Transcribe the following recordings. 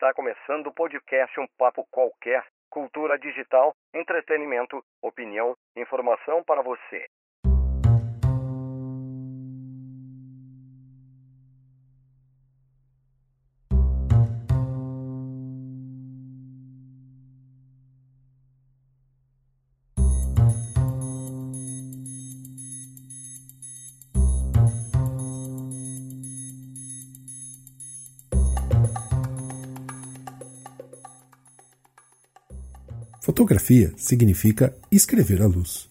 Está começando o podcast Um Papo Qualquer, cultura digital, entretenimento, opinião, informação para você. Fotografia significa escrever à luz.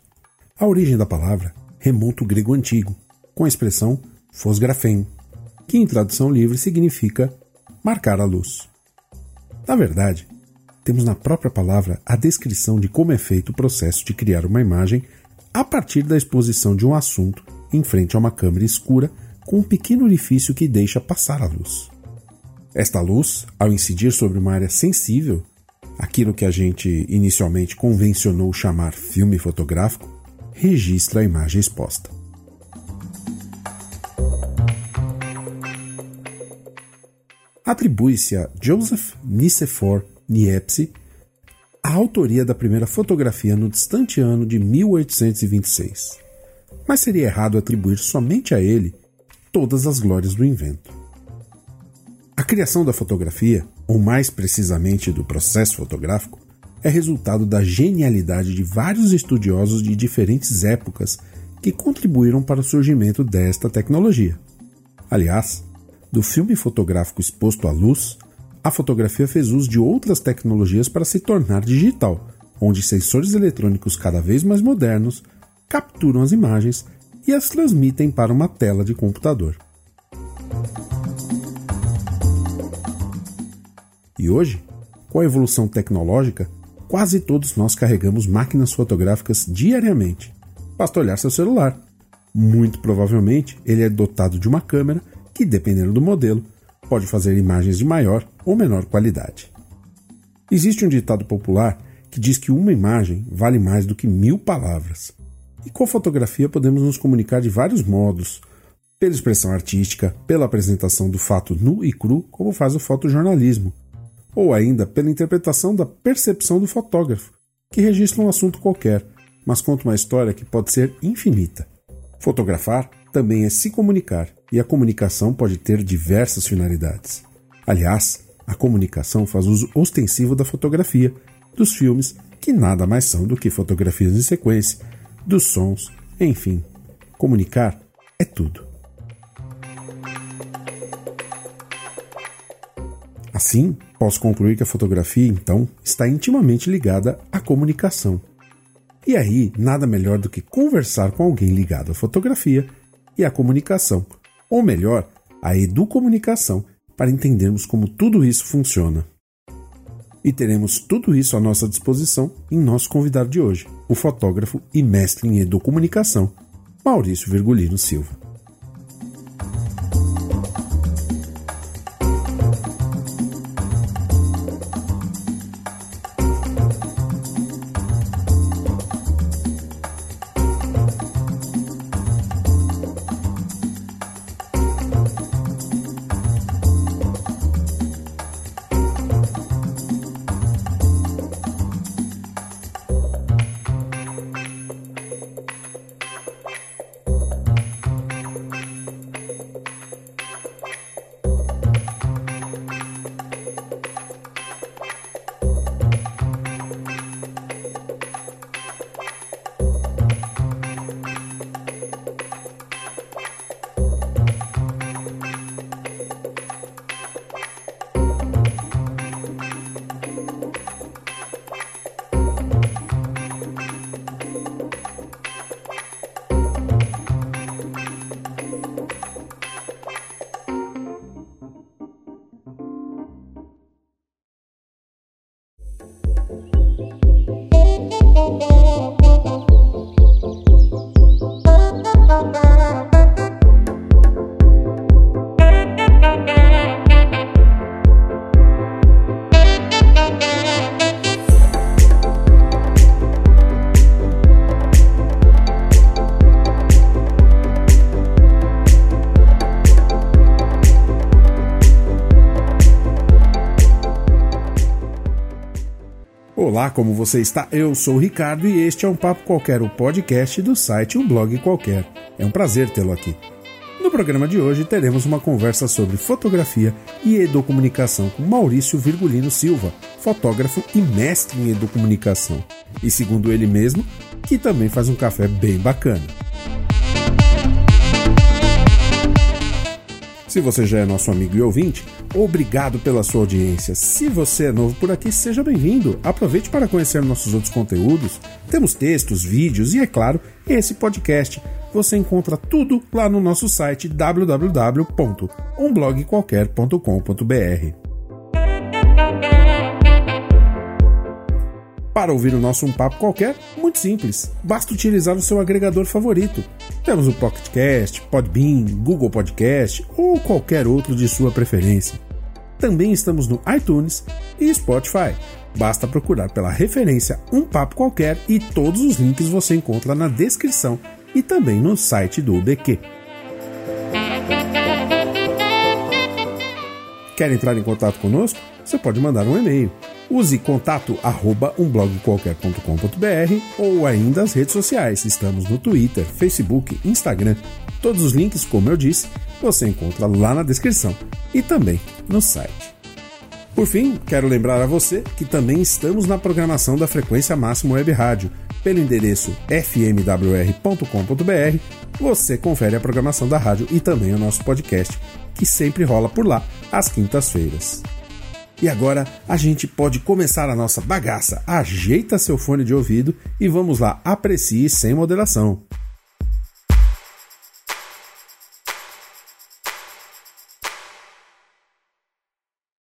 A origem da palavra remonta ao grego antigo, com a expressão fosgrafem, que em tradução livre significa marcar a luz. Na verdade, temos na própria palavra a descrição de como é feito o processo de criar uma imagem a partir da exposição de um assunto em frente a uma câmera escura com um pequeno orifício que deixa passar a luz. Esta luz, ao incidir sobre uma área sensível, aquilo que a gente inicialmente convencionou chamar filme fotográfico, registra a imagem exposta. Atribui-se a Joseph Nicephore Niepce a autoria da primeira fotografia no distante ano de 1826. Mas seria errado atribuir somente a ele todas as glórias do invento. A criação da fotografia ou mais precisamente do processo fotográfico, é resultado da genialidade de vários estudiosos de diferentes épocas que contribuíram para o surgimento desta tecnologia. Aliás, do filme fotográfico exposto à luz, a fotografia fez uso de outras tecnologias para se tornar digital, onde sensores eletrônicos cada vez mais modernos capturam as imagens e as transmitem para uma tela de computador. E hoje, com a evolução tecnológica, quase todos nós carregamos máquinas fotográficas diariamente. Basta olhar seu celular. Muito provavelmente ele é dotado de uma câmera que, dependendo do modelo, pode fazer imagens de maior ou menor qualidade. Existe um ditado popular que diz que uma imagem vale mais do que mil palavras. E com a fotografia podemos nos comunicar de vários modos, pela expressão artística, pela apresentação do fato nu e cru, como faz o fotojornalismo, ou ainda pela interpretação da percepção do fotógrafo, que registra um assunto qualquer, mas conta uma história que pode ser infinita. Fotografar também é se comunicar, e a comunicação pode ter diversas finalidades. Aliás, a comunicação faz uso ostensivo da fotografia, dos filmes, que nada mais são do que fotografias em sequência, dos sons, enfim. Comunicar é tudo. Assim, posso concluir que a fotografia, então, está intimamente ligada à comunicação. E aí, nada melhor do que conversar com alguém ligado à fotografia e à comunicação, ou melhor, à educomunicação, para entendermos como tudo isso funciona. E teremos tudo isso à nossa disposição em nosso convidado de hoje, o fotógrafo e mestre em educomunicação, Maurício Virgulino Silva. Olá, como você está? Eu sou o Ricardo e este é um Papo Qualquer, o podcast do site Um Blog Qualquer. É um prazer tê-lo aqui. No programa de hoje teremos uma conversa sobre fotografia e educomunicação com Maurício Virgulino Silva, fotógrafo e mestre em educomunicação. E segundo ele mesmo, que também faz um café bem bacana. Se você já é nosso amigo e ouvinte, obrigado pela sua audiência. Se você é novo por aqui, seja bem-vindo. Aproveite para conhecer nossos outros conteúdos. Temos textos, vídeos e, é claro, esse podcast. Você encontra tudo lá no nosso site www.umblogqualquer.com.br. Para ouvir o nosso Um Papo Qualquer, muito simples, basta utilizar o seu agregador favorito. Temos o Pocket Cast, Podbean, Google Podcast ou qualquer outro de sua preferência. Também estamos no iTunes e Spotify. Basta procurar pela referência Um Papo Qualquer e todos os links você encontra na descrição e também no site do UBQ. Quer entrar em contato conosco? Você pode mandar um e-mail Use contato arroba ou ainda as redes sociais. Estamos no Twitter, Facebook, Instagram. Todos os links, como eu disse, você encontra lá na descrição e também no site. Por fim, quero lembrar a você que também estamos na programação da Frequência Máxima Web Rádio. Pelo endereço fmwr.com.br, você confere a programação da rádio e também o nosso podcast, que sempre rola por lá às quintas-feiras. E agora a gente pode começar a nossa bagaça. Ajeita seu fone de ouvido e vamos lá, aprecie sem moderação.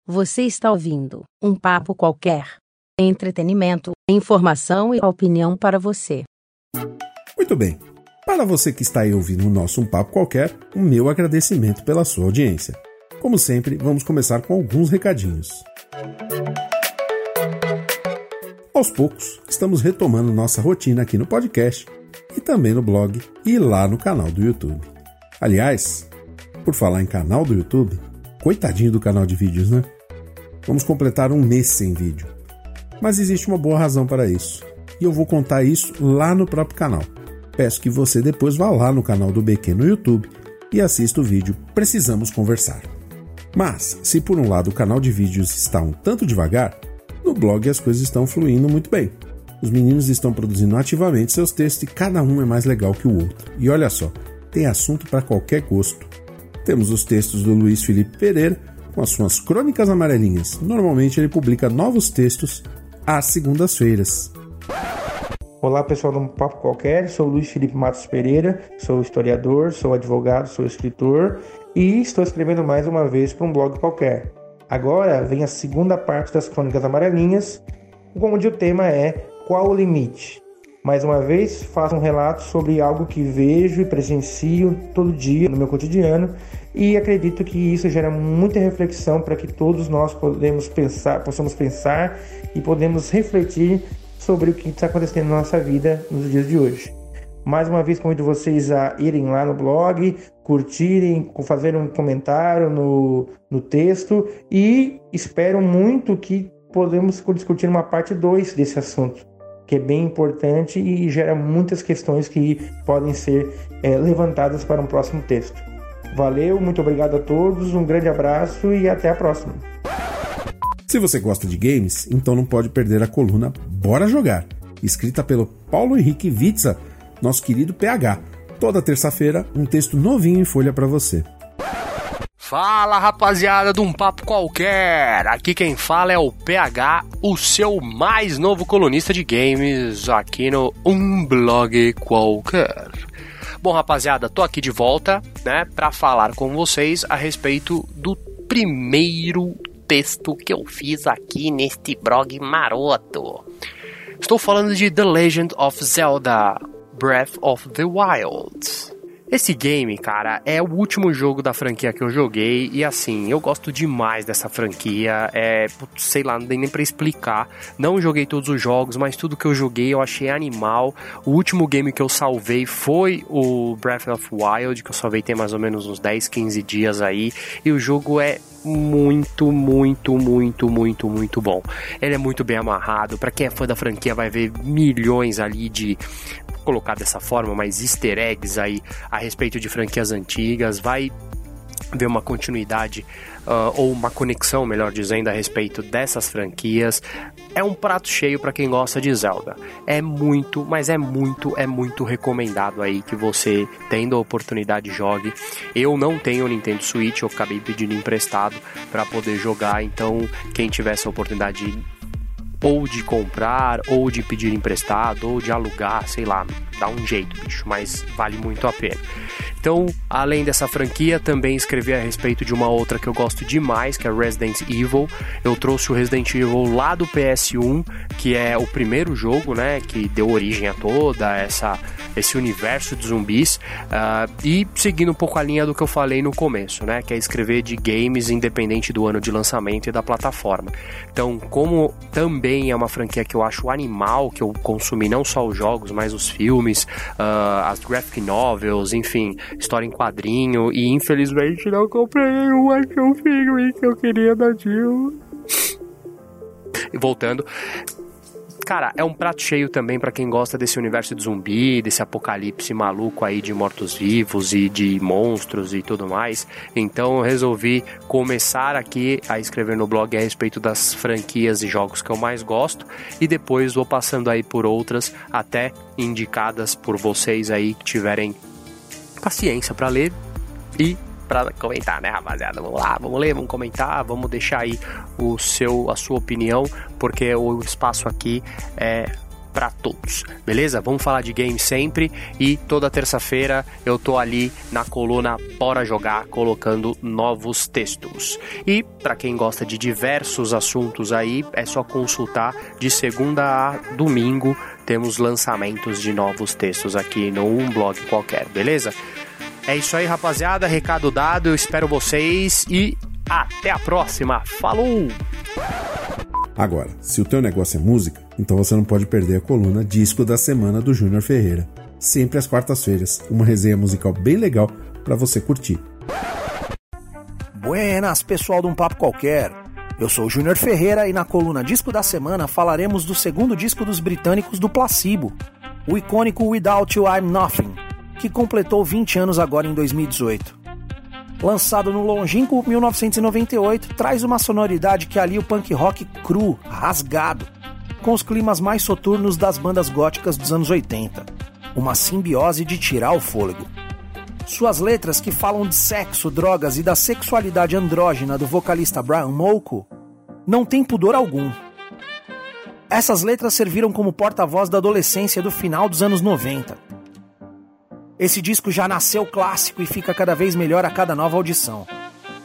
Você está ouvindo um papo qualquer. Entretenimento, informação e opinião para você. Muito bem. Para você que está aí ouvindo o nosso Um Papo Qualquer, o meu agradecimento pela sua audiência. Como sempre, vamos começar com alguns recadinhos. Aos poucos, estamos retomando nossa rotina aqui no podcast e também no blog e lá no canal do YouTube. Aliás, por falar em canal do YouTube, coitadinho do canal de vídeos, né? Vamos completar um mês sem vídeo. Mas existe uma boa razão para isso. E eu vou contar isso lá no próprio canal. Peço que você depois vá lá no canal do BQ no YouTube e assista o vídeo Precisamos Conversar. Mas, se por um lado o canal de vídeos está um tanto devagar, no blog as coisas estão fluindo muito bem. Os meninos estão produzindo ativamente seus textos e cada um é mais legal que o outro. E olha só, tem assunto para qualquer gosto. Temos os textos do Luiz Felipe Pereira com as suas crônicas amarelinhas. Normalmente ele publica novos textos às segundas-feiras. Olá pessoal do Papo Qualquer, sou Luiz Felipe Matos Pereira, sou historiador, sou advogado, sou escritor e estou escrevendo mais uma vez para um blog qualquer. Agora vem a segunda parte das Crônicas Amarelinhas, onde o tema é Qual o Limite? Mais uma vez, faço um relato sobre algo que vejo e presencio todo dia no meu cotidiano e acredito que isso gera muita reflexão para que todos nós podemos pensar, possamos pensar e podemos refletir sobre o que está acontecendo na nossa vida nos dias de hoje. Mais uma vez convido vocês a irem lá no blog, curtirem, fazer um comentário no, no texto e espero muito que podemos discutir uma parte 2 desse assunto, que é bem importante e gera muitas questões que podem ser é, levantadas para um próximo texto. Valeu, muito obrigado a todos, um grande abraço e até a próxima. Se você gosta de games, então não pode perder a coluna Bora Jogar, escrita pelo Paulo Henrique Witza nosso querido PH. Toda terça-feira, um texto novinho em folha para você. Fala rapaziada de um papo qualquer! Aqui quem fala é o PH, o seu mais novo colunista de games aqui no Um Blog Qualquer. Bom, rapaziada, tô aqui de volta, né, para falar com vocês a respeito do primeiro texto que eu fiz aqui neste blog maroto. Estou falando de The Legend of Zelda, Breath of the Wild. Esse game, cara, é o último jogo da franquia que eu joguei e assim, eu gosto demais dessa franquia. É, sei lá, não tem nem pra explicar. Não joguei todos os jogos, mas tudo que eu joguei eu achei animal. O último game que eu salvei foi o Breath of Wild, que eu salvei tem mais ou menos uns 10, 15 dias aí. E o jogo é muito, muito, muito, muito, muito bom. Ele é muito bem amarrado. Para quem é fã da franquia, vai ver milhões ali de colocar dessa forma, mas easter eggs aí a respeito de franquias antigas, vai ver uma continuidade uh, ou uma conexão, melhor dizendo, a respeito dessas franquias. É um prato cheio para quem gosta de Zelda. É muito, mas é muito, é muito recomendado aí que você, tendo a oportunidade, jogue. Eu não tenho Nintendo Switch, eu acabei pedindo emprestado para poder jogar, então quem tiver essa oportunidade ou de comprar, ou de pedir emprestado, ou de alugar, sei lá, dá um jeito, bicho, mas vale muito a pena. Então, além dessa franquia, também escrevi a respeito de uma outra que eu gosto demais, que é Resident Evil. Eu trouxe o Resident Evil lá do PS1, que é o primeiro jogo, né, que deu origem a toda essa esse universo de zumbis uh, e seguindo um pouco a linha do que eu falei no começo, né, que é escrever de games independente do ano de lançamento e da plataforma. Então, como também é uma franquia que eu acho animal, que eu consumi não só os jogos, mas os filmes, uh, as graphic novels, enfim, história em quadrinho e infelizmente não comprei o action figure que eu queria da Jill. Voltando, cara, é um prato cheio também para quem gosta desse universo de zumbi, desse apocalipse maluco aí de mortos-vivos e de monstros e tudo mais. Então eu resolvi começar aqui a escrever no blog a respeito das franquias e jogos que eu mais gosto e depois vou passando aí por outras até indicadas por vocês aí que tiverem paciência para ler e para comentar, né, rapaziada? Vamos lá, vamos ler, vamos comentar, vamos deixar aí o seu, a sua opinião, porque o espaço aqui é para todos, beleza? Vamos falar de game sempre e toda terça-feira eu tô ali na coluna Bora Jogar colocando novos textos. E para quem gosta de diversos assuntos aí, é só consultar de segunda a domingo temos lançamentos de novos textos aqui no um blog qualquer, beleza? É isso aí, rapaziada. Recado dado. Eu espero vocês e até a próxima. Falou! Agora, se o teu negócio é música, então você não pode perder a coluna Disco da Semana do Júnior Ferreira. Sempre às quartas-feiras, uma resenha musical bem legal para você curtir. Buenas, pessoal de um papo qualquer. Eu sou o Júnior Ferreira e na coluna Disco da Semana falaremos do segundo disco dos britânicos do Placebo, o icônico Without You I'm Nothing, que completou 20 anos agora em 2018. Lançado no longínquo 1998, traz uma sonoridade que alia o punk rock cru, rasgado, com os climas mais soturnos das bandas góticas dos anos 80. Uma simbiose de tirar o fôlego. Suas letras, que falam de sexo, drogas e da sexualidade andrógena do vocalista Brian Molko, não têm pudor algum. Essas letras serviram como porta-voz da adolescência do final dos anos 90 esse disco já nasceu clássico e fica cada vez melhor a cada nova audição.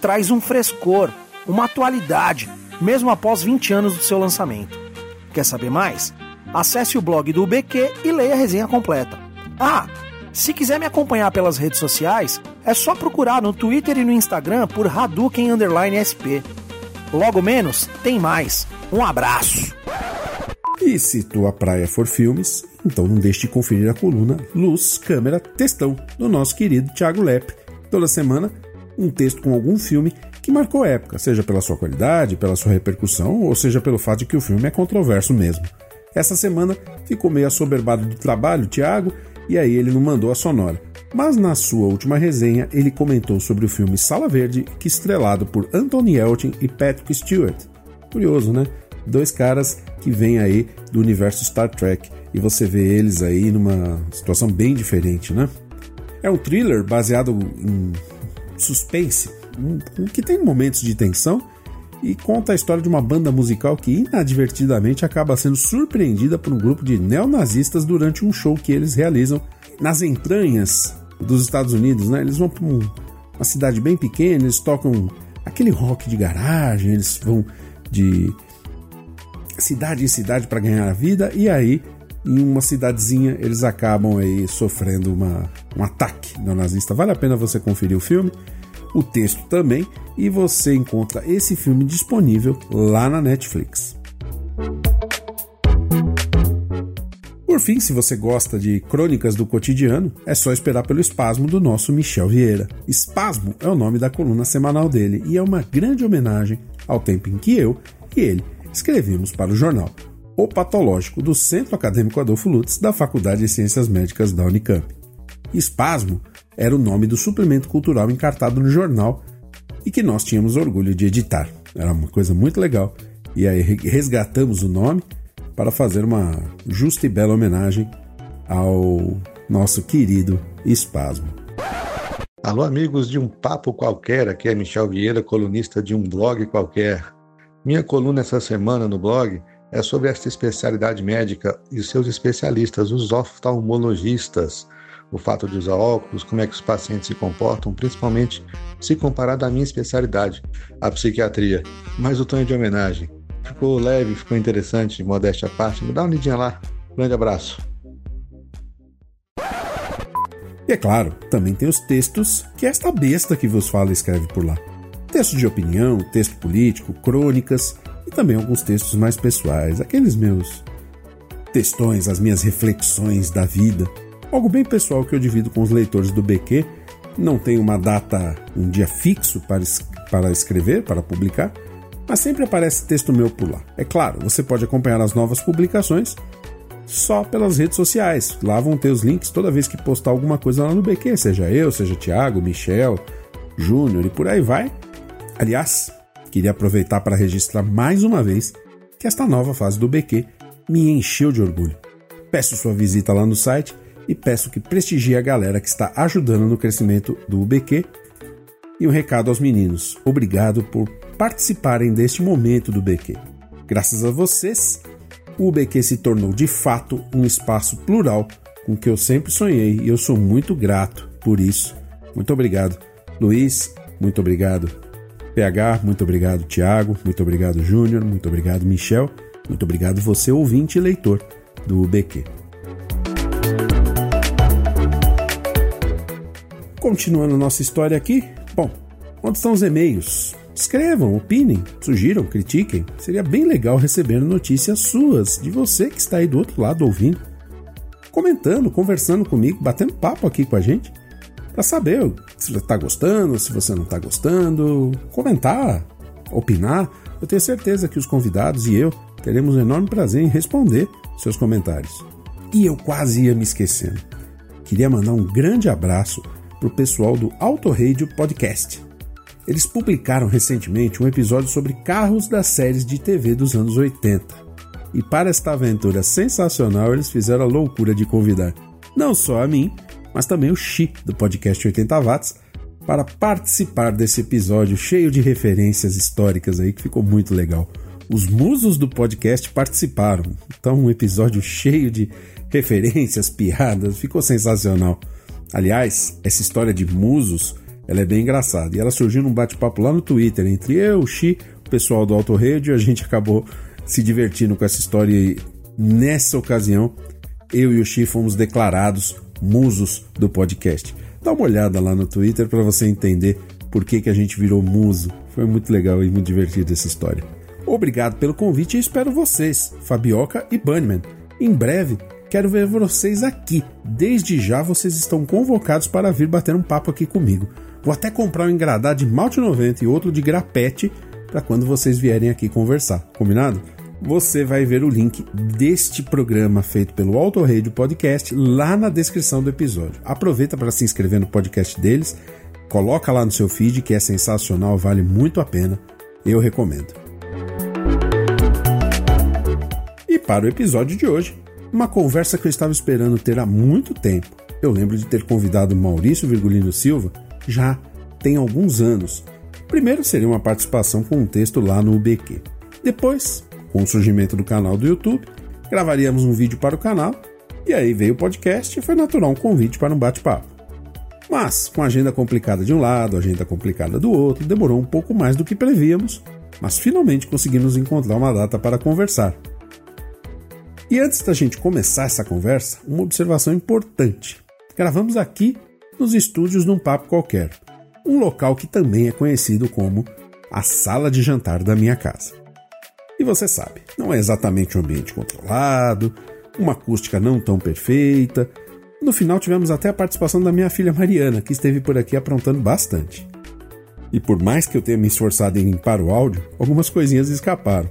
Traz um frescor, uma atualidade, mesmo após 20 anos do seu lançamento. Quer saber mais? Acesse o blog do UBQ e leia a resenha completa. Ah, se quiser me acompanhar pelas redes sociais, é só procurar no Twitter e no Instagram por Hadouken SP. Logo menos, tem mais. Um abraço! E se tua praia for filmes, então não deixe de conferir a coluna Luz, Câmera, Textão do nosso querido Thiago Lepe. Toda semana, um texto com algum filme que marcou época, seja pela sua qualidade, pela sua repercussão, ou seja pelo fato de que o filme é controverso mesmo. Essa semana ficou meio assoberbado de trabalho, Thiago, e aí ele não mandou a sonora. Mas na sua última resenha, ele comentou sobre o filme Sala Verde, que estrelado por Anthony Elton e Patrick Stewart. Curioso, né? Dois caras que vêm aí do universo Star Trek e você vê eles aí numa situação bem diferente, né? É um thriller baseado em suspense, que tem momentos de tensão e conta a história de uma banda musical que inadvertidamente acaba sendo surpreendida por um grupo de neonazistas durante um show que eles realizam nas entranhas dos Estados Unidos, né? Eles vão para um, uma cidade bem pequena, eles tocam aquele rock de garagem, eles vão de cidade em cidade para ganhar a vida, e aí em uma cidadezinha eles acabam aí sofrendo uma, um ataque neonazista. Vale a pena você conferir o filme, o texto também, e você encontra esse filme disponível lá na Netflix. Por fim, se você gosta de crônicas do cotidiano, é só esperar pelo Espasmo do nosso Michel Vieira. Espasmo é o nome da coluna semanal dele e é uma grande homenagem ao tempo em que eu e ele escrevemos para o jornal O Patológico do Centro Acadêmico Adolfo Lutz da Faculdade de Ciências Médicas da Unicamp. Espasmo era o nome do suplemento cultural encartado no jornal e que nós tínhamos orgulho de editar. Era uma coisa muito legal. E aí resgatamos o nome para fazer uma justa e bela homenagem ao nosso querido Espasmo. Alô, amigos de um papo qualquer, aqui é Michel Vieira, colunista de um blog qualquer. Minha coluna essa semana no blog é sobre esta especialidade médica e seus especialistas, os oftalmologistas. O fato de usar óculos, como é que os pacientes se comportam, principalmente se comparado à minha especialidade, a psiquiatria. Mas o tom é de homenagem. Ficou leve, ficou interessante, modéstia à parte. Me dá uma lidinha lá. Grande abraço. E é claro, também tem os textos que esta besta que vos fala escreve por lá. Texto de opinião, texto político, crônicas e também alguns textos mais pessoais, aqueles meus textões, as minhas reflexões da vida. Algo bem pessoal que eu divido com os leitores do BQ. Não tem uma data, um dia fixo para, para escrever, para publicar, mas sempre aparece texto meu por lá. É claro, você pode acompanhar as novas publicações só pelas redes sociais. Lá vão ter os links toda vez que postar alguma coisa lá no BQ, seja eu, seja Thiago, Michel, Júnior e por aí vai. Aliás, queria aproveitar para registrar mais uma vez que esta nova fase do BQ me encheu de orgulho. Peço sua visita lá no site e peço que prestigie a galera que está ajudando no crescimento do BQ. E um recado aos meninos: obrigado por participarem deste momento do BQ. Graças a vocês, o BQ se tornou de fato um espaço plural com que eu sempre sonhei e eu sou muito grato por isso. Muito obrigado, Luiz, muito obrigado, PH, muito obrigado, Tiago, muito obrigado, Júnior, muito obrigado, Michel, muito obrigado você, ouvinte e leitor do BQ. Continuando nossa história aqui, bom, onde estão os e-mails? Escrevam, opinem, sugiram, critiquem. Seria bem legal receber notícias suas, de você que está aí do outro lado ouvindo. Comentando, conversando comigo, batendo papo aqui com a gente. Para saber se você está gostando, se você não está gostando. Comentar, opinar. Eu tenho certeza que os convidados e eu teremos um enorme prazer em responder seus comentários. E eu quase ia me esquecendo. Queria mandar um grande abraço para o pessoal do Auto Radio Podcast eles publicaram recentemente um episódio sobre carros das séries de TV dos anos 80. E para esta aventura sensacional, eles fizeram a loucura de convidar não só a mim, mas também o Xi, do podcast 80 Watts, para participar desse episódio cheio de referências históricas aí, que ficou muito legal. Os musos do podcast participaram, então um episódio cheio de referências, piadas, ficou sensacional. Aliás, essa história de musos ela é bem engraçada. E ela surgiu num bate-papo lá no Twitter entre eu, o Xi, o pessoal do Auto Radio, a gente acabou se divertindo com essa história e nessa ocasião eu e o Xi fomos declarados musos do podcast. Dá uma olhada lá no Twitter para você entender por que, que a gente virou muso. Foi muito legal e muito divertido essa história. Obrigado pelo convite e espero vocês, Fabioca e Bunnyman. Em breve Quero ver vocês aqui. Desde já vocês estão convocados para vir bater um papo aqui comigo. Vou até comprar um engradado de malte 90 e outro de grapete para quando vocês vierem aqui conversar, combinado? Você vai ver o link deste programa feito pelo Auto Radio Podcast lá na descrição do episódio. Aproveita para se inscrever no podcast deles, coloca lá no seu feed que é sensacional, vale muito a pena. Eu recomendo. E para o episódio de hoje, uma conversa que eu estava esperando ter há muito tempo. Eu lembro de ter convidado Maurício Virgulino Silva já tem alguns anos. Primeiro seria uma participação com um texto lá no UBQ. Depois, com o surgimento do canal do YouTube, gravaríamos um vídeo para o canal e aí veio o podcast e foi natural um convite para um bate-papo. Mas, com a agenda complicada de um lado, agenda complicada do outro, demorou um pouco mais do que prevíamos, mas finalmente conseguimos encontrar uma data para conversar. E antes da gente começar essa conversa, uma observação importante. Gravamos aqui nos estúdios de um papo qualquer, um local que também é conhecido como a sala de jantar da minha casa. E você sabe, não é exatamente um ambiente controlado, uma acústica não tão perfeita. No final tivemos até a participação da minha filha Mariana, que esteve por aqui aprontando bastante. E por mais que eu tenha me esforçado em limpar o áudio, algumas coisinhas escaparam.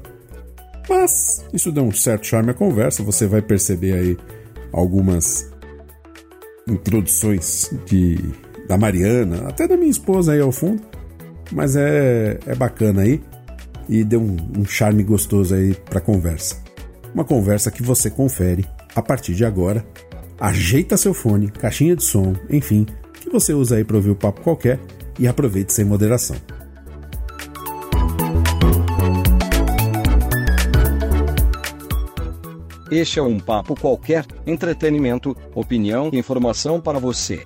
Mas isso deu um certo charme à conversa, você vai perceber aí algumas introduções de da Mariana, até da minha esposa aí ao fundo. Mas é, é bacana aí e deu um, um charme gostoso aí para conversa. Uma conversa que você confere a partir de agora. Ajeita seu fone, caixinha de som, enfim, que você usa aí para ouvir o papo qualquer e aproveite sem moderação. Este é um papo qualquer, entretenimento, opinião e informação para você.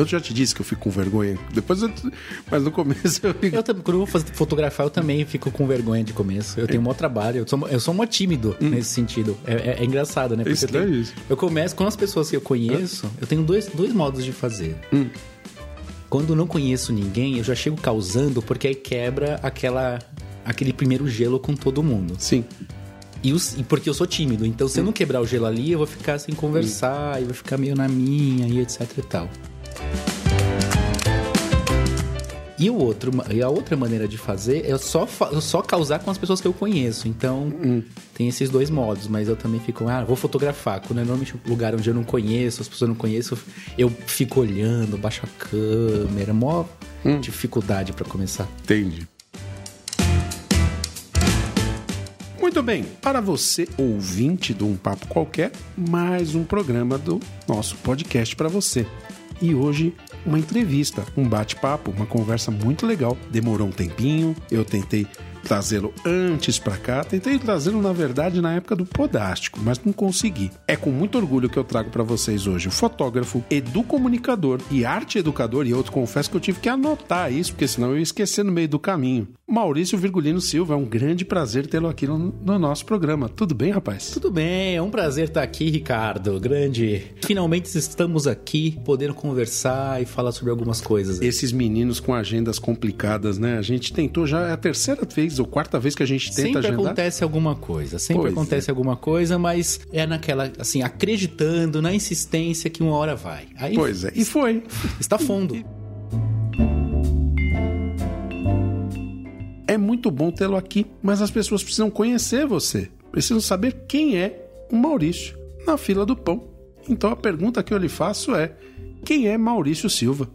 Eu já te disse que eu fico com vergonha. Depois eu, Mas no começo eu fico. Eu, quando eu vou fotografar, eu também fico com vergonha de começo. Eu tenho um trabalho. Eu sou, eu sou um tímido hum. nesse sentido. É, é, é, engraçado, né? Porque isso eu, tenho, é isso. eu começo com as pessoas que eu conheço, eu tenho dois, dois modos de fazer. Hum. Quando eu não conheço ninguém, eu já chego causando, porque aí quebra aquela, aquele primeiro gelo com todo mundo. Sim. E, os, e, porque eu sou tímido, então se eu não quebrar o gelo ali, eu vou ficar sem conversar, hum. e vou ficar meio na minha e etc e tal. E, o outro, e a outra maneira de fazer é só, só causar com as pessoas que eu conheço. Então, hum. tem esses dois modos. Mas eu também fico, ah, vou fotografar. Quando é normalmente um lugar onde eu não conheço, as pessoas não conheço, eu fico olhando, baixo a câmera. Mó hum. dificuldade para começar. Entendi. Muito bem, para você, ouvinte de um papo qualquer, mais um programa do nosso podcast para você. E hoje uma entrevista, um bate-papo, uma conversa muito legal. Demorou um tempinho, eu tentei trazê-lo antes para cá. Tentei trazê-lo, na verdade, na época do Podástico, mas não consegui. É com muito orgulho que eu trago para vocês hoje o fotógrafo, educomunicador e arte educador, e eu confesso que eu tive que anotar isso, porque senão eu ia esquecer no meio do caminho. Maurício Virgulino Silva, é um grande prazer tê-lo aqui no, no, nosso programa. Tudo bem, rapaz? Tudo bem, é um prazer estar aqui, Ricardo. Grande. Finalmente estamos aqui, podendo conversar e falar sobre algumas coisas. Esses meninos com agendas complicadas, né? A gente tentou já, é a terceira vez ou quarta vez que a gente tenta sempre agendar. Sempre acontece alguma coisa, sempre pois acontece é. alguma coisa, mas é naquela, assim, acreditando na insistência que uma hora vai. Aí, pois é, e foi. Está fundo. É muito bom tê-lo aqui, mas as pessoas precisam conhecer você. Precisam saber quem é o Maurício na fila do pão. Então a pergunta que eu lhe faço é: quem é Maurício Silva?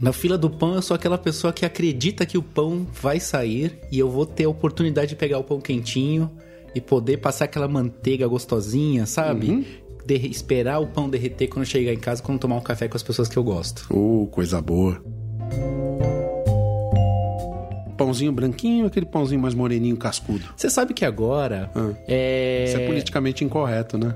Na fila do pão, eu sou aquela pessoa que acredita que o pão vai sair e eu vou ter a oportunidade de pegar o pão quentinho e poder passar aquela manteiga gostosinha, sabe? Uhum. De esperar o pão derreter quando chegar em casa, quando tomar um café com as pessoas que eu gosto. Oh, coisa boa pãozinho branquinho aquele pãozinho mais moreninho, cascudo? Você sabe que agora. Ah. É... Isso é politicamente incorreto, né?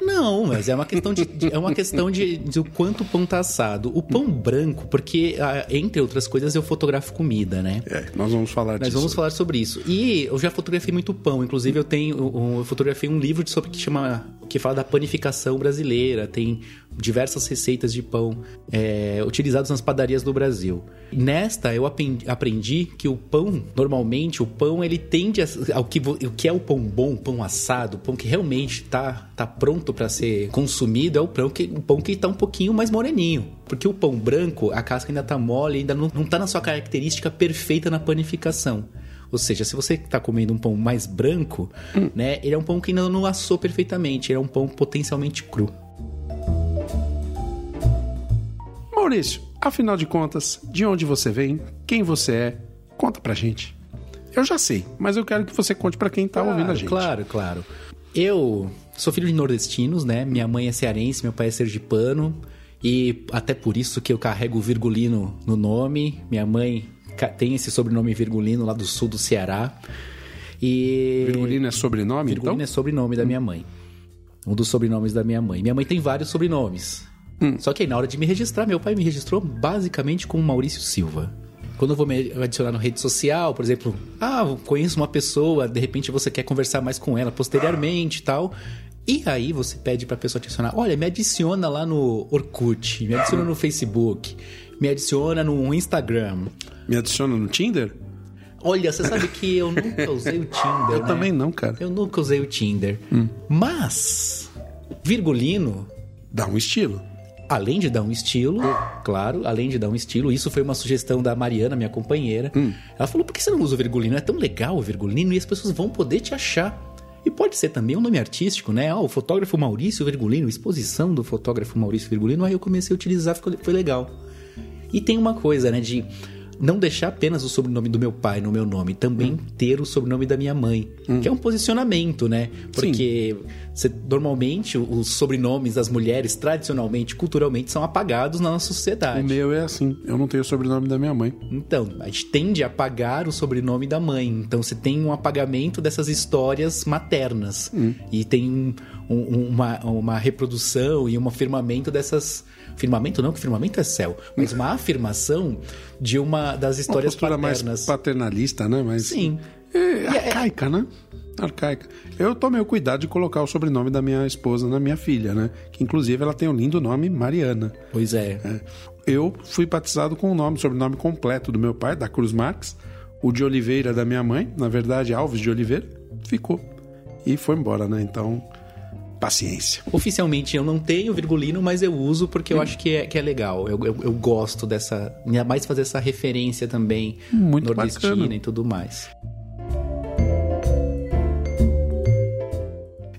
Não, mas é uma questão de, é uma questão de, de o quanto o pão tá assado. O pão branco, porque ah, entre outras coisas eu fotografo comida, né? É, nós vamos falar nós disso. Nós vamos falar sobre isso. E eu já fotografei muito pão, inclusive eu tenho eu fotografei um livro sobre que chama que fala da panificação brasileira, tem diversas receitas de pão é, utilizados nas padarias do Brasil. Nesta eu aprendi que o pão, normalmente o pão ele tende a, ao que, o que é o pão bom, pão assado, pão que realmente tá, tá pronto para ser consumido é o pão que o pão que tá um pouquinho mais moreninho. Porque o pão branco, a casca ainda tá mole, ainda não, não tá na sua característica perfeita na panificação. Ou seja, se você está comendo um pão mais branco, hum. né, ele é um pão que ainda não assou perfeitamente, ele é um pão potencialmente cru. Maurício, afinal de contas, de onde você vem, quem você é, conta pra gente. Eu já sei, mas eu quero que você conte para quem tá claro, ouvindo a gente. Claro, claro. Eu sou filho de nordestinos, né? Minha mãe é cearense, meu pai é sergipano. E até por isso que eu carrego o virgulino no nome. Minha mãe tem esse sobrenome Virgulino lá do sul do Ceará. E Virgulino é sobrenome, Virgulino então? é sobrenome da minha mãe. Um dos sobrenomes da minha mãe. Minha mãe tem vários sobrenomes. Só que aí, na hora de me registrar, meu pai me registrou basicamente como Maurício Silva. Quando eu vou me adicionar na rede social, por exemplo, ah, eu conheço uma pessoa, de repente você quer conversar mais com ela posteriormente e tal. E aí você pede pra pessoa te adicionar, olha, me adiciona lá no Orkut, me adiciona no Facebook, me adiciona no Instagram. Me adiciona no Tinder? Olha, você sabe que eu nunca usei o Tinder, Eu né? também não, cara. Eu nunca usei o Tinder. Mas, virgulino, Dá um estilo. Além de dar um estilo, claro, além de dar um estilo, isso foi uma sugestão da Mariana, minha companheira. Ela falou: por que você não usa o virgulino? É tão legal o virgulino e as pessoas vão poder te achar. E pode ser também um nome artístico, né? Ó, o fotógrafo Maurício Virgulino, exposição do fotógrafo Maurício Virgulino. Aí eu comecei a utilizar, ficou, foi legal. E tem uma coisa, né, de não deixar apenas o sobrenome do meu pai no meu nome, também ter o sobrenome da minha mãe, que é um posicionamento, né? Porque você- normalmente os sobrenomes das mulheres, tradicionalmente, culturalmente, são apagados na nossa O sociedade. meu é assim. Eu não tenho o sobrenome da minha mãe. Então, a gente tende a apagar o sobrenome da mãe. Então, você tem um apagamento dessas histórias maternas. E tem um- um- uma, uma reprodução e um afirmamento dessas. Firmamento não, que firmamento é céu. Mas uma afirmação de uma das Uma histórias mais paternas. paternalista, né? Mas, Sim. É, arcaica, né? Arcaica. Eu tomei o cuidado de colocar o sobrenome da minha esposa na minha filha, né? Que inclusive ela tem o lindo nome Mariana. Pois é. É. Eu fui batizado com o nome, sobrenome completo do meu pai, da Cruz Marques, o de Oliveira da minha mãe, na verdade Alves de Oliveira, ficou. E foi embora, né? Então, paciência. Oficialmente eu não tenho virgulino, mas eu uso porque eu acho que é, que é legal. Eu, eu, eu gosto dessa. Ainda mais fazer essa referência também Muito nordestina bacana. e tudo mais.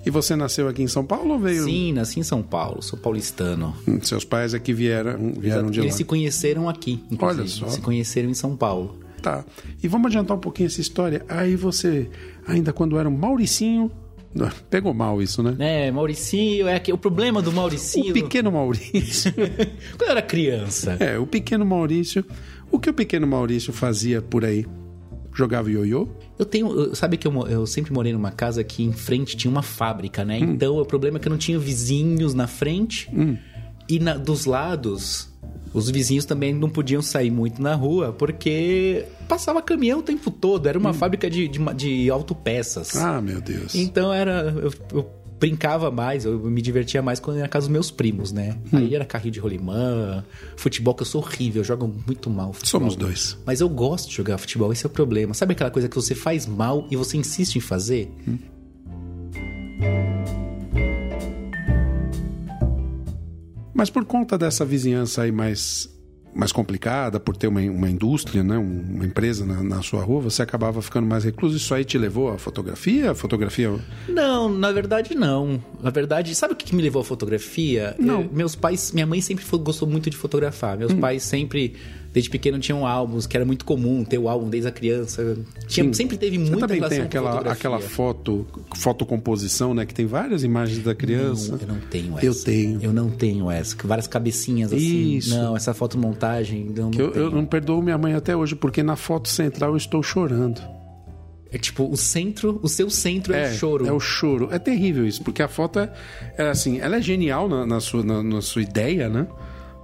E você nasceu aqui em São Paulo ou veio? Sim, nasci em São Paulo, sou paulistano. Hum, Seus pais aqui vieram, vieram de lá. Eles se conheceram aqui, inclusive. Olha só. Se conheceram em São Paulo. Tá. E vamos adiantar um pouquinho essa história. Aí você, ainda quando era um Mauricinho, pegou mal isso, né? É, Mauricinho, é que o problema do Mauricinho. O pequeno Maurício. Quando eu era criança. é, o pequeno Maurício. O que o pequeno Maurício fazia por aí? Jogava ioiô? Eu tenho. eu- Sabe que eu, eu sempre morei numa casa que em frente tinha uma fábrica, né? Então o problema é que eu não tinha vizinhos na frente e na- dos lados. Os vizinhos também não podiam sair muito na rua porque passava caminhão o tempo todo. Era uma fábrica de, de, de autopeças. Ah, meu Deus. Então era. Eu, eu brincava mais, eu me divertia mais quando era na casa dos meus primos, né? Hum. Aí era carrinho de rolimã, futebol, que eu sou horrível, eu jogo muito mal. Futebol. Somos dois. Mas eu gosto de jogar futebol, esse é o problema. Sabe aquela coisa que você faz mal e você insiste em fazer? Mas por conta dessa vizinhança aí mais, mais complicada, por ter uma, uma indústria, né, um- uma empresa na, na sua rua, você acabava ficando mais recluso. Isso aí te levou à fotografia? A fotografia. Não, na verdade não. Na verdade, sabe o que me levou à fotografia? Não. Eu- meus pais, minha mãe sempre gostou muito de fotografar. Meus pais sempre, desde pequeno, tinham álbuns, que era muito comum ter o álbum desde a criança. Tinha, Sim. sempre teve Você muita também relação tem aquela, aquela foto, fotocomposição, né? Que tem várias imagens da criança. Não, eu não tenho essa. Eu tenho. Eu não tenho essa. Várias cabecinhas assim. Isso. Não, essa fotomontagem. Eu não eu, eu não perdoo minha mãe até hoje, porque na foto central eu estou chorando. É tipo, o centro, o seu centro é, o choro. É o choro. É terrível isso, porque a foto é, é assim, ela é genial na, na sua, na, na sua ideia, né?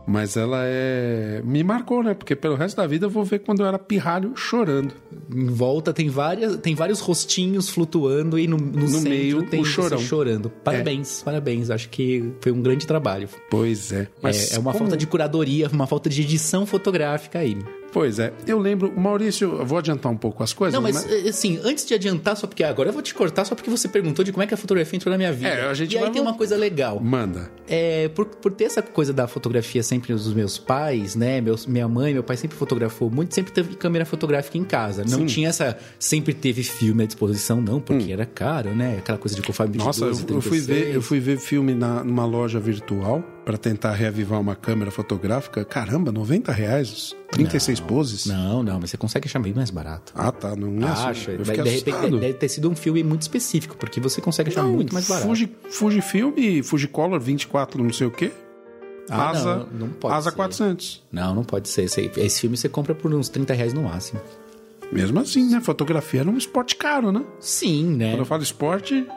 Mas ela é. Me marcou, né? Porque pelo resto da vida eu vou ver quando eu era pirralho chorando. Em volta tem, várias, tem vários rostinhos flutuando e no, no, centro meio, tem o chorão. chorando. Parabéns, parabéns. Acho que foi um grande trabalho. Pois é. Mas é, é uma como- falta de curadoria, uma falta de edição fotográfica aí. Pois é. Eu lembro, Maurício, eu vou adiantar um pouco as coisas. Não, mas eh, assim, antes de adiantar, só porque agora eu vou te cortar, só porque você perguntou de como é que a fotografia entrou na minha vida. É, a gente e aí tem uma coisa legal. Manda. É, por, por ter essa coisa da fotografia sempre dos meus pais, né? Meus, minha mãe, meu pai sempre fotografou muito, sempre teve câmera fotográfica em casa. Não Sim. Hum. tinha essa. Sempre teve filme à disposição, não, porque era caro, né? Aquela coisa de conforme Nossa, eu, eu fui ver, eu fui ver filme na, numa loja virtual para tentar reavivar uma câmera fotográfica. Caramba, 90 reais, 36 poses. Não, não, mas você consegue achar bem mais barato. Ah, tá. Não é Acho. Eu De, fiquei de repente deve ter sido um filme muito específico, porque você consegue achar Não, muito mais barato. Fuji, Fujifilm, Fujicolor 24, não sei o quê. Ah, Asa, não, não pode Asa ser. 400. Não, não pode ser. Esse, esse filme você compra por uns 30 reais no máximo. Mesmo assim, né? Fotografia era um esporte caro, né? Sim, né? Quando eu falo esporte,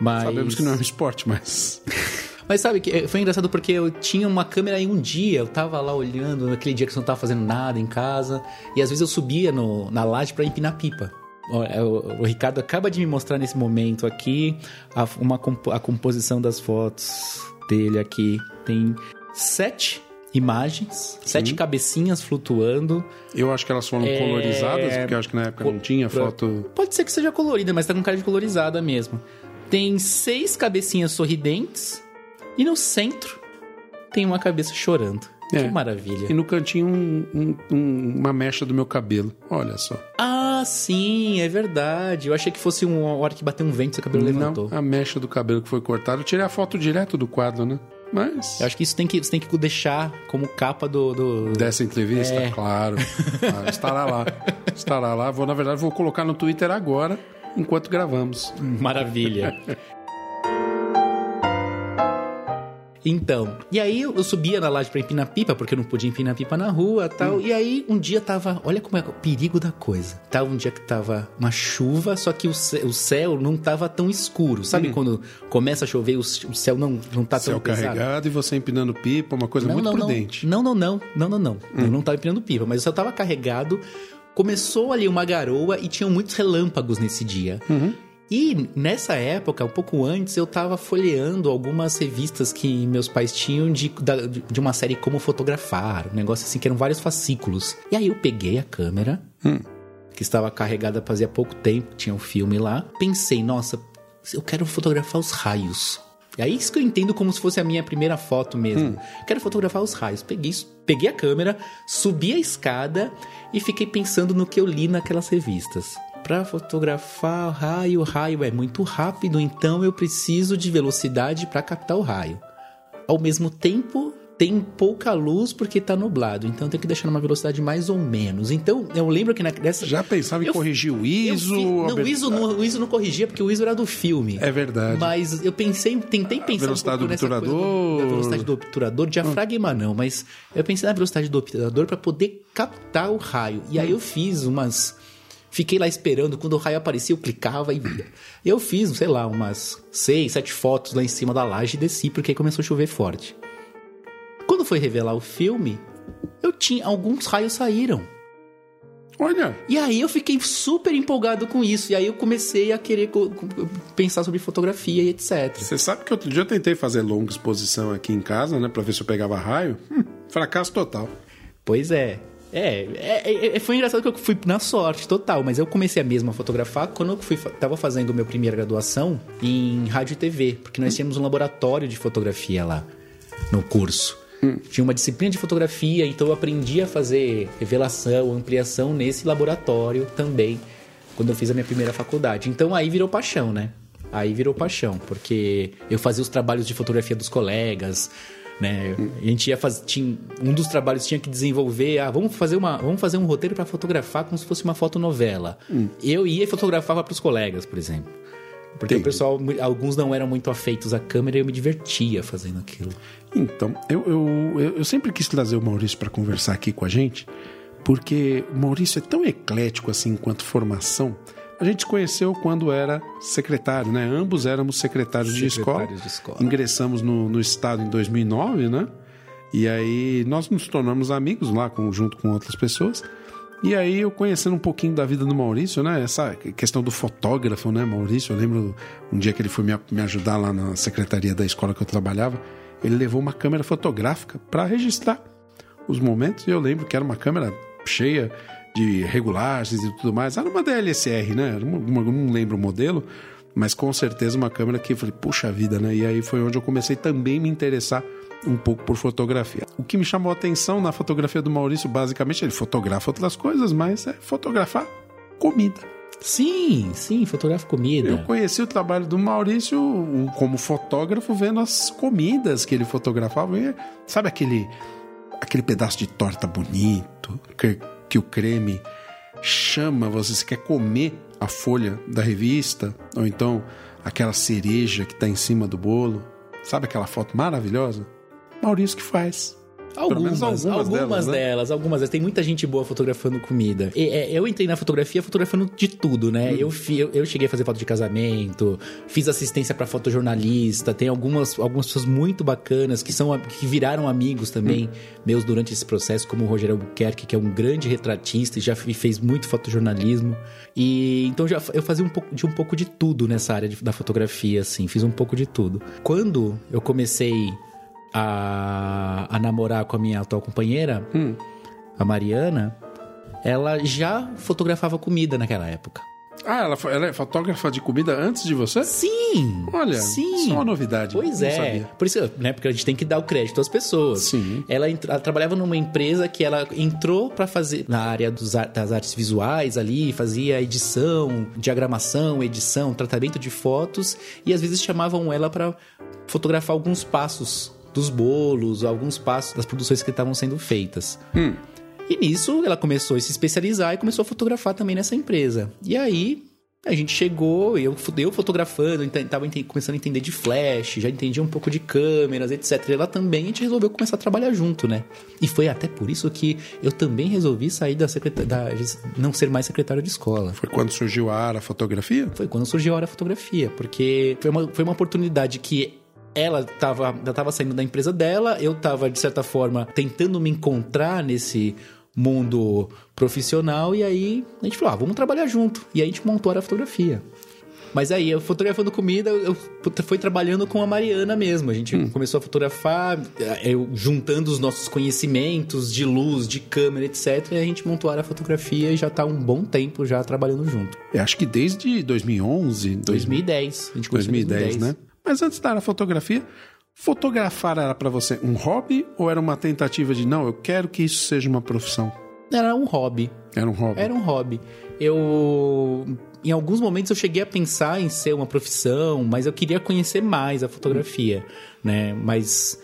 Mas... Sabemos que não é um esporte, mas. Mas sabe que foi engraçado porque eu tinha uma câmera aí um dia, eu tava lá olhando, naquele dia que você não tava fazendo nada em casa, e às vezes eu subia no, na laje para empinar pipa. O, o, o, Ricardo acaba de me mostrar nesse momento aqui a, uma, a composição das fotos dele aqui. Tem sete imagens, Sim. sete cabecinhas flutuando. Eu acho que elas foram é... colorizadas, porque eu acho que na época não tinha foto. Pode ser que seja colorida, mas tá com cara de colorizada mesmo. Tem seis cabecinhas sorridentes e no centro tem uma cabeça chorando. É. Que maravilha. E no cantinho um, um, um, uma mecha do meu cabelo. Olha só. Ah, sim, é verdade. Eu achei que fosse uma hora que bateu um vento e seu cabelo Não, levantou. a mecha do cabelo que foi cortado. Eu tirei a foto direto do quadro, né? Mas. Eu acho que isso tem que, você tem que deixar como capa do. do... Dessa entrevista? É. Claro. Ah, estará lá. Estará lá. Vou, na verdade, vou colocar no Twitter agora, enquanto gravamos. Maravilha. Então, e aí eu subia na laje pra empinar pipa, porque eu não podia empinar pipa na rua tal. Hum. E aí um dia tava. Olha como é o perigo da coisa. Tava um dia que tava uma chuva, só que o céu, o céu não tava tão escuro. Sabe hum. quando começa a chover o, o céu não, não tá céu tão pesado? carregado e você empinando pipa, uma coisa não, muito não, prudente. Não, não, não. Não, não, não. Hum. Eu não tava empinando pipa, mas o céu tava carregado. Começou ali uma garoa e tinham muitos relâmpagos nesse dia. Uhum. E nessa época, um pouco antes, eu tava folheando algumas revistas que meus pais tinham de, de uma série Como Fotografar, um negócio assim, que eram vários fascículos. E aí eu peguei a câmera, hum. que estava carregada fazia pouco tempo, tinha um filme lá. Pensei, nossa, eu quero fotografar os raios. É isso que eu entendo como se fosse a minha primeira foto mesmo. Hum. Quero fotografar os raios. Peguei, peguei a câmera, subi a escada e fiquei pensando no que eu li naquelas revistas para fotografar raio, o raio é muito rápido, então eu preciso de velocidade para captar o raio. Ao mesmo tempo, tem pouca luz porque tá nublado, então tem que deixar numa velocidade mais ou menos. Então, eu lembro que nessa. Já pensava em eu, corrigir o ISO? Não, o ISO não, o ISO não corrigia porque o ISO era do filme. É verdade. Mas eu pensei, tentei pensar. A velocidade um do obturador. Do, velocidade do obturador, diafragma hum. não, mas eu pensei na velocidade do obturador para poder captar o raio. E aí hum. eu fiz umas Fiquei lá esperando, quando o raio aparecia, eu clicava e via. Eu fiz, sei lá, umas seis, sete fotos lá em cima da laje e desci porque começou a chover forte. Quando foi revelar o filme, eu tinha. Alguns raios saíram. Olha! E aí eu fiquei super empolgado com isso. E aí eu comecei a querer pensar sobre fotografia e etc. Você sabe que outro dia eu tentei fazer longa exposição aqui em casa, né? Pra ver se eu pegava raio. Hum, fracasso total. Pois é. É, é, é, foi engraçado que eu fui na sorte total, mas eu comecei a mesma fotografar quando eu fui, tava fazendo minha primeira graduação em rádio e TV, porque nós tínhamos um laboratório de fotografia lá no curso. Hum. Tinha uma disciplina de fotografia, então eu aprendi a fazer revelação, ampliação nesse laboratório também, quando eu fiz a minha primeira faculdade. Então aí virou paixão, né? Aí virou paixão, porque eu fazia os trabalhos de fotografia dos colegas, né? A gente ia fazer, tinha, um dos trabalhos tinha que desenvolver, ah, vamos fazer uma, vamos fazer um roteiro para fotografar como se fosse uma fotonovela. Hum. Eu ia e fotografava para os colegas, por exemplo. Porque Entendi. o pessoal, alguns não eram muito afeitos à câmera e eu me divertia fazendo aquilo. Então, eu, eu, eu sempre quis trazer o Maurício para conversar aqui com a gente, porque o Maurício é tão eclético assim enquanto formação a gente se conheceu quando era secretário, né? Ambos éramos secretários, secretários de, escola. de escola. Ingressamos no, no Estado em 2009, né? E aí nós nos tornamos amigos lá, com, junto com outras pessoas. E aí eu conhecendo um pouquinho da vida do Maurício, né? Essa questão do fotógrafo, né, Maurício? Eu lembro um dia que ele foi me, me ajudar lá na secretaria da escola que eu trabalhava. Ele levou uma câmera fotográfica para registrar os momentos. E eu lembro que era uma câmera cheia de regulagens e tudo mais. Era uma DLSR, né? Uma, não lembro o modelo, mas com certeza uma câmera que eu falei, puxa vida, né? E aí foi onde eu comecei também a me interessar um pouco por fotografia. O que me chamou a atenção na fotografia do Maurício, basicamente, ele fotografa outras coisas, mas é fotografar comida. Sim, sim, fotografa comida. Eu conheci o trabalho do Maurício como fotógrafo vendo as comidas que ele fotografava. E, sabe aquele aquele pedaço de torta bonito, que o creme chama você, você quer comer a folha da revista, ou então aquela cereja que está em cima do bolo. Sabe aquela foto maravilhosa? Maurício que faz. Algumas, algumas algumas, delas, né? delas, algumas delas. Tem muita gente boa fotografando comida. E, é, eu entrei na fotografia fotografando de tudo, né? Eu, fi- eu, eu cheguei a fazer foto de casamento, fiz assistência pra fotojornalista, tem algumas, algumas pessoas muito bacanas que são que viraram amigos também meus durante esse processo, como o Rogério Albuquerque, que é um grande retratista e já fez muito fotojornalismo. E então já, eu fazia um pouco de um pouco de tudo nessa área de- da fotografia, assim, fiz um pouco de tudo. Quando eu comecei a, a namorar com a minha atual companheira, a Mariana, ela já fotografava comida naquela época. Ah, ela, ela é fotógrafa de comida antes de você? Sim! Olha, sim. só uma novidade. Pois é. sabia. Por isso, né? Porque a gente tem que dar o crédito às pessoas. Sim. Ela, ela trabalhava numa empresa que ela entrou pra fazer na área dos das artes visuais ali, fazia edição, diagramação, edição, tratamento de fotos e às vezes chamavam ela pra fotografar alguns passos dos bolos, alguns passos das produções que estavam sendo feitas. E nisso ela começou a se especializar e começou a fotografar também nessa empresa. E aí a gente chegou, eu, eu fotografando, ente- tava ente- começando a entender de flash, já entendia um pouco de câmeras, etc. E ela também, a gente resolveu começar a trabalhar junto, né? E foi até por isso que eu também resolvi sair da não ser mais secretário de escola. Foi quando surgiu a Ara Fotografia? Foi quando surgiu a hora fotografia, porque foi uma, foi uma oportunidade que ela estava ela tava saindo da empresa dela, eu estava de certa forma tentando me encontrar nesse mundo profissional e aí a gente falou, ah, vamos trabalhar junto. E aí a gente montou a fotografia. Mas aí, eu fotografando comida, eu fui trabalhando com a Mariana mesmo. A gente começou a fotografar, eu juntando os nossos conhecimentos de luz, de câmera, etc. E a gente montou a área fotografia e já tá há um bom tempo já trabalhando junto. Eu acho que desde 2011, 2010. A gente começou em 2010, né? Mas antes da Fotografia, fotografar era pra você um hobby ou era uma tentativa de, não, eu quero que isso seja uma profissão? Era um hobby. Era um hobby. Era um hobby. Eu. Em alguns momentos eu cheguei a pensar em ser uma profissão, mas eu queria conhecer mais a fotografia, né? Mas.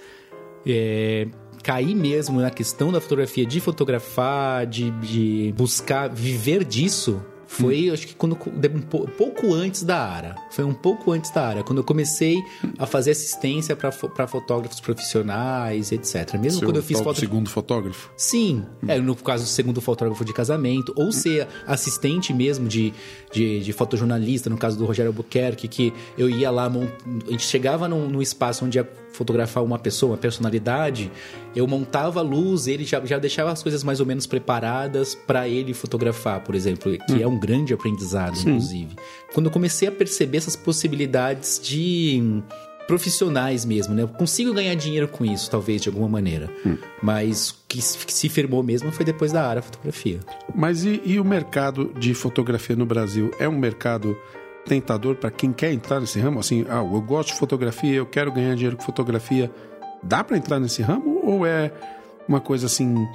É, cair mesmo na questão da fotografia, de fotografar, de, de buscar viver disso, foi, acho que quando um pou- pouco antes da Ara. Foi um pouco antes da Ara, quando eu comecei a fazer assistência para fotógrafos profissionais, etc. Mesmo Seu quando eu fiz foto segundo fotógrafo? Sim, é, no caso, segundo fotógrafo de casamento, ou ser assistente mesmo de, de, de fotojornalista, no caso do Rogério Albuquerque, que eu ia lá, a gente chegava num, num espaço onde ia fotografar uma pessoa, uma personalidade, eu montava a luz, ele já, já deixava as coisas mais ou menos preparadas para ele fotografar, por exemplo, que é um grande aprendizado, inclusive. Quando eu comecei a perceber essas possibilidades de hum, profissionais mesmo, né? Eu consigo ganhar dinheiro com isso, talvez, de alguma maneira. Mas o que se que se firmou mesmo foi depois da área fotografia. Mas e, e o mercado de fotografia no Brasil? É um mercado tentador para quem quer entrar nesse ramo? Assim, ah, eu gosto de fotografia, eu quero ganhar dinheiro com fotografia. Dá para entrar nesse ramo ou é uma coisa assim,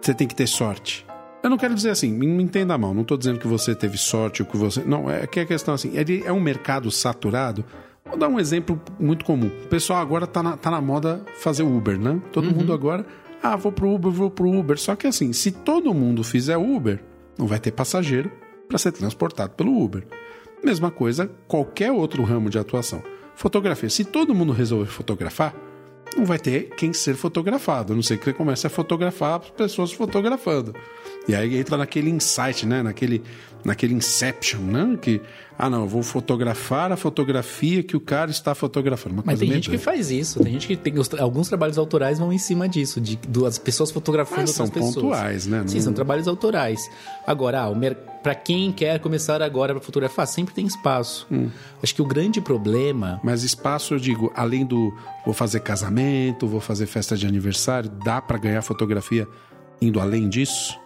você tem que ter sorte? Eu não quero dizer assim, me entenda mal, não tô dizendo que você teve sorte ou que você. Não, é que a questão assim, ele é um mercado saturado. Vou dar um exemplo muito comum. O pessoal agora tá na, tá na moda fazer Uber, né? Todo mundo agora, ah, vou pro Uber, vou pro Uber. Só que assim, se todo mundo fizer Uber, não vai ter passageiro para ser transportado pelo Uber. Mesma coisa, qualquer outro ramo de atuação. Fotografia. Se todo mundo resolver fotografar, não vai ter quem ser fotografado, a não ser que você comece a fotografar as pessoas fotografando. E aí entra naquele insight, né? Naquele, naquele inception, né? Que, ah, não, eu vou fotografar a fotografia que o cara está fotografando. Uma Mas tem gente que doida. faz isso, tem gente que tem alguns trabalhos autorais vão em cima disso, de duas pessoas fotografando Mas são outras pessoas. pontuais, né? Sim, Não- são trabalhos autorais. Agora, ah, mer... para quem quer começar agora para fotografar, sempre tem espaço. Hum. Acho que o grande problema Mas espaço, eu digo, além do vou fazer casamento, vou fazer festa de aniversário, dá pra ganhar fotografia indo além disso?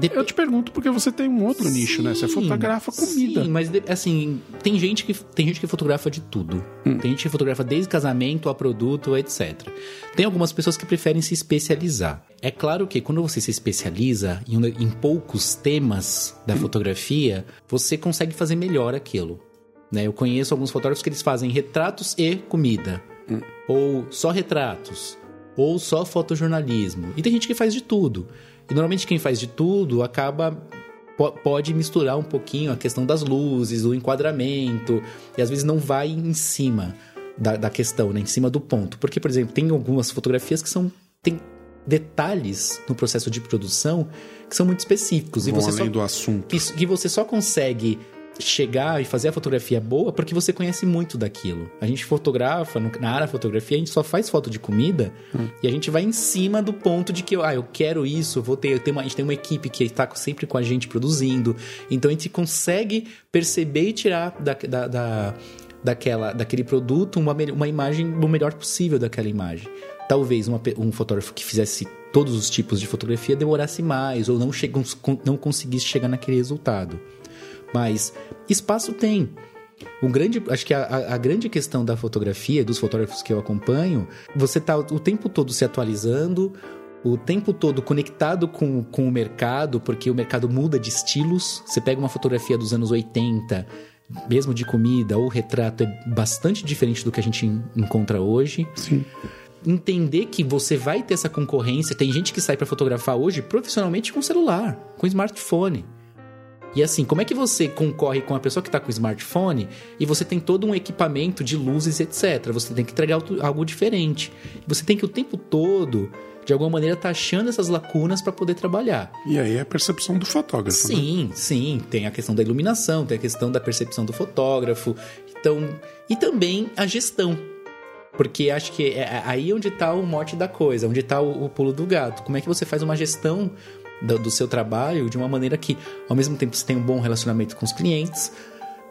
Dep- Eu te pergunto porque você tem um outro nicho, né? Você Sim, fotografa comida. Sim, mas assim, tem gente que tem gente que fotografa de tudo. Hum. Tem gente que fotografa desde casamento a produto, etc. Tem algumas pessoas que preferem se especializar. É claro que quando você se especializa em, em poucos temas da Hum. fotografia, você consegue fazer melhor aquilo. Né? Eu conheço alguns fotógrafos que eles fazem retratos e comida. Hum. Ou só retratos. Ou só fotojornalismo. E tem gente que faz de tudo. E normalmente quem faz de tudo acaba pode misturar um pouquinho a questão das luzes, do enquadramento, e às vezes não vai em cima da, da questão, né? em cima do ponto. Porque, por exemplo, tem algumas fotografias que são. Tem detalhes no processo de produção que são muito específicos. Vão e você além só, do assunto. Que, que você só consegue chegar e fazer a fotografia boa porque você conhece muito daquilo. A gente fotografa, na área da fotografia, a gente só faz foto de comida hum. e a gente vai em cima do ponto de que, ah, eu quero isso, vou ter, ter uma, a gente tem uma equipe que está sempre com a gente produzindo. Então a gente consegue perceber e tirar da, da, da daquela, daquele produto uma, uma imagem o melhor possível daquela imagem. Talvez uma, um fotógrafo que fizesse todos os tipos de fotografia demorasse mais ou não, chega, não conseguisse chegar naquele resultado. Mas espaço tem. Um grande, acho que a, a, grande questão da fotografia, dos fotógrafos que eu acompanho, você está o tempo todo se atualizando, o tempo todo conectado com, com o mercado, porque o mercado muda de estilos. Você pega uma fotografia dos anos 80, mesmo de comida ou retrato, é bastante diferente do que a gente encontra hoje. Sim. Entender que você vai ter essa concorrência. Tem gente que sai para fotografar hoje profissionalmente com celular, com smartphone. E assim, como é que você concorre com a pessoa que está com smartphone e você tem todo um equipamento de luzes, etc. Você tem que entregar algo diferente. Você tem que o tempo todo, de alguma maneira, estar tá achando essas lacunas para poder trabalhar. E aí é a percepção do fotógrafo. Né? Sim, né? sim. Tem a questão da iluminação, tem a questão da percepção do fotógrafo. Então, e também a gestão. Porque acho que é aí onde está o mote da coisa, onde está o, o pulo do gato. Como é que você faz uma gestão do, do seu trabalho de uma maneira que, ao mesmo tempo, você tem um bom relacionamento com os clientes,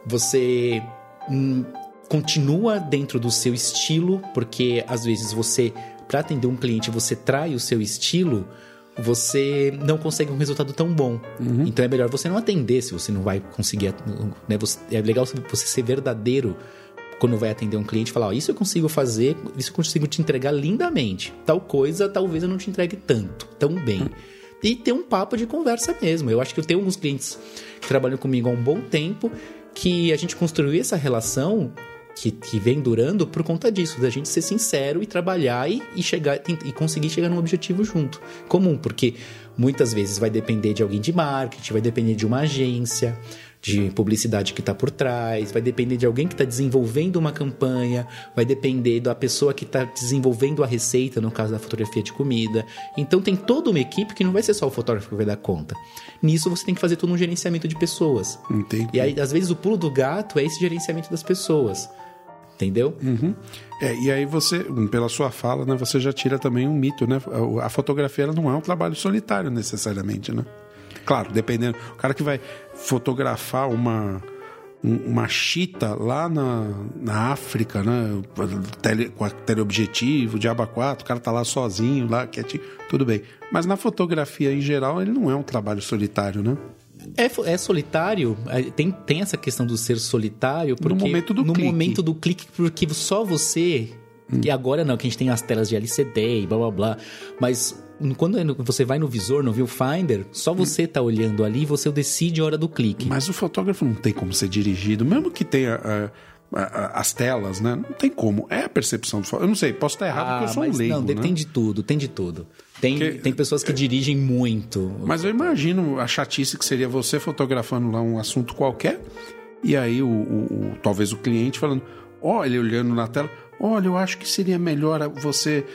você hum, continua dentro do seu estilo, porque às vezes você, para atender um cliente, você trai o seu estilo, você não consegue um resultado tão bom. Uhum. Então é melhor você não atender se você não vai conseguir. Né? Você, é legal você ser verdadeiro quando vai atender um cliente falar: oh, Isso eu consigo fazer, isso eu consigo te entregar lindamente. Tal coisa, talvez eu não te entregue tanto, tão bem. Uhum e ter um papo de conversa mesmo. Eu acho que eu tenho alguns clientes que trabalham comigo há um bom tempo que a gente construiu essa relação que, que vem durando por conta disso, da gente ser sincero e trabalhar e, e chegar e conseguir chegar num objetivo junto. Comum, porque muitas vezes vai depender de alguém de marketing, vai depender de uma agência, de publicidade que está por trás, vai depender de alguém que está desenvolvendo uma campanha, vai depender da pessoa que está desenvolvendo a receita, no caso da fotografia de comida. Então tem toda uma equipe que não vai ser só o fotógrafo que vai dar conta. Nisso você tem que fazer todo um gerenciamento de pessoas. Entendi. E aí, às vezes, o pulo do gato é esse gerenciamento das pessoas. Entendeu? Uhum. É, e aí você, pela sua fala, né, você já tira também um mito, né? A fotografia ela não é um trabalho solitário necessariamente, né? Claro, dependendo. O cara que vai fotografar uma uma chita lá na, na África, né? Tele, com a teleobjetivo, Diaba 4, o cara tá lá sozinho, lá quietinho, tudo bem. Mas na fotografia em geral, ele não é um trabalho solitário, né? É, é solitário, é, tem, tem essa questão do ser solitário, porque no momento do no clique. momento do clique, porque só você. Hum. E agora não, que a gente tem as telas de LCD e blá blá blá. Mas quando é você vai no visor, no viewfinder, só você está olhando ali e você decide a hora do clique. Mas o fotógrafo não tem como ser dirigido, mesmo que tenha uh, as telas, né? Não tem como. É a percepção do fotógrafo. Eu não sei, posso estar errado ah, porque eu sou um leigo, Não, né? tem de tudo, tem de tudo. Tem, porque, tem pessoas que é, dirigem muito. Mas eu imagino a chatice que seria você fotografando lá um assunto qualquer e aí o, o, o talvez o cliente falando, olha, olhando na tela, olha, eu acho que seria melhor você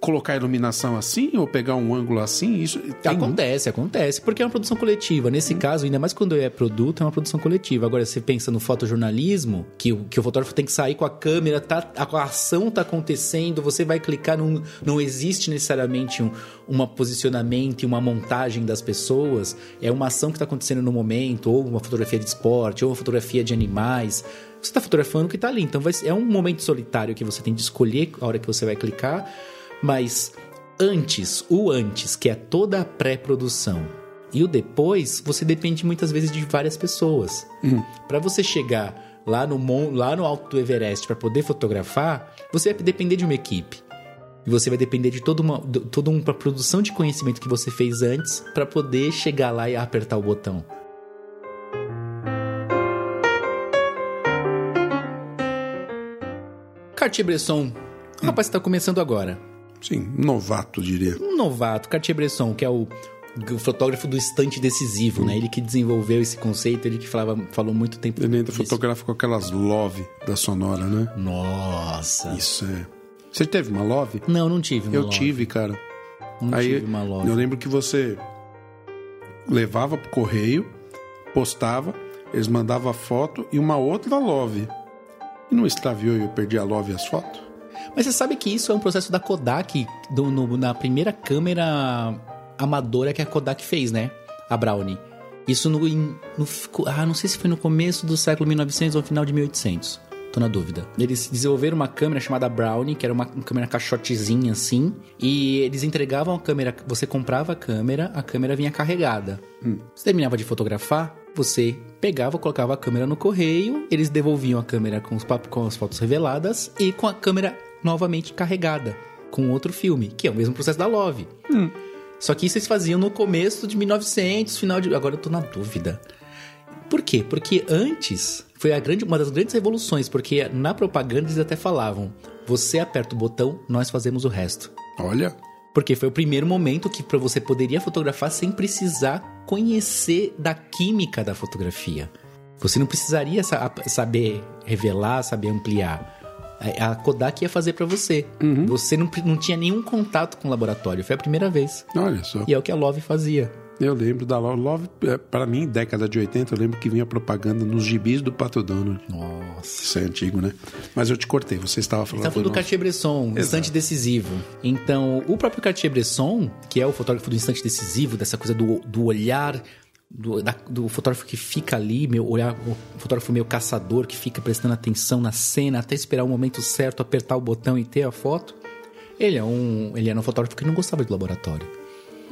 colocar a iluminação assim ou pegar um ângulo assim? Isso acontece, acontece, porque é uma produção coletiva. Nesse hum. caso, ainda mais quando é produto, é uma produção coletiva. Agora, você pensa no fotojornalismo, que, que o fotógrafo tem que sair com a câmera, tá, a ação tá acontecendo, você vai clicar, não, não existe necessariamente um uma posicionamento e uma montagem das pessoas. É uma ação que está acontecendo no momento, ou uma fotografia de esporte, ou uma fotografia de animais. Você está fotografando o que está ali. Então, vai, é um momento solitário que você tem de escolher a hora que você vai clicar mas antes, o antes, que é toda a pré-produção, e o depois, você depende muitas vezes de várias pessoas. Hum. Para você chegar lá no, lá no alto do Everest para poder fotografar, você vai depender de uma equipe. E você vai depender de toda uma, toda uma produção de conhecimento que você fez antes para poder chegar lá e apertar o botão. Cartier-Bresson, o rapaz está começando agora. Sim, novato, diria. Um novato, Cartier-Bresson, que é o o fotógrafo do estante decisivo, né? Ele que desenvolveu esse conceito, ele que falava, falou muito tempo. Ele ainda fotografa com aquelas love da Sonora, né? Nossa. Isso é. Você teve uma love? Não, não tive. Uma Eu love. tive, cara. Não Aí tive uma love. eu lembro que você levava pro correio, postava, eles mandavam a foto e uma outra love. E não extraviou e eu perdi a love e as fotos? Mas você sabe que isso é um processo da Kodak, do- no- na primeira câmera amadora que a Kodak fez, né? A Brownie. Isso no, no- Ah, não sei se foi no começo do século 1900 ou no final de 1800. Tô na dúvida. Eles desenvolveram uma câmera chamada Brownie, que era uma, uma câmera caixotezinha assim. E eles entregavam a câmera. Você comprava a câmera, a câmera vinha carregada. Você terminava de fotografar, você pegava, colocava a câmera no correio, eles devolviam a câmera com, os com as fotos reveladas e com a câmera novamente carregada com outro filme, que é o mesmo processo da Love. Só que isso eles faziam no começo de 1900, final de. Agora eu tô na dúvida. Por quê? Porque antes foi a grande, uma das grandes revoluções, porque na propaganda eles até falavam: você aperta o botão, nós fazemos o resto. Olha, Porque foi o primeiro momento que você poderia fotografar sem precisar conhecer da química da fotografia. Você não precisaria sa- saber revelar, saber ampliar. A Kodak ia fazer pra você. Você não, não tinha nenhum contato com o laboratório. Foi a primeira vez. olha só. E é o que a Love fazia. Eu lembro da Love. Love, é, pra mim, década de 80, eu lembro que vinha propaganda nos gibis do Pato Donald. Nossa. Isso é antigo, né? Mas eu te cortei, você estava falando. Está falando do Cartier-Bresson, instante decisivo. Então, o próprio Cartier-Bresson, que é o fotógrafo do instante decisivo, dessa coisa do, do olhar, do, da- do fotógrafo que fica ali, meu olhar, o fotógrafo meio caçador, que fica prestando atenção na cena, até esperar o momento certo, apertar o botão e ter a foto. Ele é um, ele era um fotógrafo que não gostava de laboratório.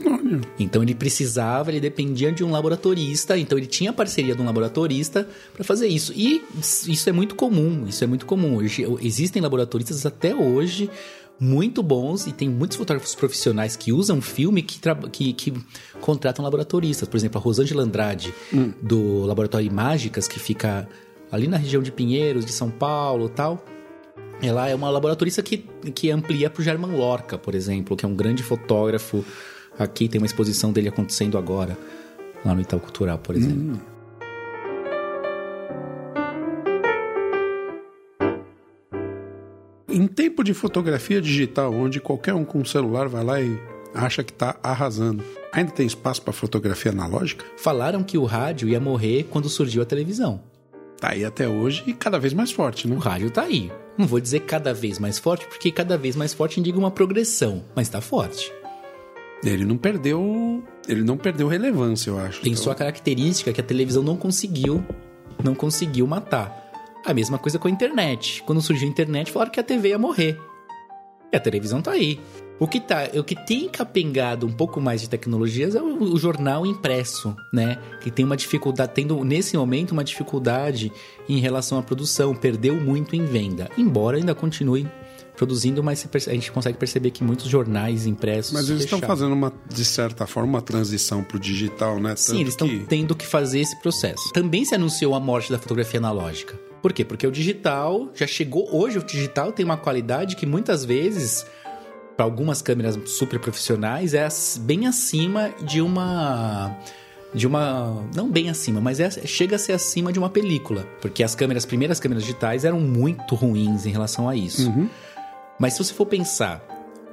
Olha, Então ele precisava, ele dependia de um laboratorista, então ele tinha a parceria de um laboratorista para fazer isso. E isso é muito comum, isso é muito comum. Hoje, existem laboratoristas até hoje muito bons e tem muitos fotógrafos profissionais que usam filme que, que, que contratam laboratoristas. Por exemplo, a Rosângela Andrade, do Laboratório Mágicas, que fica ali na região de Pinheiros, de São Paulo tal. Ela é uma laboratorista que, que amplia para o German Lorca, por exemplo, que é um grande fotógrafo. Aqui tem uma exposição dele acontecendo agora, lá no Itaú Cultural, por exemplo. Em tempo de fotografia digital, onde qualquer um com um celular vai lá e acha que tá arrasando, ainda tem espaço para fotografia analógica? Falaram que o rádio ia morrer quando surgiu a televisão. Tá aí até hoje e cada vez mais forte, né? O rádio tá aí. Não vou dizer cada vez mais forte, porque cada vez mais forte indica uma progressão, mas tá forte. Ele não perdeu, ele não perdeu relevância, eu acho. Tem Então, sua característica que a televisão não conseguiu, não conseguiu matar. A mesma coisa com a internet. Quando surgiu a internet, falaram que a TV ia morrer. E a televisão tá aí. O que, tá, o que tem capengado um pouco mais de tecnologias é o, o jornal impresso, né? Que tem uma dificuldade, tendo nesse momento uma dificuldade em relação à produção, perdeu muito em venda. Embora ainda continue produzindo, mas a gente consegue perceber que muitos jornais impressos. Mas eles estão fazendo uma, de certa forma, uma transição pro digital, né? Sim, Tanto eles estão que- tendo que fazer esse processo. Também se anunciou a morte da fotografia analógica. Por quê? Porque o digital já chegou. Hoje o digital tem uma qualidade que muitas vezes, para algumas câmeras super profissionais, é bem acima de uma. De uma. Não bem acima, mas é- chega a ser acima de uma película. Porque as câmeras, as primeiras câmeras digitais eram muito ruins em relação a isso. Mas se você for pensar,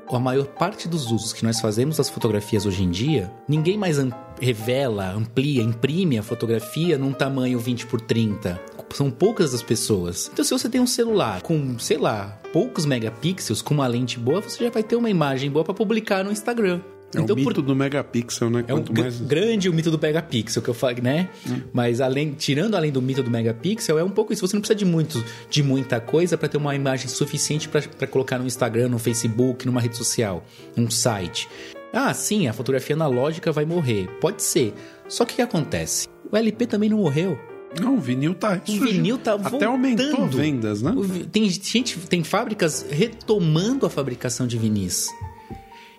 a maior parte dos usos que nós fazemos das fotografias hoje em dia, ninguém mais am- revela, amplia, imprime a fotografia num tamanho 20 por 30. São poucas as pessoas. Então, se você tem um celular com, sei lá, poucos megapixels, com uma lente boa, você já vai ter uma imagem boa para publicar no Instagram. É então, o mito do megapixel, né? é um Quanto mais... grande o mito do megapixel que eu falo, né? Mas além, tirando além do mito do megapixel, é um pouco isso. Você não precisa de muito, de muita coisa para ter uma imagem suficiente para colocar no Instagram, no Facebook, numa rede social, um site. Ah, sim, a fotografia analógica vai morrer. Pode ser. Só que o que acontece? O LP também não morreu. Não, o vinil tá... O vinil tá Até aumentou vendas, né? Tem gente, tem fábricas retomando a fabricação de vinis.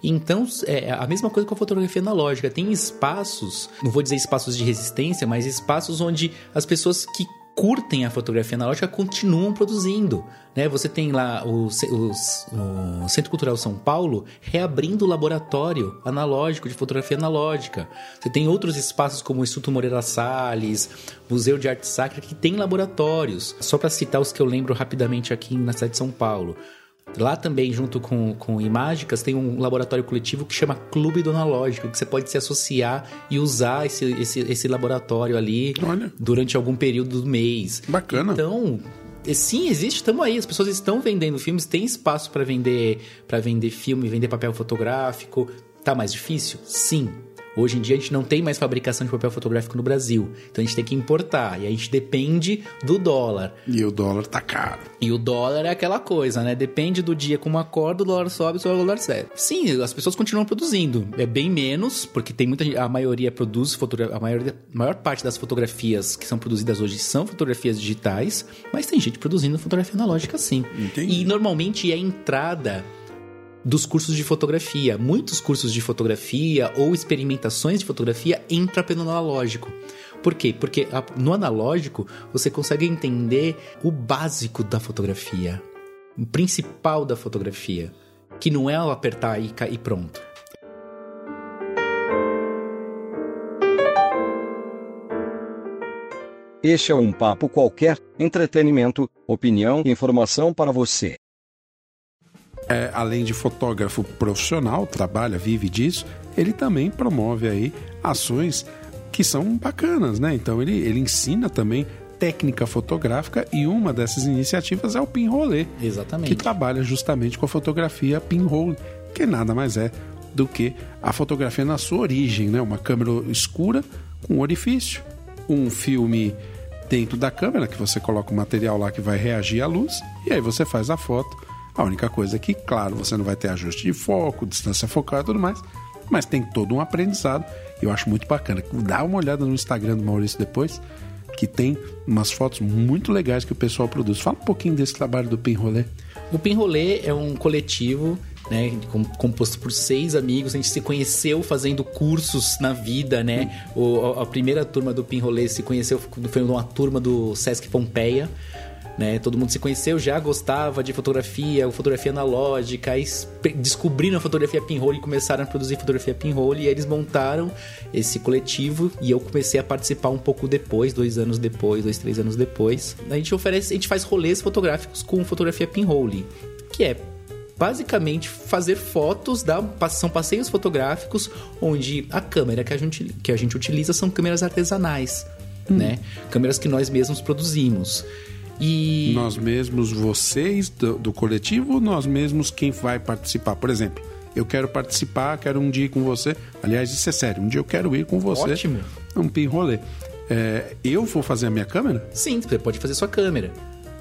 Então, é a mesma coisa com a fotografia analógica. Tem espaços, não vou dizer espaços de resistência, mas espaços onde as pessoas que curtem a fotografia analógica continuam produzindo. Né? Você tem lá o, o, o, Centro Cultural São Paulo reabrindo o laboratório analógico de fotografia analógica. Você tem outros espaços como o Instituto Moreira Salles, Museu de Arte Sacra, que tem laboratórios. Só para citar os que eu lembro rapidamente aqui na cidade de São Paulo. Lá também, junto com, com Imágicas, tem um laboratório coletivo que chama Clube do Analógico, que você pode se associar e usar esse, esse, esse laboratório ali Olha. durante algum período do mês. Bacana. Então, sim, existe, estamos aí. As pessoas estão vendendo filmes, tem espaço para vender para vender filme, vender papel fotográfico. Tá mais difícil? Sim. Hoje em dia a gente não tem mais fabricação de papel fotográfico no Brasil. Então a gente tem que importar. E a gente depende do dólar. E o dólar tá caro. E o dólar é aquela coisa, né? Depende do dia como acorda, o dólar sobe, o dólar sobe. Sim, as pessoas continuam produzindo. É bem menos, porque tem muita gente. A maioria produz fotografia. A maioria, a maior parte das fotografias que são produzidas hoje são fotografias digitais, mas tem gente produzindo fotografia analógica sim. Entendi. E normalmente é a entrada dos cursos de fotografia. Muitos cursos de fotografia ou experimentações de fotografia entra pelo analógico. Por quê? Porque no analógico você consegue entender o básico da fotografia, o principal da fotografia, que não é o apertar e, e pronto. Este é um papo qualquer, entretenimento, opinião e informação para você é, além de fotógrafo profissional, trabalha, vive disso, ele também promove aí ações que são bacanas, né? Então ele, ele ensina também técnica fotográfica e uma dessas iniciativas é o Pinrolê. Exatamente. Que trabalha justamente com a fotografia pinhole, que nada mais é do que a fotografia na sua origem, né? Uma câmera escura com um orifício, um filme dentro da câmera que você coloca o material lá que vai reagir à luz e aí você faz a foto a única coisa é que, claro, você não vai ter ajuste de foco, distância focal e tudo mais, mas tem todo um aprendizado. Eu acho muito bacana. Dá uma olhada no Instagram do Maurício depois, que tem umas fotos muito legais que o pessoal produz. Fala um pouquinho desse trabalho do Pinrolê. O Pinrolê é um coletivo né, composto por seis amigos. A gente se conheceu fazendo cursos na vida, né? O, a primeira turma do Pinrolê se conheceu foi uma turma do Sesc Pompeia né? Todo mundo se conheceu, já gostava de fotografia, fotografia analógica, aí descobriram a fotografia pinhole e começaram a produzir fotografia pinhole e eles montaram esse coletivo e eu comecei a participar um pouco depois, dois anos depois, dois, três anos depois. A gente oferece, a gente faz rolês fotográficos com fotografia pinhole, que é basicamente fazer fotos da são passeios fotográficos onde a câmera que a gente, que a gente utiliza são câmeras artesanais, hum. né? Câmeras que nós mesmos produzimos. E... Nós mesmos, vocês do, do coletivo, ou nós mesmos quem vai participar? Por exemplo, eu quero participar, quero um dia ir com você. Aliás, isso é sério, um dia eu quero ir com você. Ótimo. Um pinrolê. É, eu vou fazer a minha câmera? Sim, você pode fazer sua câmera.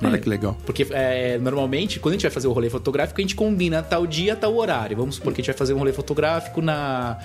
Olha né? que legal. Porque é, normalmente, quando a gente vai fazer o rolê fotográfico, a gente combina tal dia, tal horário. Vamos supor que a gente vai fazer um rolê fotográfico na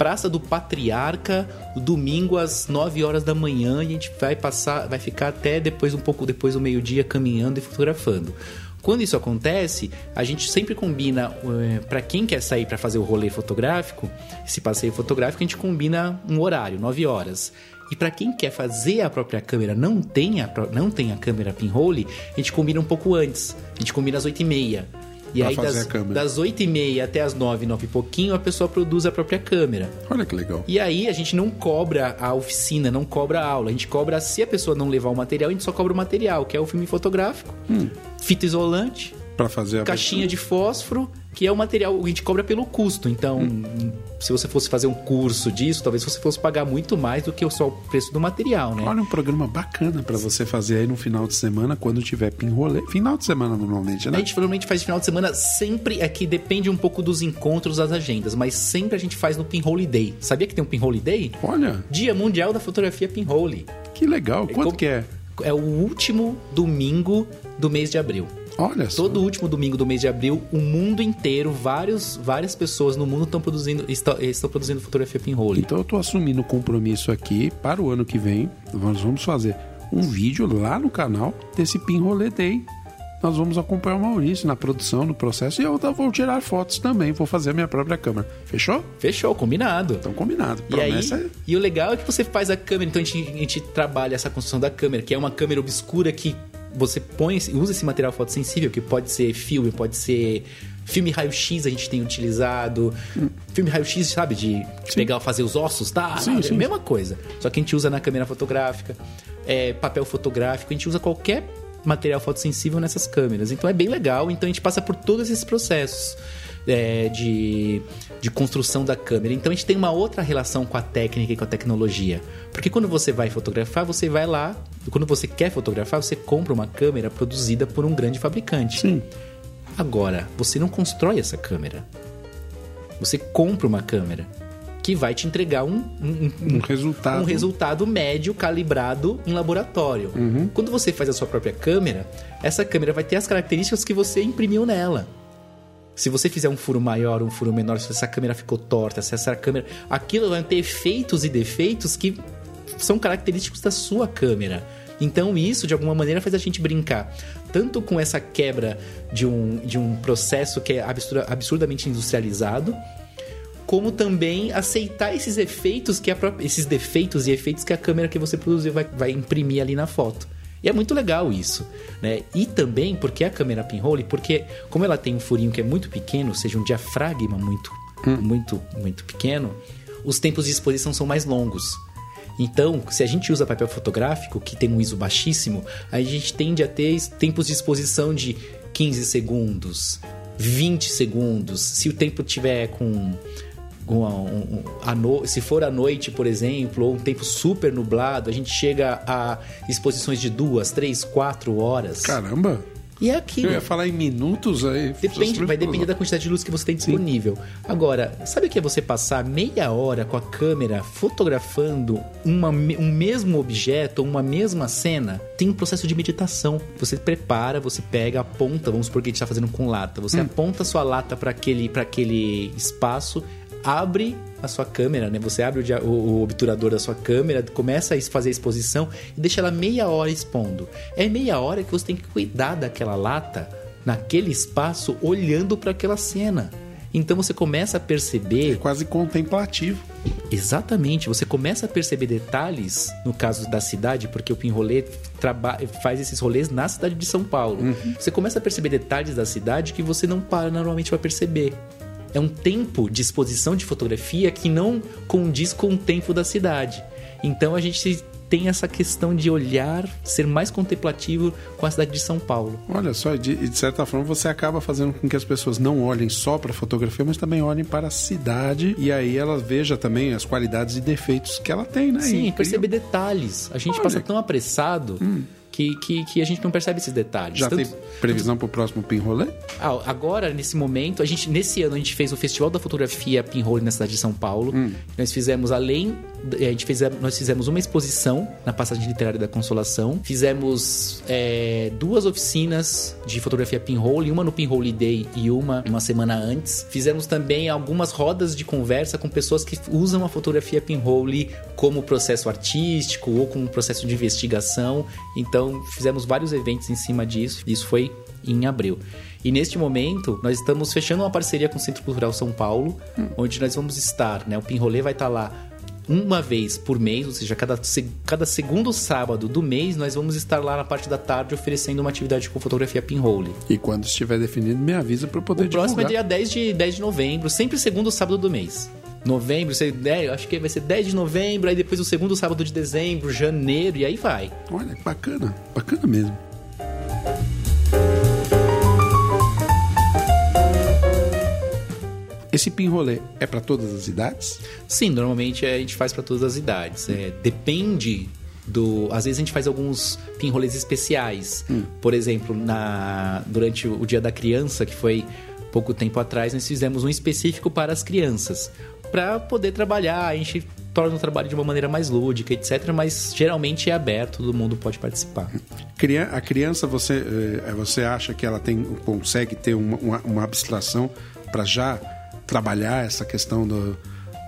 Praça do Patriarca, domingo às 9 horas da manhã, e a gente vai passar, vai ficar até depois um pouco depois do meio-dia caminhando e fotografando. Quando isso acontece, a gente sempre combina eh, para quem quer sair para fazer o rolê fotográfico, esse passeio fotográfico, a gente combina um horário, 9 horas. E para quem quer fazer a própria câmera, não tem a, não tem a câmera pinhole, a gente combina um pouco antes. A gente combina às 8 e meia. E aí, das, das 8 e meia até as 9, 9 e pouquinho, a pessoa produz a própria câmera. Olha que legal. E aí, a gente não cobra a oficina, não cobra a aula. A gente cobra, se a pessoa não levar o material, a gente só cobra o material, que é o filme fotográfico, hum. fita isolante, para fazer a caixinha de fósforo que é o material, a gente cobra pelo custo. Então, hum. se você fosse fazer um curso disso, talvez você fosse pagar muito mais do que só o preço do material, né? Olha, um programa bacana para você fazer aí no final de semana, quando tiver pinrolê. Final de semana, normalmente, né? A gente normalmente faz final de semana sempre, aqui é depende um pouco dos encontros, das agendas, mas sempre a gente faz no Pinhole Day. Sabia que tem um Pinhole Day? Olha! Dia Mundial da Fotografia Pinhole. Que legal! É Quanto é, que é? É o último domingo do mês de abril. Olha só. Todo último domingo do mês de abril, o mundo inteiro, vários, várias pessoas no mundo estão produzindo, estão, estão produzindo fotografia pinhole. Então eu estou assumindo o compromisso aqui para o ano que vem. Nós vamos fazer um vídeo lá no canal desse Pinrole Day nós vamos acompanhar o Maurício na produção, no processo, e eu vou tirar fotos também, vou fazer a minha própria câmera. Fechou? Fechou, combinado. Então, combinado. E, aí, Promessa é... e o legal é que você faz a câmera, então a gente, a gente trabalha essa construção da câmera, que é uma câmera obscura que você põe, usa esse material fotossensível, que pode ser filme, pode ser filme raio-x a gente tem utilizado. Filme raio-x, sabe? De, de pegar, fazer os ossos, tá? Sim, é sim. mesma coisa. Só que a gente usa na câmera fotográfica, é, papel fotográfico, a gente usa qualquer material fotossensível nessas câmeras. Então é bem legal. Então a gente passa por todos esses processos. É, de, de construção da câmera. Então a gente tem uma outra relação com a técnica e com a tecnologia. Porque quando você vai fotografar, você vai lá. Quando você quer fotografar, você compra uma câmera produzida por um grande fabricante. Sim. Agora, você não constrói essa câmera. Você compra uma câmera que vai te entregar um, um, um- Um resultado. um resultado médio calibrado em laboratório. Quando você faz a sua própria câmera, essa câmera vai ter as características que você imprimiu nela. Se você fizer um furo maior, um furo menor, se essa câmera ficou torta, se essa câmera. Aquilo vai ter efeitos e defeitos que são característicos da sua câmera. Então isso, de alguma maneira, faz a gente brincar. Tanto com essa quebra de um, de um processo que é absurda- absurdamente industrializado, como também aceitar esses efeitos que a própria, esses defeitos e efeitos que a câmera que você produziu vai, vai imprimir ali na foto. E é muito legal isso, né? E também porque a câmera pinhole, porque como ela tem um furinho que é muito pequeno, ou seja, um diafragma muito, muito, muito pequeno, os tempos de exposição são mais longos. Então, se a gente usa papel fotográfico, que tem um ISO baixíssimo, a gente tende a ter tempos de exposição de 15 segundos, 20 segundos. Se o tempo tiver com. Um- um- no- se for à noite, por exemplo, ou um tempo super nublado, a gente chega a exposições de duas, três, quatro horas. Caramba! E é aquilo. Eu ia falar em minutos aí. Depende, vai depender da quantidade de luz que você tem disponível. Agora, sabe o que é você passar meia hora com a câmera fotografando uma um mesmo objeto, uma mesma cena? Tem um processo de meditação. Você prepara, você pega, aponta, vamos supor que a gente está fazendo com lata. Você aponta a sua lata para aquele, pra aquele espaço, abre a sua câmera, né? Você abre o, o- obturador da sua câmera, começa a fazer a exposição e deixa ela meia hora expondo. É meia hora que você tem que cuidar daquela lata naquele espaço, olhando para aquela cena. Então você começa a perceber É quase contemplativo. Exatamente, você começa a perceber detalhes, no caso da cidade, porque o Pinrolê traba- faz esses rolês na cidade de São Paulo. Você começa a perceber detalhes da cidade que você não para normalmente para perceber. É um tempo de exposição de fotografia que não condiz com o tempo da cidade. Então a gente tem essa questão de olhar, ser mais contemplativo com a cidade de São Paulo. Olha só, de, de certa forma você acaba fazendo com que as pessoas não olhem só para a fotografia, mas também olhem para a cidade e aí ela veja também as qualidades e defeitos que ela tem, né? Sim, E- perceber detalhes. A gente Olha. passa tão apressado que, que, que a gente não percebe esses detalhes. Já Tanto- tem previsão para o próximo Pinrolê? Ah, agora, nesse momento, a gente, nesse ano, a gente fez o Festival da Fotografia Pinhole na cidade de São Paulo. Nós fizemos, além. A gente fez, nós fizemos uma exposição na Passagem Literária da Consolação. Fizemos é, duas oficinas de fotografia Pinhole, uma no Pinhole Day e uma uma semana antes. Fizemos também algumas rodas de conversa com pessoas que usam a fotografia Pinhole como processo artístico ou como processo de investigação. Então, fizemos vários eventos em cima disso. Isso foi em abril. E neste momento, nós estamos fechando uma parceria com o Centro Cultural São Paulo, onde nós vamos estar, né? O Pinrolê vai estar lá uma vez por mês, ou seja, cada, cada segundo sábado do mês, nós vamos estar lá na parte da tarde oferecendo uma atividade com fotografia pinhole. E quando estiver definido, me avisa para eu poder O próximo é divulgar. dia 10 de, 10 de novembro, sempre segundo sábado do mês. Novembro, sei- é, acho que vai ser 10 de novembro, aí depois o segundo sábado de dezembro, janeiro, e aí vai. Olha, que bacana, bacana mesmo. Esse pinrolê é para todas as idades? Sim, normalmente a gente faz para todas as idades. É, depende do. Às vezes a gente faz alguns pinrolês especiais. Por exemplo, na durante o Dia da Criança, que foi pouco tempo atrás, nós fizemos um específico para as crianças. Para poder trabalhar, a gente torna o trabalho de uma maneira mais lúdica, etc. Mas geralmente é aberto, todo mundo pode participar. A criança, você, eh, você acha que ela tem, consegue ter uma, uma, uma abstração para já trabalhar essa questão do,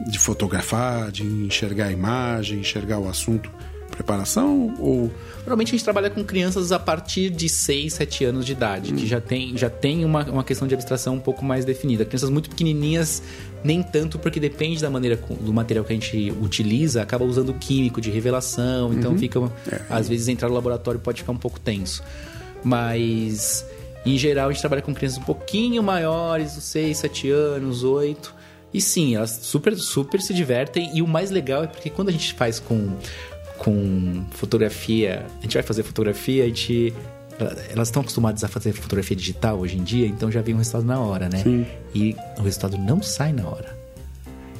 de fotografar, de enxergar a imagem, enxergar o assunto preparação ou Normalmente a gente trabalha com crianças a partir de 6, 7 anos de idade, que já tem, já tem uma, uma questão de abstração um pouco mais definida. Crianças muito pequenininhas, nem tanto, porque depende da maneira do material que a gente utiliza, acaba usando químico de revelação, então fica. Às vezes entrar no laboratório pode ficar um pouco tenso. Mas. Em geral, a gente trabalha com crianças um pouquinho maiores, os 6, 7 anos, 8. E sim, elas super, super se divertem. E o mais legal é porque quando a gente faz com, com fotografia, a gente vai fazer fotografia, a gente. Elas estão acostumadas a fazer fotografia digital hoje em dia, então já vem o resultado na hora, né? Sim. E o resultado não sai na hora.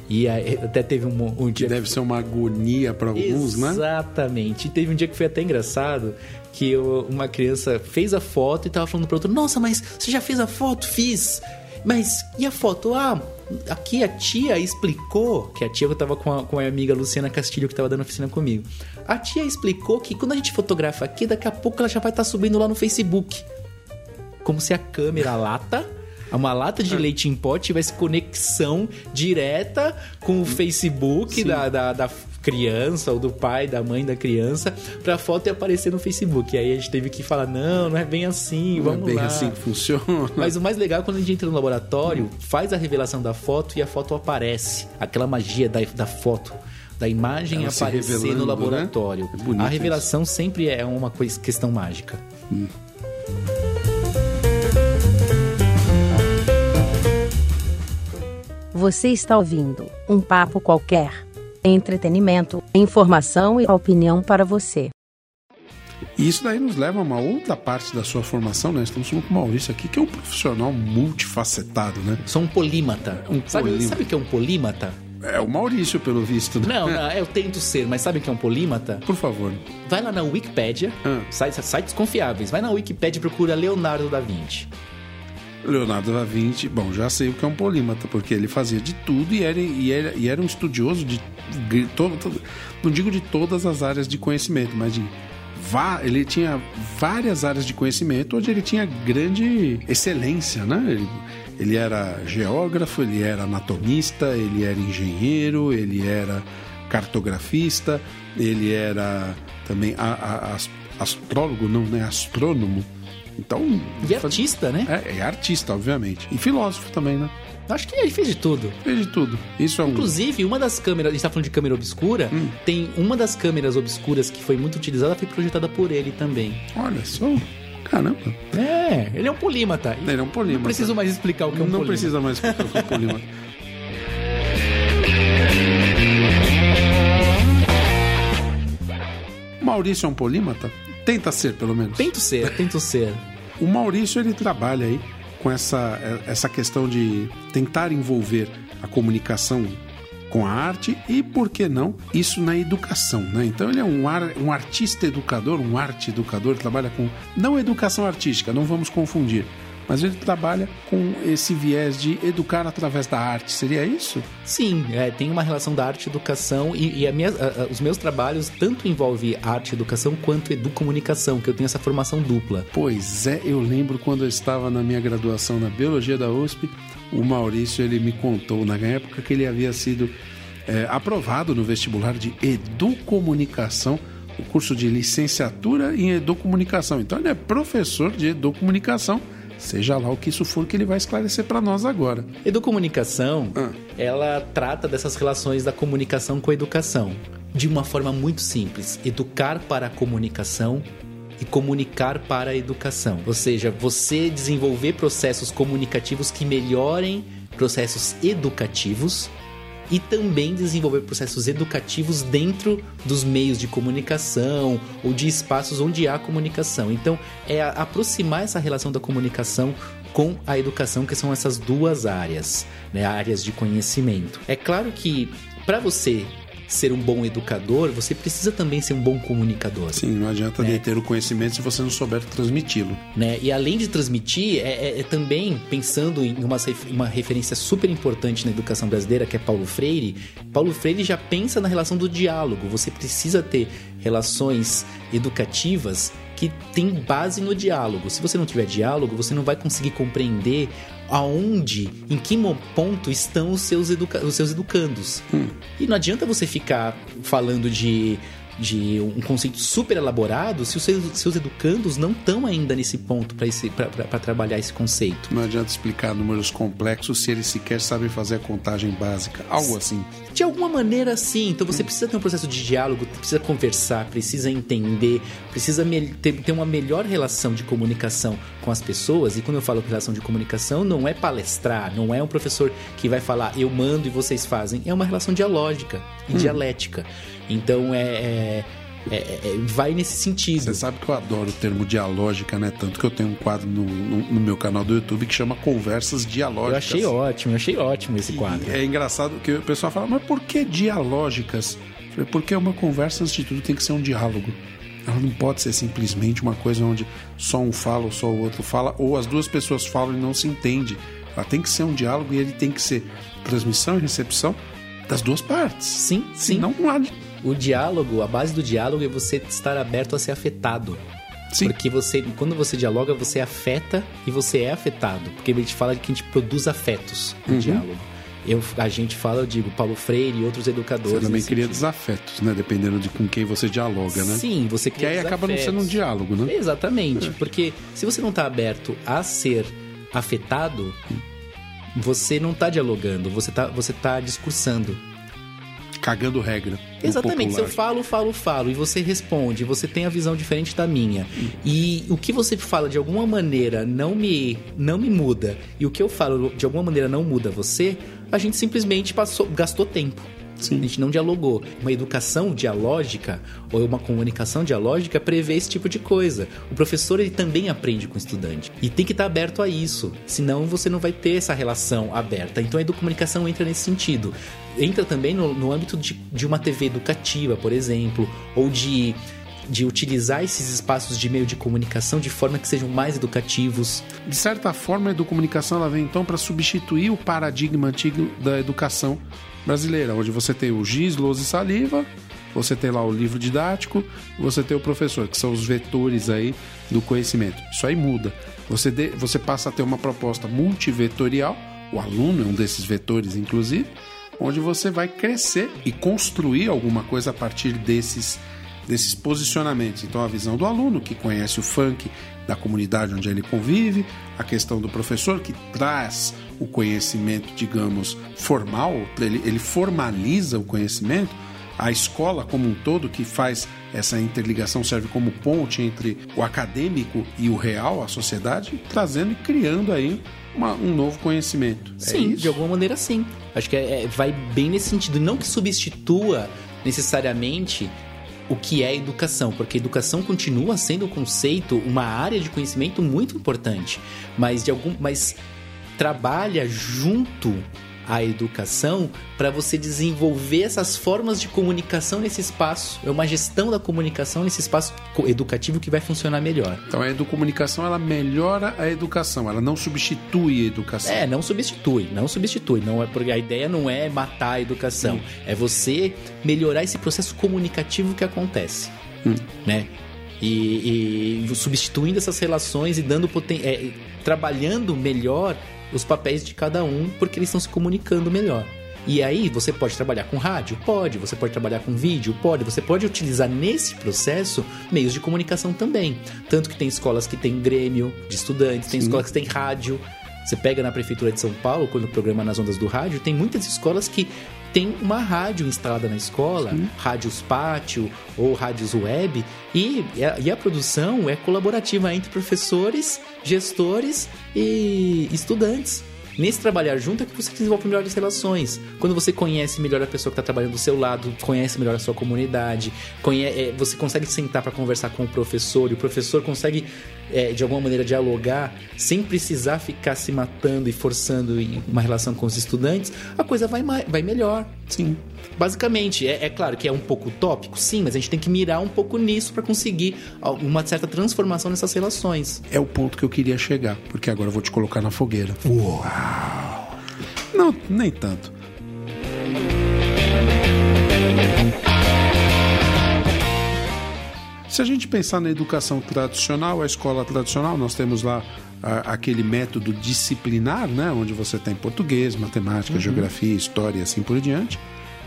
E aí, até teve um, um que dia. deve ser uma agonia para alguns, né? Exatamente. E teve um dia que foi até engraçado que eu- uma criança fez a foto e tava falando pro outro: Nossa, mas você já fez a foto? Fiz. Mas e a foto? Ah, aqui a tia explicou que a tia eu tava com a, com a minha amiga Luciana Castilho que tava dando oficina comigo. A tia explicou que quando a gente fotografa aqui, daqui a pouco ela já vai estar subindo lá no Facebook. Como se a câmera lata. Uma lata de leite em pó tivesse conexão direta com o Facebook da, da, da criança ou do pai, da mãe da criança, pra foto aparecer no Facebook. E aí a gente teve que falar: não, não é bem assim, Não é vamos bem lá. assim que funciona. Mas o mais legal é quando a gente entra no laboratório, faz a revelação da foto e a foto aparece. Aquela magia da, da foto. Da imagem Ela aparecer no né? laboratório. É bonito a revelação sempre é uma coisa, questão mágica. Você está ouvindo um papo qualquer. Entretenimento, informação e opinião para você. E isso daí nos leva a uma outra parte da sua formação, né? Estamos falando com o Maurício aqui, que é um profissional multifacetado, né? Sou um polímata. Um sabe, polímata. sabe o que é um polímata? É o Maurício, pelo visto. né? Não, não, eu tento ser, mas sabe o que é um polímata? Por favor. Vai lá na Wikipédia, Ah. sites, sites confiáveis, vai na Wikipédia e procura Leonardo da Vinci. Leonardo da Vinci, bom, já sei o que é um polímata, porque ele fazia de tudo e era, e era, e era um estudioso de. de todo, todo- não digo de todas as áreas de conhecimento, mas de. Ele tinha várias áreas de conhecimento onde ele tinha grande excelência, né? Ele, ele era geógrafo, ele era anatomista, ele era engenheiro, ele era cartografista, ele era também a- a- as- astrólogo, não, né? Astrônomo. Então. E faz- artista, né? é, é artista, obviamente. E filósofo também, né? Acho que ele fez de tudo. Fez de tudo. Isso é um. Inclusive, uma das câmeras, a gente tá falando de câmera obscura, Hum. tem uma das câmeras obscuras que foi muito utilizada, foi projetada por ele também. Olha só. Caramba. É, ele é um polímata. Ele é um polímata. Não preciso mais explicar o que é um Não polímata. precisa mais explicar o que é um polímata. Maurício é um polímata? Tenta ser, pelo menos. Tento ser, tento ser. O Maurício ele trabalha aí com essa, essa questão de tentar envolver a comunicação com a arte e, por que não, isso na educação, né? Então ele é um, ar, um artista educador, um arte educador, trabalha com não educação artística, não vamos confundir, mas ele trabalha com esse viés de educar através da arte, seria isso? Sim, é, tem uma relação da arte e educação e, e minha- a- a- os meus trabalhos tanto envolvem arte e educação quanto educomunicação, que eu tenho essa formação dupla. Pois é, eu lembro quando eu estava na minha graduação na Biologia da USP, o Maurício ele me contou na época que ele havia sido é, aprovado no vestibular de Educomunicação, o curso de licenciatura em Educomunicação. Então ele é professor de Educomunicação, seja lá o que isso for que ele vai esclarecer para nós agora. Educomunicação, Ah. ela trata dessas relações da comunicação com a educação de uma forma muito simples: educar para a comunicação e comunicar para a educação. Ou seja, você desenvolver processos comunicativos que melhorem processos educativos e também desenvolver processos educativos dentro dos meios de comunicação ou de espaços onde há comunicação. Então, é aproximar essa relação da comunicação com a educação, que são essas duas áreas, né, áreas de conhecimento. É claro que para você ser um bom educador, você precisa também ser um bom comunicador Sim, não adianta É. ter o conhecimento se você não souber transmiti-lo. né? E além de transmitir, é, é- é também pensando em uma, uma referência super importante na educação brasileira, que é Paulo Freire. Paulo Freire já pensa na relação do diálogo. Você precisa ter relações educativas que têm base no diálogo. Se você não tiver diálogo, você não vai conseguir compreender aonde, em que ponto estão os seus, educa- os seus educandos. E não adianta você ficar falando de de um conceito super elaborado se os seus, seus educandos não estão ainda nesse ponto para trabalhar esse conceito. Não adianta explicar números complexos se eles sequer sabem fazer a contagem básica, algo assim. De alguma maneira, sim. Então você precisa ter um processo de diálogo, precisa conversar, precisa entender, precisa ter, uma melhor relação de comunicação com as pessoas. E quando eu falo relação de comunicação, não é palestrar, não é um professor que vai falar eu mando e vocês fazem. É uma relação dialógica e hum. dialética. Então é, é é, é, vai nesse sentido. Você sabe que eu adoro o termo dialógica, né? Tanto que eu tenho um quadro no, no, no meu canal do YouTube que chama Conversas Dialógicas. Eu achei ótimo, eu achei ótimo esse quadro. E é engraçado que o pessoal fala, mas por que dialógicas? Porque uma conversa, antes de tudo, tem que ser um diálogo. Ela não pode ser simplesmente uma coisa onde só um fala ou só o outro fala, ou as duas pessoas falam e não se entende. Ela tem que ser um diálogo e ele tem que ser transmissão e recepção das duas partes. Sim, sim. Não lado o diálogo, a base do diálogo é você estar aberto a ser afetado. Sim. Porque você, quando você dialoga, você afeta e você é afetado. Porque a gente fala de que a gente produz afetos no uhum. diálogo. Eu, a gente fala, eu digo, Paulo Freire e outros educadores. Você também cria sentido. desafetos, né? Dependendo de com quem você dialoga, né? Sim, você cria Que aí acaba não sendo um diálogo, né? Exatamente. É. Porque se você não está aberto a ser afetado, você não está dialogando, você está você tá discursando cagando regra. Exatamente. Se eu falo, falo, falo e você responde, você tem a visão diferente da minha. E o que você fala de alguma maneira não me não me muda e o que eu falo de alguma maneira não muda você, a gente simplesmente passou, gastou tempo. Sim. A gente não dialogou. Uma educação dialógica ou uma comunicação dialógica prevê esse tipo de coisa. O professor ele também aprende com o estudante e tem que estar aberto a isso. Senão você não vai ter essa relação aberta. Então a educomunicação entra nesse sentido. Entra também no, no âmbito de, de uma TV educativa, por exemplo, ou de de utilizar esses espaços de meio de comunicação de forma que sejam mais educativos. De certa forma, a educomunicação ela vem então para substituir o paradigma antigo da educação brasileira, onde você tem o giz, lousa e saliva, você tem lá o livro didático, você tem o professor, que são os vetores aí do conhecimento. Isso aí muda. Você, de, você passa a ter uma proposta multivetorial, o aluno é um desses vetores, inclusive, onde você vai crescer e construir alguma coisa a partir desses, desses posicionamentos. Então, a visão do aluno, que conhece o funk da comunidade onde ele convive, a questão do professor, que traz o conhecimento, digamos, formal, ele, ele formaliza o conhecimento, a escola como um todo que faz essa interligação serve como ponte entre o acadêmico e o real, a sociedade, trazendo e criando aí uma, um novo conhecimento. É sim, é de alguma maneira sim. Acho que é, é, vai bem nesse sentido. Não que substitua necessariamente o que é educação, porque educação continua sendo um conceito, uma área de conhecimento muito importante, mas de algum, mas trabalha junto à educação para você desenvolver essas formas de comunicação nesse espaço. É uma gestão da comunicação nesse espaço educativo que vai funcionar melhor. Então a educomunicação ela melhora a educação, ela não substitui a educação. É, não substitui, não substitui. Não é porque a ideia não é matar a educação, hum. é você melhorar esse processo comunicativo que acontece, hum. né? E, e, substituindo essas relações e dando poten é, trabalhando melhor os papéis de cada um porque eles estão se comunicando melhor. E aí você pode trabalhar com rádio? Pode. Você pode trabalhar com vídeo? Pode. Você pode utilizar nesse processo meios de comunicação também. Tanto que tem escolas que tem grêmio de estudantes, tem Sim. escolas que tem rádio. Você pega na prefeitura de São Paulo, quando o programa nas ondas do rádio, tem muitas escolas que tem uma rádio instalada na escola, Sim. rádios pátio ou rádios web, e a, e a produção é colaborativa entre professores, gestores e estudantes. Nesse trabalhar junto é que você desenvolve melhores relações. Quando você conhece melhor a pessoa que está trabalhando do seu lado, conhece melhor a sua comunidade, conhece, é, você consegue sentar para conversar com o professor e o professor consegue é, de alguma maneira dialogar sem precisar ficar se matando e forçando uma relação com os estudantes, a coisa vai, vai melhor. Sim. Basicamente, é, é, claro que é um pouco utópico, sim, mas a gente tem que mirar um pouco nisso para conseguir uma certa transformação nessas relações. É o ponto que eu queria chegar, porque agora eu vou te colocar na fogueira. Uau! Não, nem tanto. Se a gente pensar na educação tradicional, a escola tradicional, nós temos lá a, aquele método disciplinar, né, onde você tem português, matemática, uhum. geografia, história e assim por diante.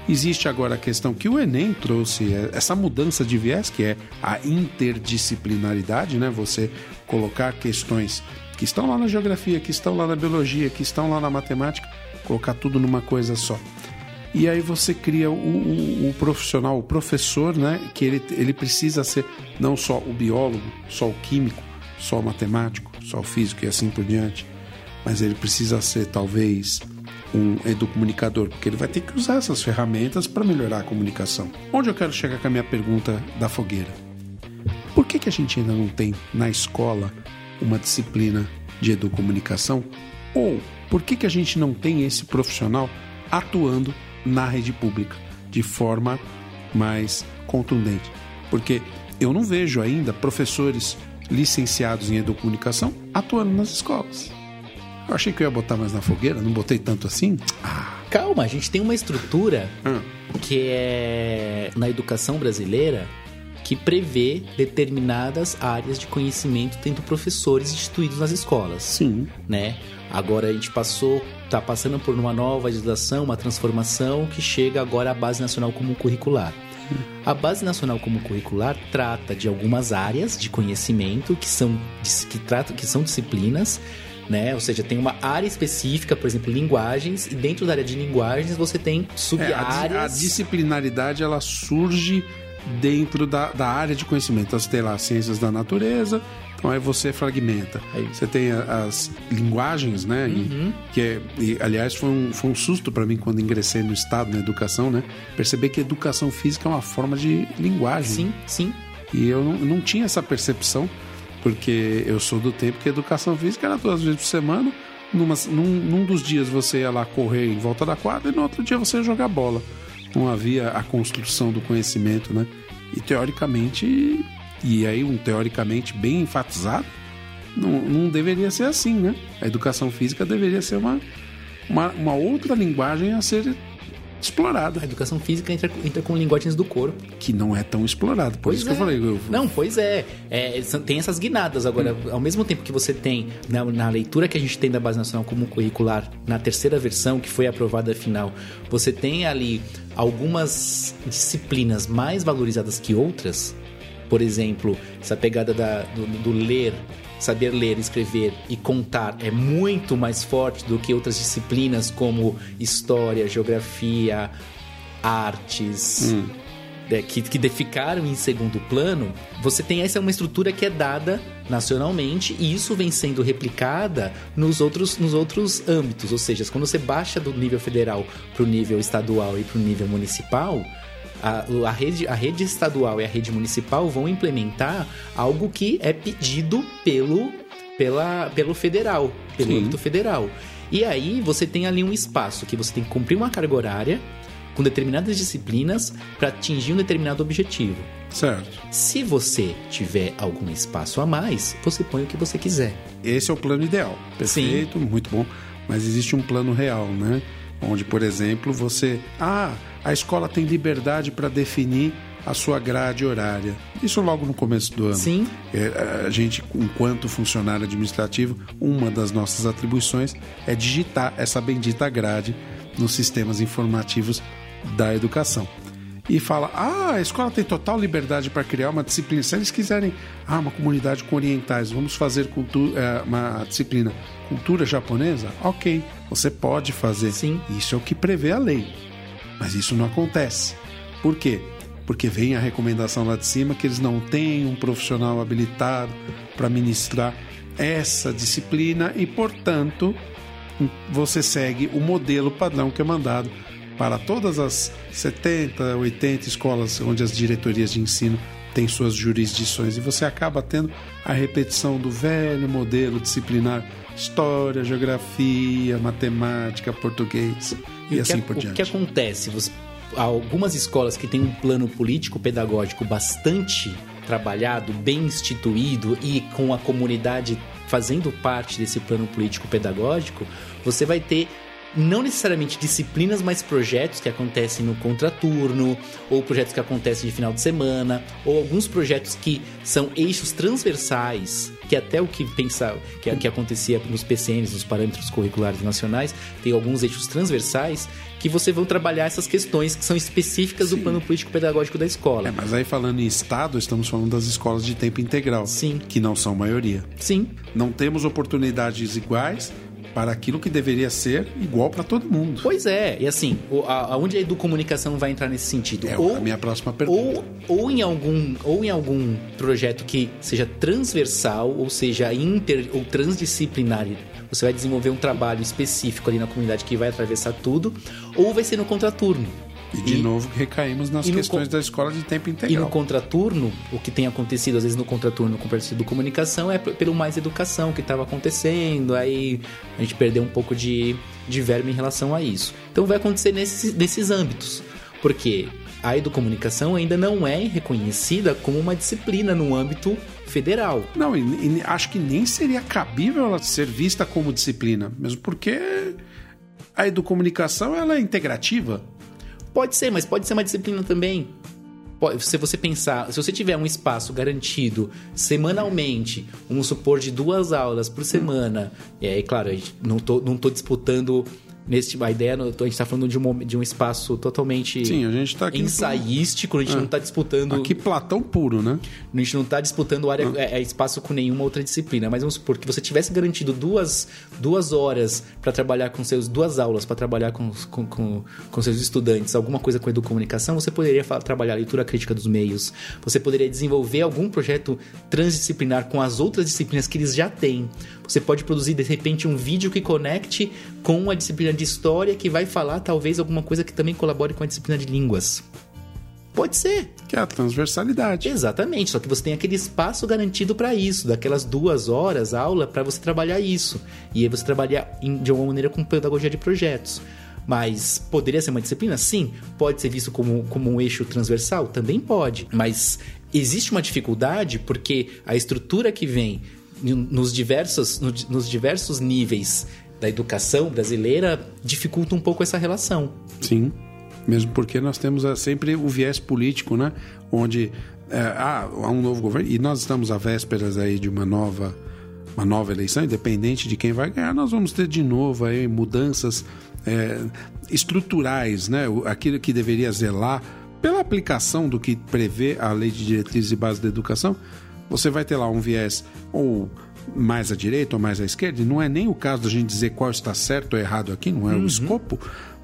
Existe agora a questão que o Enem trouxe, é, essa mudança de viés, que é a interdisciplinaridade, né? Você colocar questões que estão lá na geografia, que estão lá na biologia, que estão lá na matemática, colocar tudo numa coisa só. E aí você cria o, o, o, profissional, o professor, né? Que ele, ele precisa ser não só o biólogo, só o químico, só o matemático, só o físico e assim por diante, mas ele precisa ser talvez um educomunicador, porque ele vai ter que usar essas ferramentas para melhorar a comunicação. Onde eu quero chegar com a minha pergunta da fogueira? Por que, que a gente ainda não tem na escola uma disciplina de educomunicação? Ou por que, que a gente não tem esse profissional atuando na rede pública de forma mais contundente? Porque eu não vejo ainda professores licenciados em educomunicação atuando nas escolas. Eu achei que eu ia botar mais na fogueira, não botei tanto assim. Ah. Calma, a gente tem uma estrutura hum. que é na educação brasileira que prevê determinadas áreas de conhecimento tendo professores instituídos nas escolas. Sim. Né? Agora a gente passou, está passando por uma nova legislação, uma transformação que chega agora à Base Nacional Comum Curricular. A Base Nacional Comum Curricular trata de algumas áreas de conhecimento que são, que tratam, que são disciplinas né? Ou seja, tem uma área específica, por exemplo, linguagens, e dentro da área de linguagens você tem sub-áreas. É, a, a, disciplinaridade ela surge dentro da, da área de conhecimento. Então, você tem lá ciências da natureza, então aí você fragmenta. Aí. Você tem as linguagens, né? Uhum. E, que é, e, aliás, foi um, foi um susto para mim quando ingressei no Estado, na educação, né? Perceber que educação física é uma forma de linguagem. Sim, sim. E eu não, não tinha essa percepção porque eu sou do tempo que a educação física era duas vezes por semana. Numa, num, num dos dias você ia lá correr em volta da quadra e no outro dia você ia jogar bola. Não havia a construção do conhecimento, né? E teoricamente, e aí um teoricamente bem enfatizado, não, não deveria ser assim, né? A educação física deveria ser uma, uma, uma outra linguagem a ser explorada. A educação física entra, entra com linguagens do corpo. Que não é tão explorado. Por pois isso é. que eu é. falei. Eu... Não, pois é. é. Tem essas guinadas. Agora, hum. ao mesmo tempo que você tem, na, na, leitura que a gente tem da Base Nacional como curricular, na terceira versão, que foi aprovada final, você tem ali algumas disciplinas mais valorizadas que outras. Por exemplo, essa pegada da, do, do ler saber ler, escrever e contar é muito mais forte do que outras disciplinas como história, geografia, artes. Hum. Né, que, que ficaram em segundo plano, você tem essa é uma estrutura que é dada nacionalmente e isso vem sendo replicada nos outros, nos outros âmbitos. Ou seja, quando você baixa do nível federal para o nível estadual e para o nível municipal, a, a, rede, a rede estadual e a rede municipal vão implementar algo que é pedido pelo, pela, pelo federal, pelo Sim. âmbito federal. E aí você tem ali um espaço que você tem que cumprir uma carga horária com determinadas disciplinas para atingir um determinado objetivo. Certo. Se você tiver algum espaço a mais, você põe o que você quiser. Esse é o plano ideal. Perfeito, Sim. muito bom. Mas existe um plano real, né? Onde, por exemplo, você. Ah, a escola tem liberdade para definir a sua grade horária. Isso logo no começo do ano. Sim. É, a gente, enquanto funcionário administrativo, uma das nossas atribuições é digitar essa bendita grade nos sistemas informativos da educação. E fala: ah, a escola tem total liberdade para criar uma disciplina. Se eles quiserem, ah, uma comunidade com orientais, vamos fazer cultura, é, uma disciplina cultura japonesa? Ok, você pode fazer. Sim. Isso é o que prevê a lei. Mas isso não acontece. Por quê? Porque vem a recomendação lá de cima que eles não têm um profissional habilitado para ministrar essa disciplina e, portanto, você segue o modelo padrão que é mandado para todas as 70, 80 escolas onde as diretorias de ensino têm suas jurisdições e você acaba tendo a repetição do velho modelo disciplinar história, geografia, matemática, português e, e assim que, por diante. O que acontece? Você, algumas escolas que têm um plano político-pedagógico bastante trabalhado, bem instituído e com a comunidade fazendo parte desse plano político-pedagógico, você vai ter não necessariamente disciplinas, mas projetos que acontecem no contraturno, ou projetos que acontecem de final de semana, ou alguns projetos que são eixos transversais, que até o que pensava, que, que acontecia nos PCNs, nos parâmetros curriculares nacionais, tem alguns eixos transversais que você vão trabalhar essas questões que são específicas Sim. do plano político pedagógico da escola. É, mas aí falando em Estado, estamos falando das escolas de tempo integral. Sim. Que não são maioria. Sim, Não temos oportunidades iguais para aquilo que deveria ser igual para todo mundo. Pois é, e assim, aonde a educomunicação vai entrar nesse sentido? É a minha próxima pergunta. ou, ou, em algum, ou em algum projeto que seja transversal, ou seja, inter ou transdisciplinar. Você vai desenvolver um trabalho específico ali na comunidade que vai atravessar tudo, ou vai ser no contraturno. E de novo recaímos nas e no questões con- da escola de tempo E no integral. contraturno, o que tem acontecido às vezes no contraturno com o partido comunicação é pelo mais educação que estava acontecendo, aí a gente perdeu um pouco de, de verme em relação a isso. Então vai acontecer nesses, nesses âmbitos, porque a educomunicação ainda não é reconhecida como uma disciplina no âmbito federal. Não, e, e acho que nem seria cabível ela ser vista como disciplina, mesmo porque a educomunicação ela é integrativa. Pode ser, mas pode ser uma disciplina também. Se você pensar, se você tiver um espaço garantido semanalmente, vamos supor de duas aulas por semana, e aí, claro, não tô, não tô disputando nesse a ideia, a gente tá falando de um, de um espaço totalmente Sim, a gente tá aqui. ensaístico, a gente Ah. não tá disputando Aqui Platão puro, né? a gente não está disputando área, é, é espaço com nenhuma outra disciplina, mas vamos supor que você tivesse garantido duas, duas horas para trabalhar com seus duas aulas para trabalhar com, com, com, com seus estudantes, alguma coisa com educomunicação, você poderia trabalhar a leitura crítica dos meios, você poderia desenvolver algum projeto transdisciplinar com as outras disciplinas que eles já têm. Você pode produzir de repente um vídeo que conecte com a disciplina de história que vai falar talvez alguma coisa que também colabore com a disciplina de línguas. Pode ser. Que é a transversalidade. Exatamente, só que você tem aquele espaço garantido para isso, daquelas duas horas aula para você trabalhar isso. E aí você trabalhar de alguma maneira com pedagogia de projetos. Mas poderia ser uma disciplina? Sim. Pode ser visto como, como um eixo transversal? Também pode. Mas existe uma dificuldade porque a estrutura que vem nos diversos, no- nos diversos níveis da educação brasileira dificulta um pouco essa relação. Sim. Mesmo porque nós temos ah, sempre o viés político, né? Onde é, há um novo governo e nós estamos à vésperas aí de uma nova uma nova eleição, independente de quem vai ganhar, nós vamos ter de novo aí mudanças é, estruturais, né? Aquilo que deveria zelar pela aplicação do que prevê a lei de diretrizes e bases da educação, você vai ter lá um viés ou mais à direita ou mais à esquerda, e não é nem o caso da gente dizer qual está certo ou errado aqui, não é o escopo,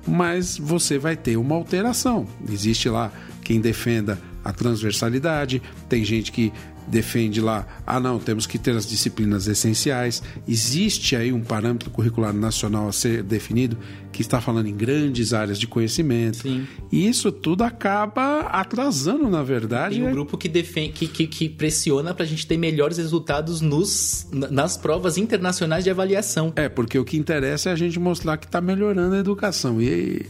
mas você vai ter uma alteração. Existe lá quem defenda a transversalidade, tem gente que defende lá, ah não, temos que ter as disciplinas essenciais. Existe aí um parâmetro curricular nacional a ser definido que está falando em grandes áreas de conhecimento. Sim. E isso tudo acaba atrasando, na verdade, Tem um é- grupo que, defende, que, que, que pressiona pra gente ter melhores resultados nos, na- nas provas internacionais de avaliação. É, porque o que interessa é a gente mostrar que está melhorando a educação. E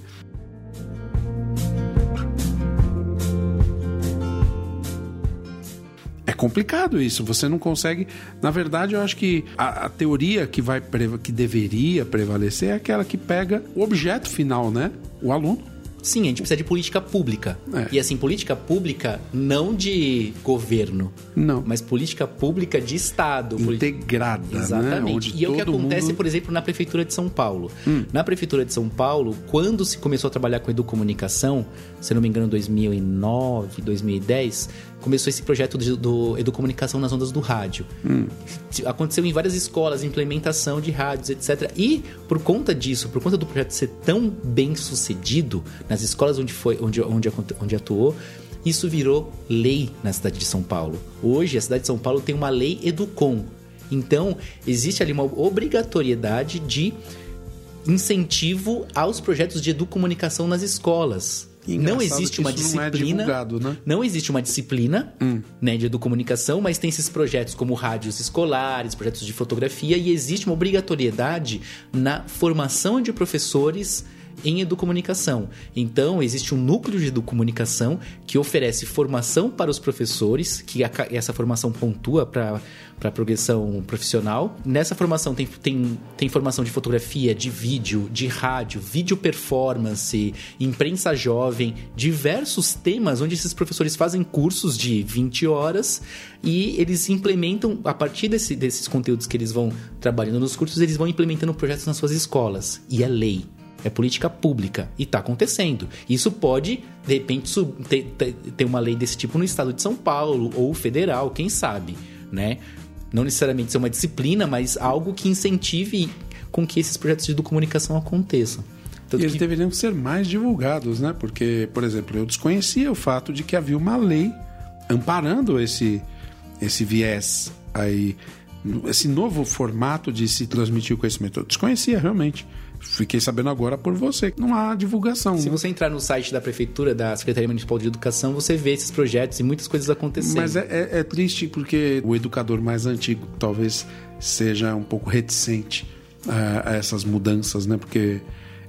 complicado isso, você não consegue. Na verdade, eu acho que a, a teoria que, vai, que deveria prevalecer é aquela que pega o objeto final, né? O aluno. Sim, a gente precisa de política pública. É. E assim, política pública não de governo, Não. mas política pública de Estado. Integrada, né? Exatamente. Onde e é o que acontece, mundo- Hum. por exemplo, na Prefeitura de São Paulo. Na Prefeitura de São Paulo, quando se começou a trabalhar com educomunicação, se não me engano, 2009, 2010, começou esse projeto de- do Educomunicação nas ondas do rádio. Hum. Aconteceu em várias escolas, implementação de rádios, etc. E por conta disso, por conta do projeto ser tão bem sucedido nas escolas onde, foi, onde, onde, onde atuou, isso virou lei na cidade de São Paulo. Hoje, a cidade de São Paulo tem uma lei Educom. Então, existe ali uma obrigatoriedade de incentivo aos projetos de educomunicação nas escolas. Não existe uma isso não é disciplina. né? Não existe uma disciplina Hum. né, de educomunicação, mas tem esses projetos como rádios escolares, projetos de fotografia, e existe uma obrigatoriedade na formação de professores em educomunicação. Então, existe um núcleo de educomunicação que oferece formação para os professores, que a, essa formação pontua para para progressão profissional. Nessa formação tem, tem, tem formação de fotografia, de vídeo, de rádio, vídeo performance, imprensa jovem, diversos temas onde esses professores fazem cursos de 20 horas e eles implementam, a partir desse, desses conteúdos que eles vão trabalhando nos cursos, eles vão implementando projetos nas suas escolas. E é lei. É política pública e está acontecendo. Isso pode, de repente, ter, ter, ter uma lei desse tipo no estado de São Paulo ou federal, quem sabe, né? não necessariamente ser uma disciplina, mas algo que incentive com que esses projetos de comunicação aconteçam. Tanto e eles que... deveriam ser mais divulgados, né? Porque, por exemplo, eu desconhecia o fato de que havia uma lei amparando esse, esse viés aí, esse novo formato de se transmitir o conhecimento. Eu desconhecia realmente. Fiquei sabendo agora por você. Não há divulgação. Se você entrar no site da prefeitura, da Secretaria Municipal de Educação, você vê esses projetos e muitas coisas acontecendo. Mas é, é, é triste porque o educador mais antigo talvez seja um pouco reticente a, a, essas mudanças, né? Porque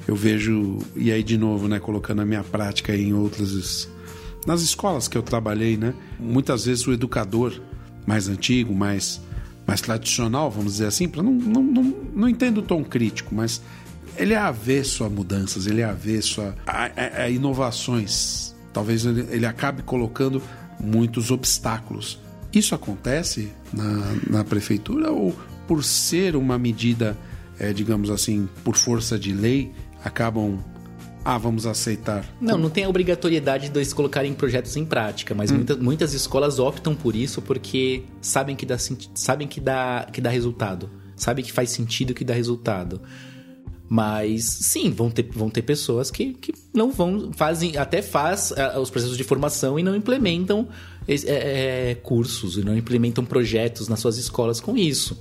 eu vejo, e aí de novo, né, colocando a minha prática em outras. Nas escolas que eu trabalhei, né? Muitas vezes o educador mais antigo, mais, mais tradicional, vamos dizer assim, para não, não, não, não entendo o tom crítico, mas ele é avesso a mudanças, ele é avesso a, a, a inovações. Talvez ele, ele, acabe colocando muitos obstáculos. Isso acontece na, na prefeitura ou por ser uma medida, é, digamos assim, por força de lei, acabam ah, vamos aceitar. Não, não tem a obrigatoriedade de eles colocarem projetos em prática, mas hum. muitas, muitas escolas optam por isso porque sabem que dá, sabem que dá, que dá resultado. Sabem que faz sentido que dá resultado. Mas sim, vão ter, vão ter pessoas que, que não vão, fazem, até faz uh, os processos de formação e não implementam é, é, cursos, e não implementam projetos nas suas escolas com isso.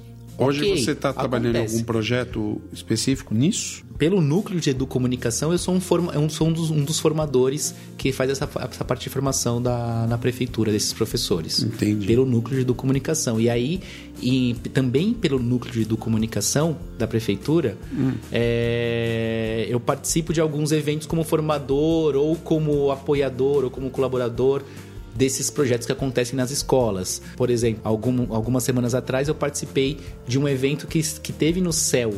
Hoje okay, você está trabalhando em algum projeto específico nisso? Pelo núcleo de educomunicação, eu sou um, forma, eu sou um, dos, um dos formadores que faz essa, essa parte de formação da, na prefeitura, desses professores. Entendi. Pelo núcleo de educomunicação. E aí, e também pelo núcleo de educomunicação da prefeitura, hum. é, eu participo de alguns eventos como formador, ou como apoiador, ou como colaborador desses projetos que acontecem nas escolas. Por exemplo, algum, algumas semanas atrás eu participei de um evento que, que teve no céu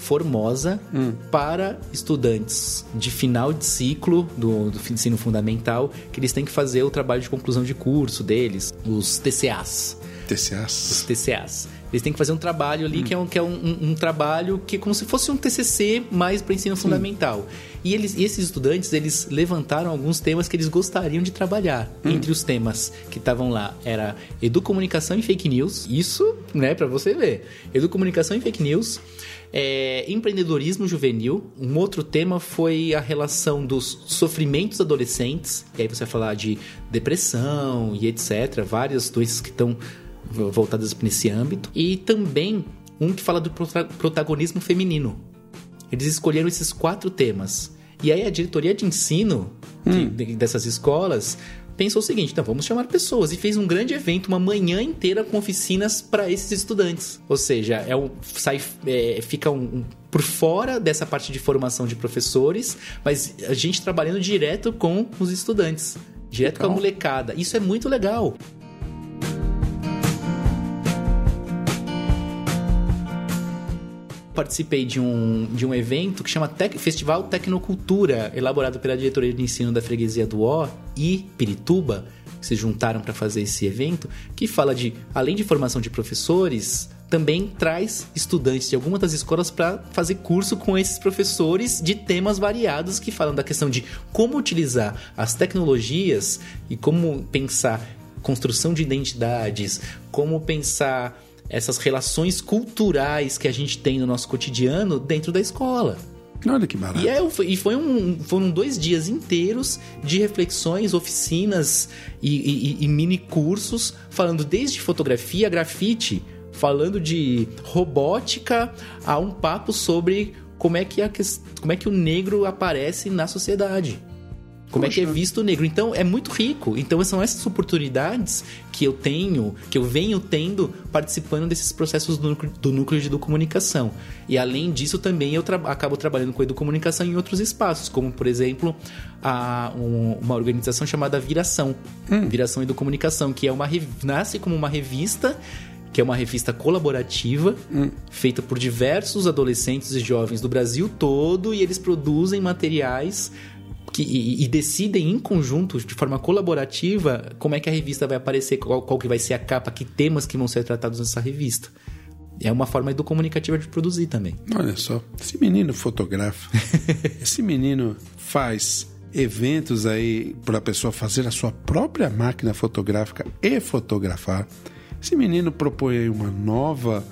Formosa hum. para estudantes de final de ciclo do, do ensino fundamental, que eles têm que fazer o trabalho de conclusão de curso deles, os TCAs. TCAs. Os TCAs. Eles têm que fazer um trabalho ali hum. que é, um, que é um, um, um, trabalho que é como se fosse um TCC mais para ensino fundamental. E eles, e esses estudantes, eles levantaram alguns temas que eles gostariam de trabalhar. Hum. Entre os temas que estavam lá era educomunicação e fake news. Isso, né, para você ver. Educomunicação e fake news. É, empreendedorismo juvenil. Um outro tema foi a relação dos sofrimentos adolescentes. E aí você vai falar de depressão e etc. Várias doenças que estão voltadas nesse âmbito. E também um que fala do protagonismo feminino. Eles escolheram esses quatro temas. E aí a diretoria de ensino hum. dessas escolas pensou o seguinte: então vamos chamar pessoas e fez um grande evento, uma manhã inteira com oficinas para esses estudantes. Ou seja, é um, sai, é, fica um, um, por fora dessa parte de formação de professores, mas a gente trabalhando direto com os estudantes, direto legal. com a molecada. Isso é muito legal. Participei de um, de um evento que chama Tec Festival Tecnocultura, elaborado pela diretoria de ensino da freguesia do Ó e Pirituba, que se juntaram para fazer esse evento, que fala de, além de formação de professores, também traz estudantes de algumas das escolas para fazer curso com esses professores de temas variados que falam da questão de como utilizar as tecnologias e como pensar construção de identidades, como pensar essas relações culturais que a gente tem no nosso cotidiano dentro da escola. Olha que barato. E, é, e foi um, foram dois dias inteiros de reflexões, oficinas e, e, e mini cursos falando desde fotografia, grafite, falando de robótica a um papo sobre como é que, a, como é que o negro aparece na sociedade. Como Poxa. é que é visto o negro. Então é muito rico. Então são essas oportunidades que eu tenho, que eu venho tendo participando desses processos do núcleo, do núcleo de educomunicação. E além disso, também eu tra acabo trabalhando com educomunicação em outros espaços, como por exemplo a, um- uma organização chamada Viração. Viração Educomunicação, que é uma nasce como uma revista que é uma revista colaborativa feita por diversos adolescentes e jovens do Brasil todo e eles produzem materiais que, e, e decidem em conjunto, de forma colaborativa, como é que a revista vai aparecer, qual, qual que vai ser a capa, que temas que vão ser tratados nessa revista. É uma forma educomunicativa de produzir também. Olha só, esse menino fotografa. esse menino faz eventos aí para a pessoa fazer a sua própria máquina fotográfica e fotografar. Esse menino propõe aí uma nova,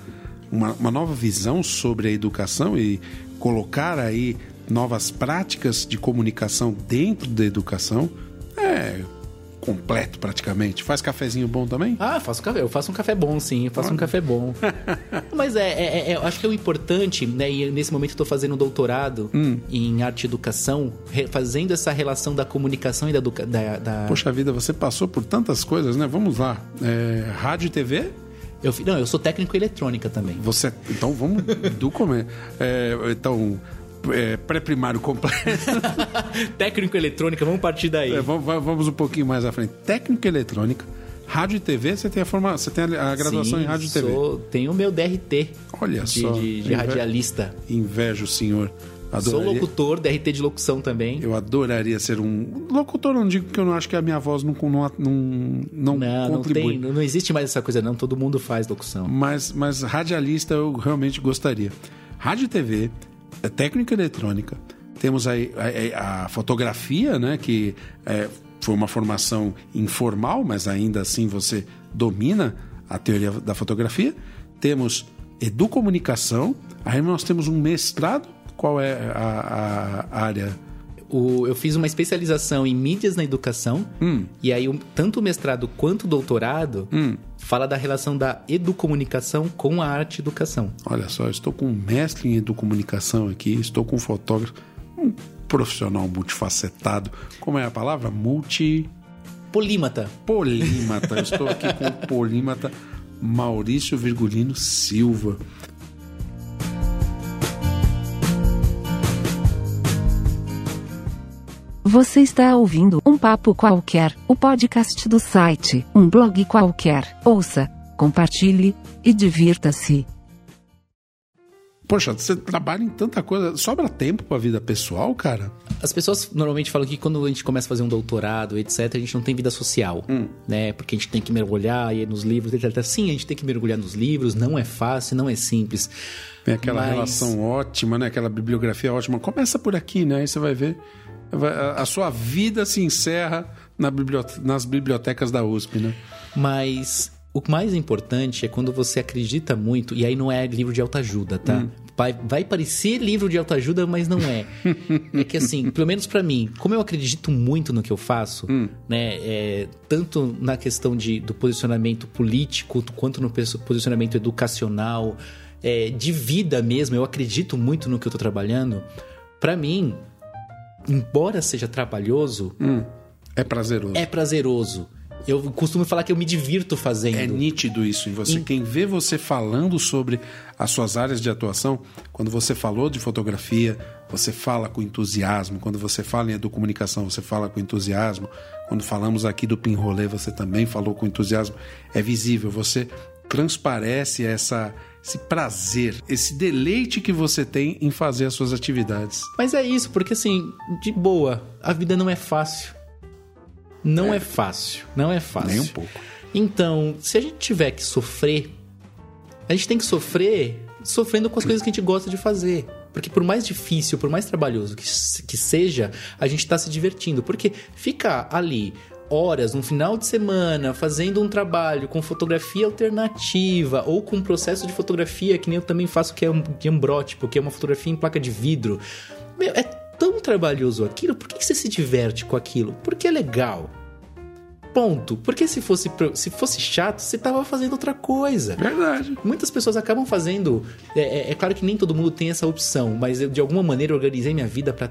uma, uma nova visão sobre a educação e colocar aí novas práticas de comunicação dentro da educação. É completo praticamente. Faz cafezinho bom também? Ah, faço café. Eu faço um café bom, sim. Eu faço um café bom. Mas é, é- é- eu acho que é o importante, né? E nesse momento eu tô fazendo um doutorado em arte e educação, fazendo essa relação da comunicação e da, da, da- Poxa vida, você passou por tantas coisas, né? Vamos lá. É, rádio e TV? Eu, não, eu sou técnico em eletrônica também. Você, então vamos do começo. É, então, é, pré-primário completo. técnico eletrônica, vamos partir daí. É, vamos, vamos um pouquinho mais à frente. Técnica eletrônica, rádio e TV, você tem a, forma, você tem a, graduação Sim, em rádio e TV. sou- Tenho o meu DRT Olha de, só. de- de radialista. Invejo o senhor. Sou Adoraria, locutor, DRT de locução também. Eu adoraria ser um locutor. Não digo que eu não acho que a minha voz não, não, não, não, Não, não contribui. tem, não existe mais essa coisa não, todo mundo faz locução. Mas, mas radialista eu realmente gostaria. Rádio e TV, é técnica eletrônica, temos aí a, a fotografia, né? Que é, foi uma formação informal, mas ainda assim você domina a teoria da fotografia. Temos educomunicação, aí nós temos um mestrado. Qual é a, a área? O- eu fiz uma especialização em mídias na educação, Hum. e aí tanto o mestrado quanto o doutorado fala da relação da educomunicação com a arte e educação. Olha só, estou com um mestre em educomunicação aqui, estou com um fotógrafo, um profissional multifacetado. Como é a palavra? Multi. Polímata. Polímata. Eu estou aqui com o polímata Maurício Virgulino Silva. Você está ouvindo Um Papo Qualquer, o podcast do site Um Blog Qualquer. Ouça, compartilhe e divirta-se. Poxa, você trabalha em tanta coisa. Sobra tempo pra vida pessoal, cara? As pessoas normalmente falam que quando a gente começa a fazer um doutorado, etc., a gente não tem vida social, né? Porque a gente tem que mergulhar aí nos livros, etc. Sim, a gente tem que mergulhar nos livros, não é fácil, não é simples. Tem aquela Mas- relação ótima, né? Aquela bibliografia ótima. Começa por aqui, né? Aí você vai ver. A sua vida se encerra na bibliote- nas bibliotecas da USP, né? Mas o mais importante é quando você acredita muito, e aí não é livro de autoajuda, tá? Vai, vai parecer livro de autoajuda, mas não é. é que assim, pelo menos pra mim, como eu acredito muito no que eu faço, né? é, tanto na questão de, do posicionamento político, quanto no posicionamento educacional, é, de vida mesmo, eu acredito muito no que eu tô trabalhando. Pra mim, embora seja trabalhoso, É prazeroso. é prazeroso. Eu costumo falar que eu me divirto fazendo. É nítido isso em você. Em- Quem vê você falando sobre as suas áreas de atuação, quando você falou de fotografia, você fala com entusiasmo. Quando você fala em educomunicação, você fala com entusiasmo. Quando falamos aqui do Pinrolê, você também falou com entusiasmo. É visível, você transparece essa, esse prazer, esse deleite que você tem em fazer as suas atividades. Mas é isso, porque assim, de boa, a vida não é fácil. Não é, fácil. Não é fácil. Nem um pouco. Então, se a gente tiver que sofrer, a gente tem que sofrer sofrendo com as coisas que a gente gosta de fazer. Porque por mais difícil, por mais trabalhoso que, que seja, a gente tá se divertindo. Porque ficar ali horas no final de semana fazendo um trabalho com fotografia alternativa ou com um processo de fotografia que nem eu também faço que é um que é que é uma fotografia em placa de vidro. Meu, é tão trabalhoso aquilo, por que você se diverte com aquilo? Porque é legal. Ponto. Porque se fosse, se fosse chato, você tava fazendo outra coisa. Verdade. Muitas pessoas acabam fazendo. É, é- é claro que nem todo mundo tem essa opção, mas eu de alguma maneira organizei minha vida para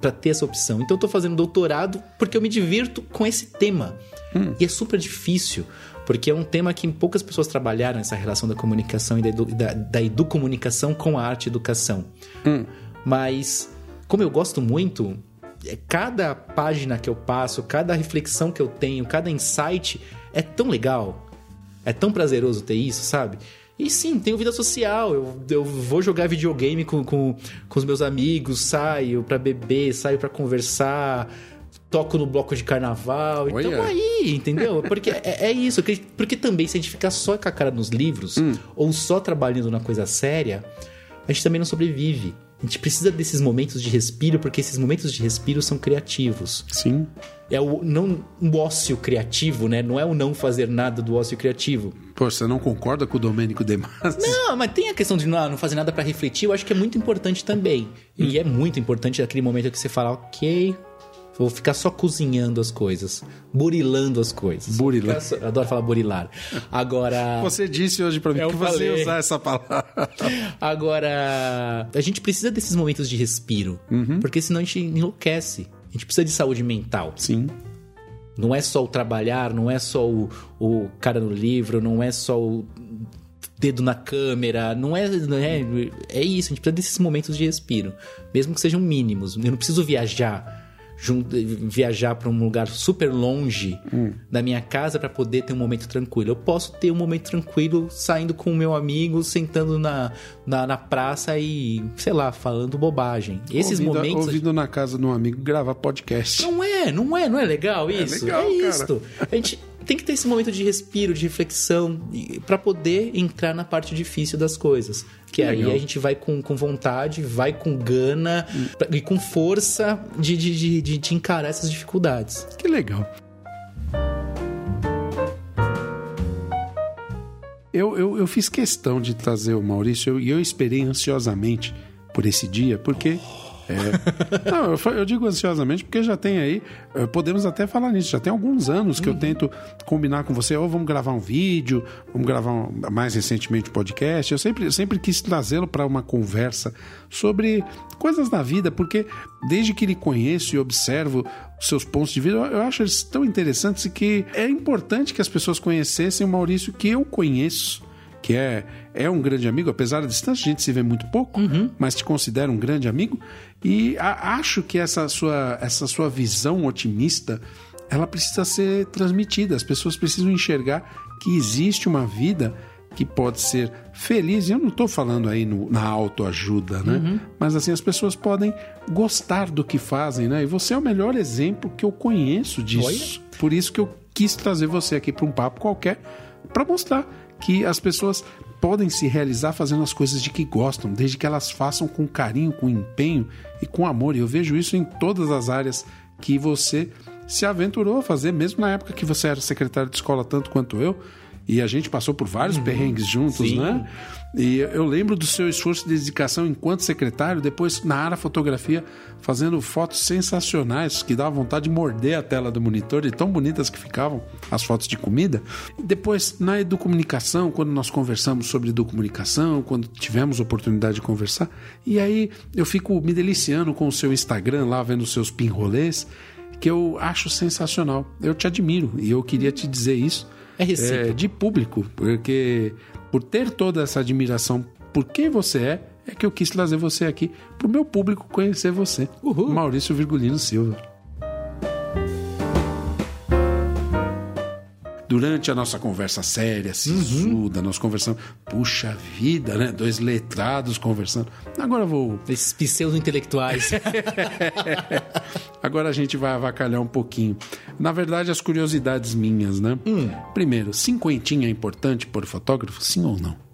para ter essa opção. Então eu tô fazendo doutorado porque eu me divirto com esse tema. Hum. E é super difícil, porque é um tema que poucas pessoas trabalharam essa relação da comunicação e da, edu, da, da educomunicação com a arte e educação. Hum. Mas, como eu gosto muito, é, cada página que eu passo, cada reflexão que eu tenho, cada insight é tão legal, é tão prazeroso ter isso, sabe? E sim, tenho vida social. Eu, eu vou jogar videogame com, com, com os meus amigos, saio pra beber, saio pra conversar, toco no bloco de carnaval. Olha. Então aí, entendeu? Porque é, é, isso. Porque também, se a gente ficar só com a cara nos livros, hum. ou só trabalhando na coisa séria, a gente também não sobrevive. Gente precisa desses momentos de respiro, porque esses momentos de respiro são criativos. Sim. É o não o ócio criativo, né? Não é o não fazer nada do ócio criativo. Pô, você não concorda com o Domênico De Masi? Não, mas tem a questão de não, não fazer nada para refletir, eu acho que é muito importante também. Hum. E é muito importante aquele momento que você fala, ok, Vou ficar só cozinhando as coisas, burilando as coisas. Burilar. Só... Adoro falar burilar. Agora. Você disse hoje para mim que falei. você ia usar essa palavra. Agora, a gente precisa desses momentos de respiro, uhum. porque senão a gente enlouquece. A gente precisa de saúde mental. Sim. Não é só o trabalhar, não é só o, o cara no livro, não é só o dedo na câmera, não é, não é. É isso, a gente precisa desses momentos de respiro. Mesmo que sejam mínimos. Eu não preciso viajar viajar para um lugar super longe hum. da minha casa para poder ter um momento tranquilo. Eu posso ter um momento tranquilo saindo com o meu amigo, sentando na, na, na praça e, sei lá, falando bobagem. Esses ouvindo, momentos. Ouvindo na casa de um amigo gravar podcast. Não é, não é, não é legal isso? É, legal, é isso. A gente tem que ter esse momento de respiro, de reflexão, para poder entrar na parte difícil das coisas. Que aí a gente vai com, com vontade, vai com gana hum. e com força de, de, de, de encarar essas dificuldades. Que legal. Eu, eu, eu, fiz questão de trazer o Maurício e eu, eu, esperei ansiosamente por esse dia, porque é. Não, eu, eu, digo ansiosamente porque já tem aí, eh, podemos até falar nisso, já tem alguns anos que uhum. eu tento combinar com você, ou vamos gravar um vídeo, vamos gravar um, mais recentemente um podcast. Eu sempre, sempre quis trazê-lo para uma conversa sobre coisas da vida, porque desde que lhe conheço e observo os seus pontos de vida, eu acho eles tão interessantes que é importante que as pessoas conhecessem o Maurício que eu conheço que é, é um grande amigo, apesar da distância, a gente se vê muito pouco, uhum. mas te considera um grande amigo. E a, acho que essa sua, essa sua visão otimista ela precisa ser transmitida. As pessoas precisam enxergar que existe uma vida que pode ser feliz. E eu não estou falando aí no, na autoajuda, né? Uhum. Mas assim, as pessoas podem gostar do que fazem, né? E você é o melhor exemplo que eu conheço disso. Olha. Por isso que eu quis trazer você aqui para um papo qualquer para mostrar que as pessoas podem se realizar fazendo as coisas de que gostam, desde que elas façam com carinho, com empenho e com amor. E eu vejo isso em todas as áreas que você se aventurou a fazer, mesmo na época que você era secretário de escola tanto quanto eu. E a gente passou por vários uhum. perrengues juntos, Sim. né? E eu lembro do seu esforço de dedicação enquanto secretário, depois na área fotografia, fazendo fotos sensacionais que dava vontade de morder a tela do monitor, de tão bonitas que ficavam as fotos de comida. Depois na educomunicação, quando nós conversamos sobre educomunicação, quando tivemos oportunidade de conversar, e aí eu fico me deliciando com o seu Instagram lá, vendo os seus pinrolês, que eu acho sensacional. Eu te admiro e eu queria te dizer isso. É, é de público, porque por ter toda essa admiração por quem você é, é que eu quis trazer você aqui para o meu público conhecer você. Uhul. Maurício Virgulino Silva. Durante a nossa conversa séria, sisuda, uhum. nós conversamos, puxa vida, né? Dois letrados conversando. Agora eu vou. Esses pseudo intelectuais. Agora a gente vai avacalhar um pouquinho. Na verdade, as curiosidades minhas, né? Hum. Primeiro, cinquentinha é importante por fotógrafo, sim ou não?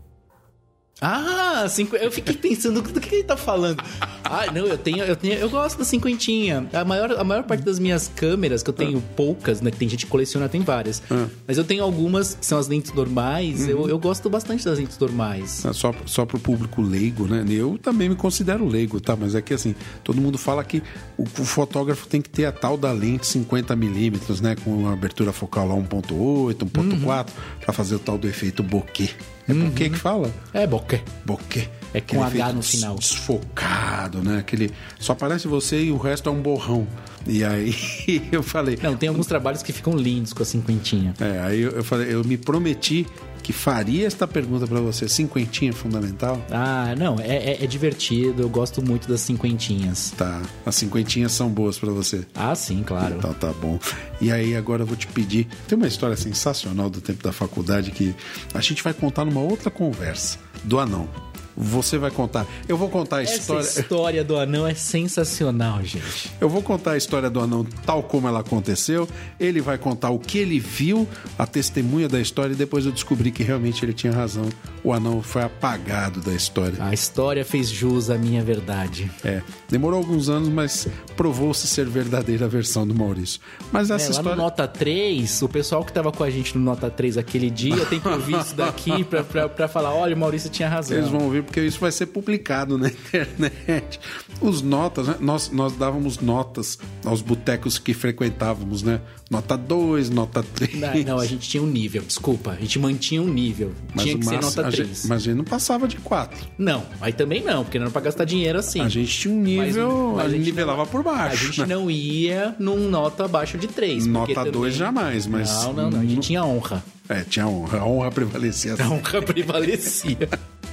Ah, cinco... eu fiquei pensando do que ele tá falando. Ah, não, eu tenho, eu tenho, eu gosto da cinquentinha. A maior, a maior parte das minhas câmeras, que eu tenho ah. poucas, né? Tem gente que coleciona, tem várias. Ah. Mas eu tenho algumas que são as lentes normais. Uhum. Eu, eu gosto bastante das lentes normais. É só, só pro público leigo, né? Eu também me considero leigo, tá? Mas é que assim, todo mundo fala que o, o fotógrafo tem que ter a tal da lente 50mm, né? Com abertura focal lá 1.8, 1.4, uhum. pra fazer o tal do efeito bokeh. É uhum. que fala? É bokeh. Bokeh. É com H no final. Desfocado né? Aquele só aparece você e o resto é um borrão. E aí eu falei, Não, tem alguns trabalhos que ficam lindos com a cinquentinha. é, aí eu, eu falei, eu me prometi que faria esta pergunta pra você, cinquentinha é fundamental? Ah, não, é, é- é divertido, eu gosto muito das cinquentinhas. Tá, as cinquentinhas são boas pra você. Ah, sim, claro. Então tá bom. E aí agora eu vou te pedir. Tem uma história sensacional do tempo da faculdade que a gente vai contar numa outra conversa do anão. Você vai contar. Eu vou contar a Essa história. história do anão é sensacional, gente. Eu vou contar a história do anão tal como ela aconteceu. Ele vai contar o que ele viu, a testemunha da história, e depois eu descobri que realmente ele tinha razão. O anão foi apagado da história. A história fez jus à minha verdade. É, demorou alguns anos, mas provou-se ser verdadeira a versão do Maurício. Mas É, essa lá no história. Nota 3, o pessoal que tava com a gente no Nota 3 aquele dia tem que ouvir isso daqui pra falar: olha, o Maurício tinha razão. Eles vão ouvir porque isso vai ser publicado na internet. Os notas, né? Nós, nós dávamos notas aos botecos que frequentávamos, né? Nota 2, nota 3. Não, não, a gente tinha um nível, desculpa. A gente mantinha um nível. Mas tinha que ser máximo- nota a 3. gente- mas a gente não passava de 4. Não, aí também não, porque não era pra gastar dinheiro assim. A gente tinha um nível, Mas- mas a a gente gente nivelava por baixo. A gente né? não ia num nota abaixo de 3. Nota 2 jamais, mas. Não, não, não. A gente tinha honra. É, tinha honra. A honra prevalecia. A honra prevalecia.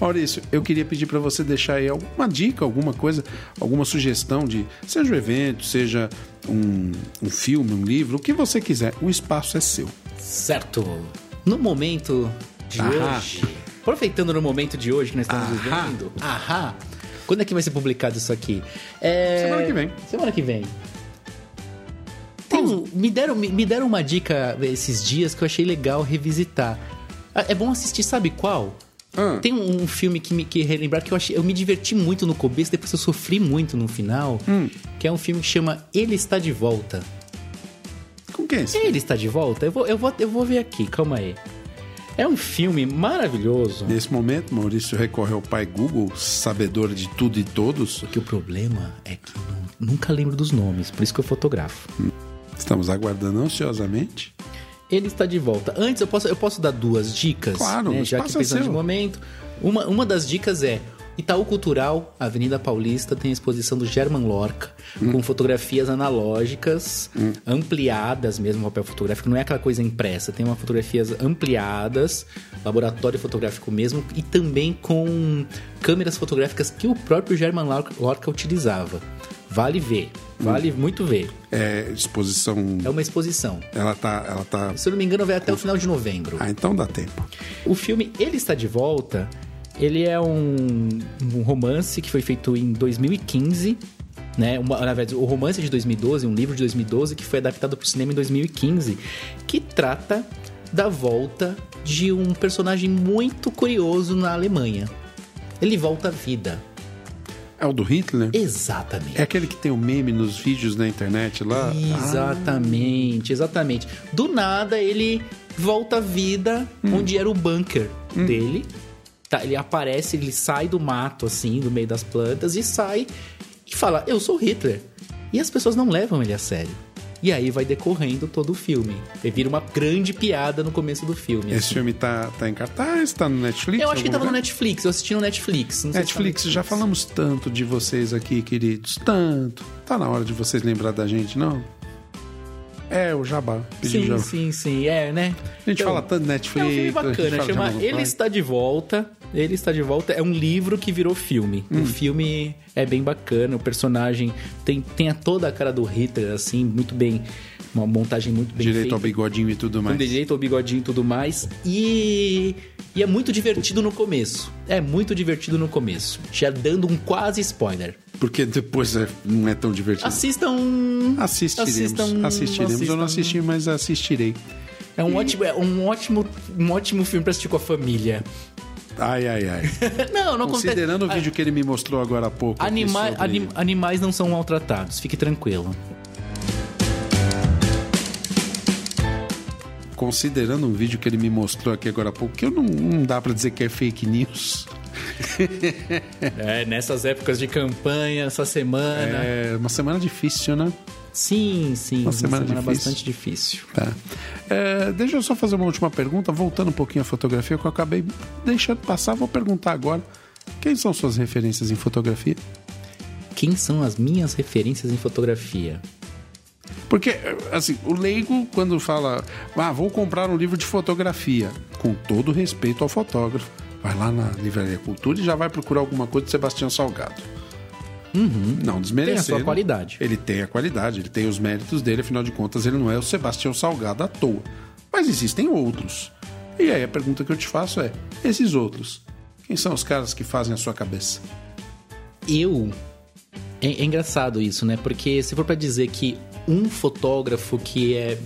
Maurício, eu queria pedir para você deixar aí alguma dica, alguma coisa, alguma sugestão de seja um evento, seja um, um filme, um livro, o que você quiser. O espaço é seu. certo. No momento de Ahá. hoje. Aproveitando no momento de hoje que nós estamos Ahá. vivendo. Ahá. Quando é que vai ser publicado isso aqui? É... Semana que vem. Semana que vem. Tem me, deram, me, deram uma dica esses dias que eu achei legal revisitar. Ah, É bom assistir, sabe qual? Ah. Tem um, um filme que me que relembrar que eu achei, eu me diverti muito no começo, depois eu sofri muito no final, Hum. que é um filme que chama Ele Está de Volta. Como que é? Ele está de volta? Eu vou, eu vou, eu vou ver aqui, calma aí. É um filme maravilhoso. Nesse momento, Maurício recorre ao pai Google, sabedor de tudo e todos. Que o problema é que eu nu- nunca lembro dos nomes, por isso que eu fotografo. Estamos aguardando ansiosamente. Ele está de volta. Antes, eu posso, eu posso dar duas dicas? Claro, né? já que pensando de momento. Uma, uma das dicas é Itaú Cultural, Avenida Paulista, tem a exposição do German Lorca, Hum. com fotografias analógicas, ampliadas mesmo, papel fotográfico. Não é aquela coisa impressa, tem uma fotografias ampliadas, laboratório fotográfico mesmo, e também com câmeras fotográficas que o próprio German Lorca utilizava. Vale ver, vale muito ver. É exposição. É uma exposição. Ela tá. Ela tá. Se eu não me engano, vai até o final de novembro. Ah, então dá tempo. O filme Ele Está de Volta, ele é um, um romance que foi feito em 2015, né? Uma- na verdade, o romance é de 2012, um livro de 2012 que foi adaptado para o cinema em 2015, que trata da volta de um personagem muito curioso na Alemanha. Ele volta à vida. É o do Hitler? Exatamente. É aquele que tem o meme nos vídeos na internet lá? Exatamente, exatamente. Do nada ele volta à vida onde era o bunker dele. Tá, ele aparece, ele sai do mato, assim, do meio das plantas, e sai e fala: Eu sou Hitler. E as pessoas não levam ele a sério. E aí vai decorrendo todo o filme. E vira uma grande piada no começo do filme. Esse assim. filme tá, tá em cartaz? Tá no Netflix? Eu acho que tava no lugar? Netflix, eu assisti no Netflix. não sei se tá no Netflix, já falamos tanto de vocês aqui, queridos. Tanto. Tá na hora de vocês lembrar da gente, não? É, o Jabá. Sim, Jabá. sim, sim, é, né? A gente Então, fala tanto Netflix. É um filme bacana, chama Ele. Está de Volta. Ele Está de Volta é um livro que virou filme. Hum. O filme é bem bacana, o personagem tem, tem a toda a cara do Hitler, assim, muito bem. Uma montagem muito bem Direito feita. ao bigodinho e tudo Com mais. direito ao bigodinho e tudo mais. E, e é muito divertido no começo. É muito divertido no começo. Já dando um quase spoiler. Porque depois é- não é tão divertido. Assistam. Assistiremos. Assistam- assistiremos. Eu não assistam. assisti, mas assistirei. É um ótimo, é um ótimo, um ótimo filme pra assistir com a família. Ai, ai, ai. Não, não Considerando o acontece. vídeo que ele me mostrou agora há pouco. Anima- sobre- anim- animais não são maltratados, fique tranquilo. Considerando um vídeo que ele me mostrou aqui agora há pouco, que eu não, não dá pra dizer que é fake news. é, nessas épocas de campanha, essa semana. É uma semana difícil, né? Sim, sim. Uma semana, semana difícil. bastante difícil. Tá. É, deixa eu só fazer uma última pergunta, voltando um pouquinho à fotografia, que eu acabei deixando passar, vou perguntar agora. Quem são suas referências em fotografia? Quem são as minhas referências em fotografia? Porque, assim, o leigo, quando fala, ah, vou comprar um livro de fotografia, com todo respeito ao fotógrafo, vai lá na Livraria Cultura e já vai procurar alguma coisa de Sebastião Salgado. Uhum. Não desmerecendo. Tem a sua qualidade. Ele tem a qualidade, ele tem os méritos dele, afinal de contas, ele não é o Sebastião Salgado à toa. Mas existem outros. E aí a pergunta que eu te faço é: esses outros, quem são os caras que fazem a sua cabeça? Eu. É, é engraçado isso, né? Porque se for para dizer que um fotógrafo que é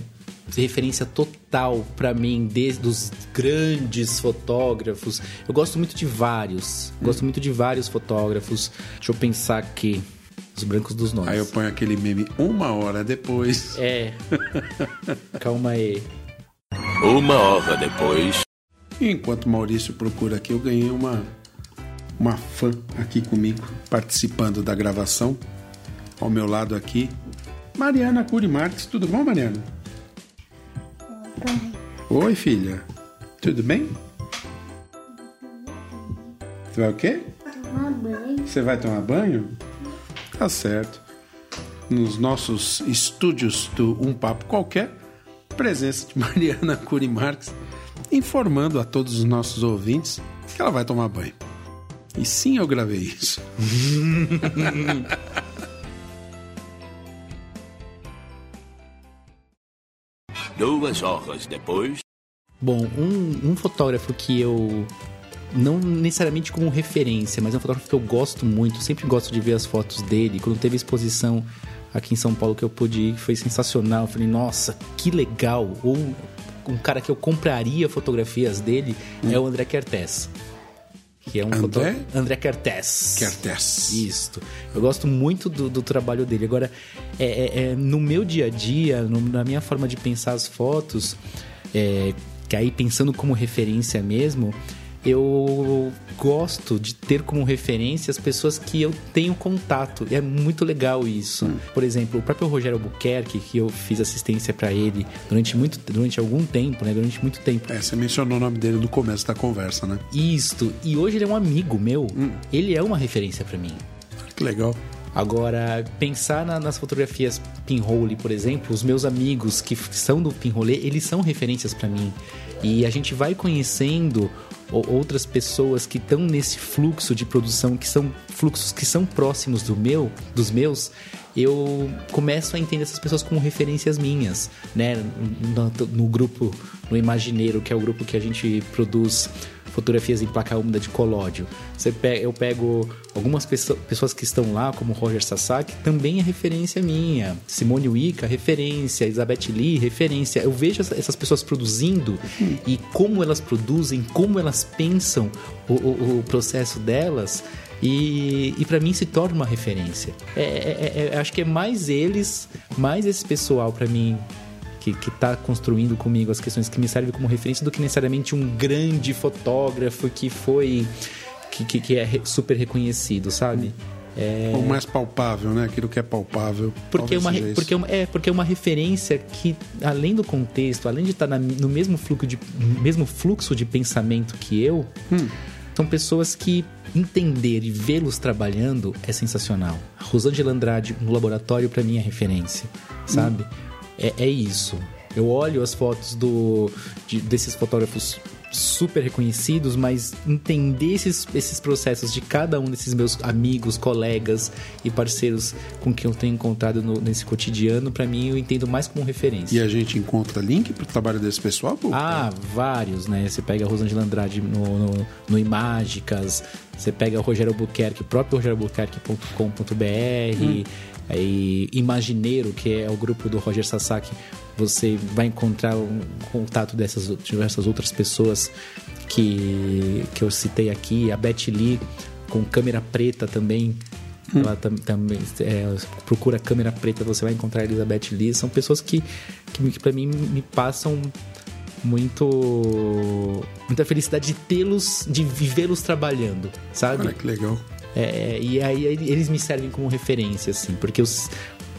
referência total para mim desde os grandes fotógrafos. Eu gosto muito de vários. Hum. Gosto muito de vários fotógrafos. Deixa eu pensar aqui. Os brancos dos nomes. Aí eu ponho aquele meme uma hora depois. É. Calma aí. Uma hora depois. Enquanto Maurício procura aqui, eu ganhei uma uma fã aqui comigo, participando da gravação. Ao meu lado aqui, Mariana Curi Marques. Tudo bom, Mariana? Oi, filha. Tudo bem? Você vai o quê? Tomar banho. Você vai tomar banho? Tá certo. Nos nossos estúdios do Um Papo Qualquer, presença de Mariana Curi Marques, informando a todos os nossos ouvintes que ela vai tomar banho. E sim, eu gravei isso. Duas horas depois. Bom, um, um fotógrafo que eu não necessariamente como referência, mas é um fotógrafo que eu gosto muito, sempre gosto de ver as fotos dele. Quando teve exposição aqui em São Paulo que eu pude ir, foi sensacional. Eu falei, nossa, que legal! Ou um cara que eu compraria fotografias dele hum. é o André Kertész. Que é um André? fotógrafo. André Kertész. Kertész. Isso. Eu gosto muito do, do trabalho dele. Agora, é, é, é, no meu dia a dia, no, na minha forma de pensar as fotos, é, que aí pensando como referência mesmo, eu gosto de ter como referência as pessoas que eu tenho contato. E é muito legal isso. Hum. Por exemplo, o próprio Rogério Albuquerque, que eu fiz assistência para ele durante muito durante algum tempo, né? Durante muito tempo. É, você mencionou o nome dele no começo da conversa, né? Isto. E hoje ele é um amigo meu. Hum. Ele é uma referência para mim. Que legal. Agora, pensar na, nas fotografias pinhole, por exemplo, os meus amigos que são do pinhole, eles são referências para mim. E a gente vai conhecendo outras pessoas que estão nesse fluxo de produção, que são fluxos que são próximos do meu, dos meus, eu começo a entender essas pessoas como referências minhas, né? No, no grupo, no Imagineiro, que é o grupo que a gente produz fotografias em placa úmida de colódio. Eu pego algumas pessoas que estão lá, como Roger Sasaki, também é referência minha. Simone Wicca, referência. Elizabeth Lee, referência. Eu vejo essas pessoas produzindo e como elas produzem, como elas pensam o, o, o processo delas. E, e para mim se torna uma referência. É, é, é, acho que é mais eles, mais esse pessoal para mim que, que tá construindo comigo as questões que me servem como referência do que necessariamente um grande fotógrafo que foi. que, que, que é super reconhecido, sabe? É... O mais palpável, né? Aquilo que é palpável. Porque, é uma, porque, é, é, porque é uma referência que, além do contexto, além de estar na, no mesmo fluxo, de, mesmo fluxo de pensamento que eu, hum. são pessoas que entender e vê-los trabalhando é sensacional. A Rosângela Andrade no laboratório, para mim, é referência, sabe? Hum é, é isso. Eu olho as fotos do, de, desses fotógrafos super reconhecidos, mas entender esses, esses processos de cada um desses meus amigos, colegas e parceiros com quem eu tenho encontrado no, nesse cotidiano, para mim eu entendo mais como referência. E a gente encontra link pro trabalho desse pessoal? Pô? Ah, vários, né? Você pega a Rosângela Andrade no, no, no Imágicas, você pega o Rogério Albuquerque, próprio rogeralbuquerque.com.br. Hum Aí, Imagineiro, que é o grupo do Roger Sasaki, você vai encontrar um contato dessas diversas outras pessoas que, que eu citei aqui. A Beth Lee, com câmera preta também. Hum. Ela tam, também é, procura câmera preta, você vai encontrar a Elizabeth Lee. São pessoas que, que, que para mim me passam muito muita felicidade de tê-los, de vivê-los trabalhando, sabe? Olha que legal. É, e aí eles me servem como referência, assim, porque eu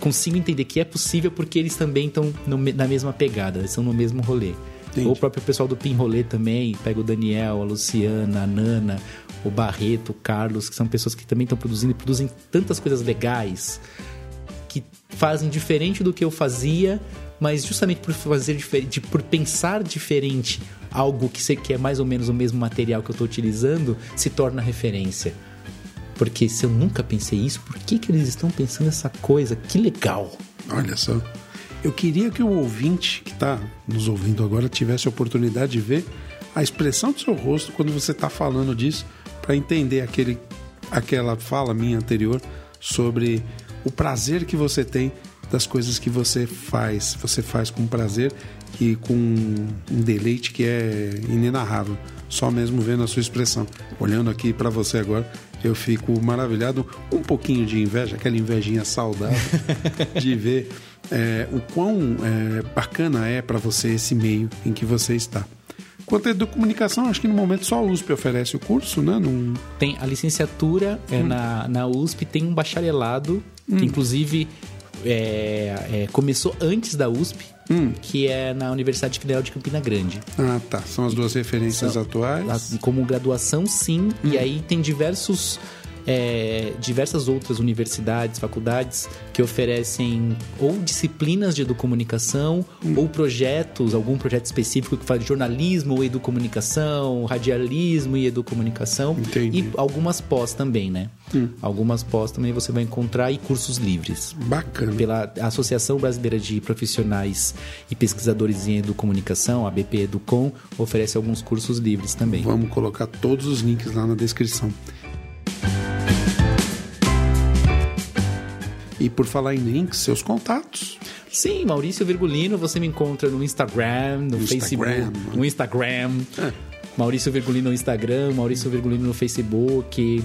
consigo entender que é possível porque eles também estão na mesma pegada, eles estão no mesmo rolê. Entendi. Ou o próprio pessoal do Pin Rolê também, pega o Daniel, a Luciana, a Nana, o Barreto, o Carlos, que são pessoas que também estão produzindo e produzem tantas coisas legais que fazem diferente do que eu fazia, mas justamente por fazer diferente, por pensar diferente, algo que você quer mais ou menos o mesmo material que eu estou utilizando, se torna referência. Porque se eu nunca pensei isso, por que, que eles estão pensando essa coisa? Que legal! Olha só. Eu queria que o ouvinte que está nos ouvindo agora tivesse a oportunidade de ver a expressão do seu rosto quando você está falando disso, para entender aquele, aquela fala minha anterior sobre o prazer que você tem das coisas que você faz. Você faz com prazer e com um deleite que é inenarrável. Só mesmo vendo a sua expressão. Olhando aqui para você agora, eu fico maravilhado, um pouquinho de inveja, aquela invejinha saudável, de ver é, o quão é, bacana é para você esse meio em que você está. Quanto à educomunicação, acho que no momento só a USP oferece o curso, né? Num... Tem a licenciatura é, hum. na, na USP, tem um bacharelado, hum. que inclusive é, é, começou antes da USP, hum. que é na Universidade Federal de Campina Grande. Ah, tá. São as duas referências São, atuais. Como graduação, sim. Hum. E aí tem diversos é, diversas outras universidades, faculdades que oferecem ou disciplinas de educomunicação hum. ou projetos, algum projeto específico que fala de jornalismo ou educomunicação, radialismo e educomunicação. Entendi. E algumas pós também, né? Hum. Algumas pós também você vai encontrar e cursos livres. Bacana. Pela Associação Brasileira de Profissionais e Pesquisadores em Educomunicação, a BP Educom, oferece alguns cursos livres também. Vamos colocar todos os links lá na descrição. E por falar em links, seus contatos. Sim, Maurício Virgulino, você me encontra no Instagram, no, no Facebook, Instagram. no Instagram. É. Maurício Virgulino no Instagram, Maurício Virgulino no Facebook.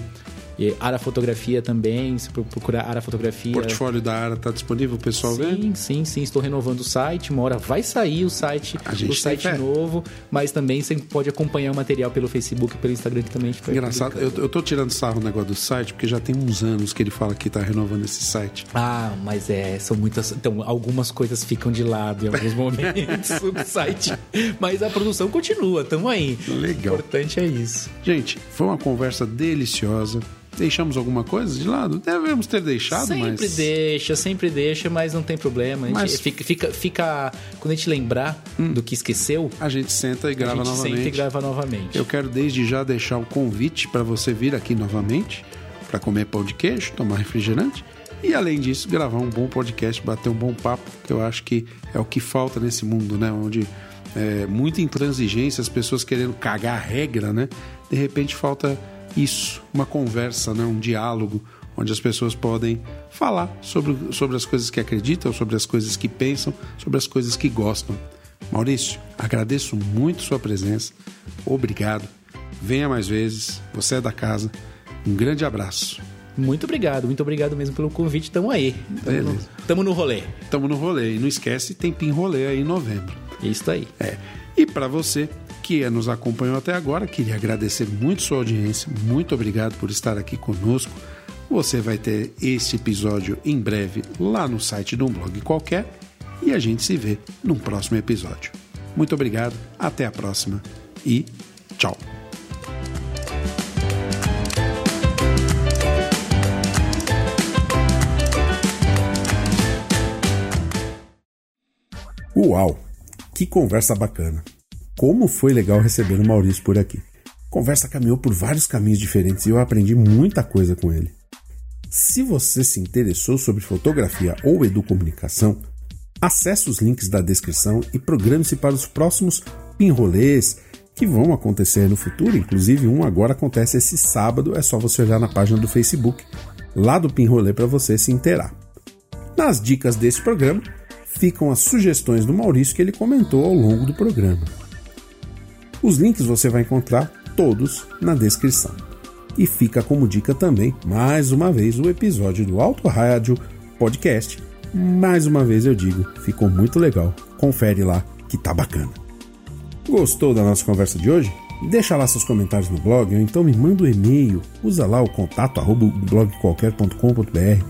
E Ara Fotografia também, se procurar Ara Fotografia. O portfólio da Ara está disponível, o pessoal sim, vê? Sim, sim, sim. Estou renovando o site. Uma hora vai sair o site, o site novo, mas também você pode acompanhar o material pelo Facebook, pelo Instagram que também a gente Engraçado, eu, eu tô tirando sarro no negócio do site, porque já tem uns anos que ele fala que está renovando esse site. Ah, mas é, são muitas. Então, algumas coisas ficam de lado em alguns momentos do site. Mas a produção continua, tamo aí. Legal. O importante é isso. Gente, foi uma conversa deliciosa. Deixamos alguma coisa de lado? Devemos ter deixado, sempre mas... Sempre deixa, sempre deixa, mas não tem problema. mas... fica, fica, fica, Quando a gente lembrar hum. do que esqueceu... A gente senta e grava a gente novamente. senta e grava novamente. Eu quero desde já deixar o convite para você vir aqui novamente para comer pão de queijo, tomar refrigerante e além disso gravar um bom podcast, bater um bom papo, que eu acho que é o que falta nesse mundo, né? Onde é, muita intransigência, as pessoas querendo cagar a regra, né? De repente falta isso, uma conversa, né? um diálogo, onde as pessoas podem falar sobre, sobre as coisas que acreditam, sobre as coisas que pensam, sobre as coisas que gostam. Maurício, agradeço muito sua presença, obrigado. Venha mais vezes, você é da casa. Um grande abraço. Muito obrigado, muito obrigado mesmo pelo convite. Tamo aí. Tamo, no, tamo no rolê. Tamo no rolê. E não esquece, tem Pin Rolê aí em novembro. Isso aí. É. E para você que nos acompanhou até agora, queria agradecer muito sua audiência. Muito obrigado por estar aqui conosco. Você vai ter este episódio em breve lá no site de um blog qualquer e a gente se vê num próximo episódio. Muito obrigado, até a próxima e tchau. Uau! Que conversa bacana! Como foi legal receber o Maurício por aqui. Conversa caminhou por vários caminhos diferentes e eu aprendi muita coisa com ele. Se você se interessou sobre fotografia ou educomunicação, acesse os links da descrição e programe-se para os próximos pinrolês que vão acontecer no futuro. Inclusive, um agora acontece esse sábado, é só você olhar na página do Facebook, lá do Pinrolê, para você se inteirar. Nas dicas desse programa ficam as sugestões do Maurício que ele comentou ao longo do programa. Os links você vai encontrar todos na descrição. E fica como dica também, mais uma vez, o episódio do Alto Rádio Podcast. Mais uma vez eu digo, ficou muito legal. Confere lá que tá bacana. Gostou da nossa conversa de hoje? Deixa lá seus comentários no blog ou então me manda um e-mail. Usa lá o contato blogqualquer.com.br.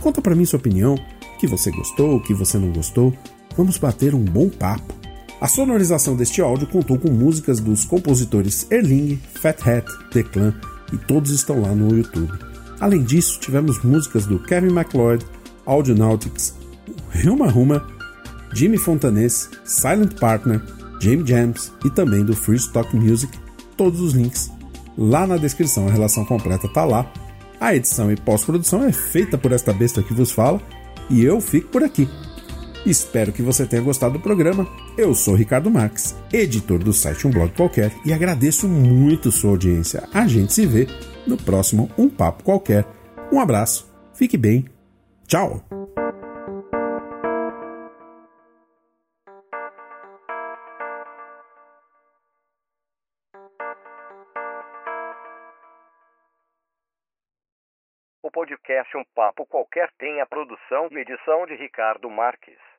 Conta para mim sua opinião, que você gostou, que você não gostou. Vamos bater um bom papo. A sonorização deste áudio contou com músicas dos compositores Erling, Fat Hat, Clan e todos estão lá no YouTube. Além disso, tivemos músicas do Kevin MacLeod, Audionautics, Ruma Ruma, Jimmy Fontanese, Silent Partner, Jamie Jams e também do Free Stock Music. Todos os links lá na descrição, a relação completa tá lá. A edição e pós-produção é feita por esta besta que vos fala e eu fico por aqui. Espero que você tenha gostado do programa. Eu sou Ricardo Marques, editor do site Um Blog Qualquer, e agradeço muito sua audiência. A gente se vê no próximo Um Papo Qualquer. Um abraço, fique bem, tchau! O podcast Um Papo Qualquer tem a produção e edição de Ricardo Marques.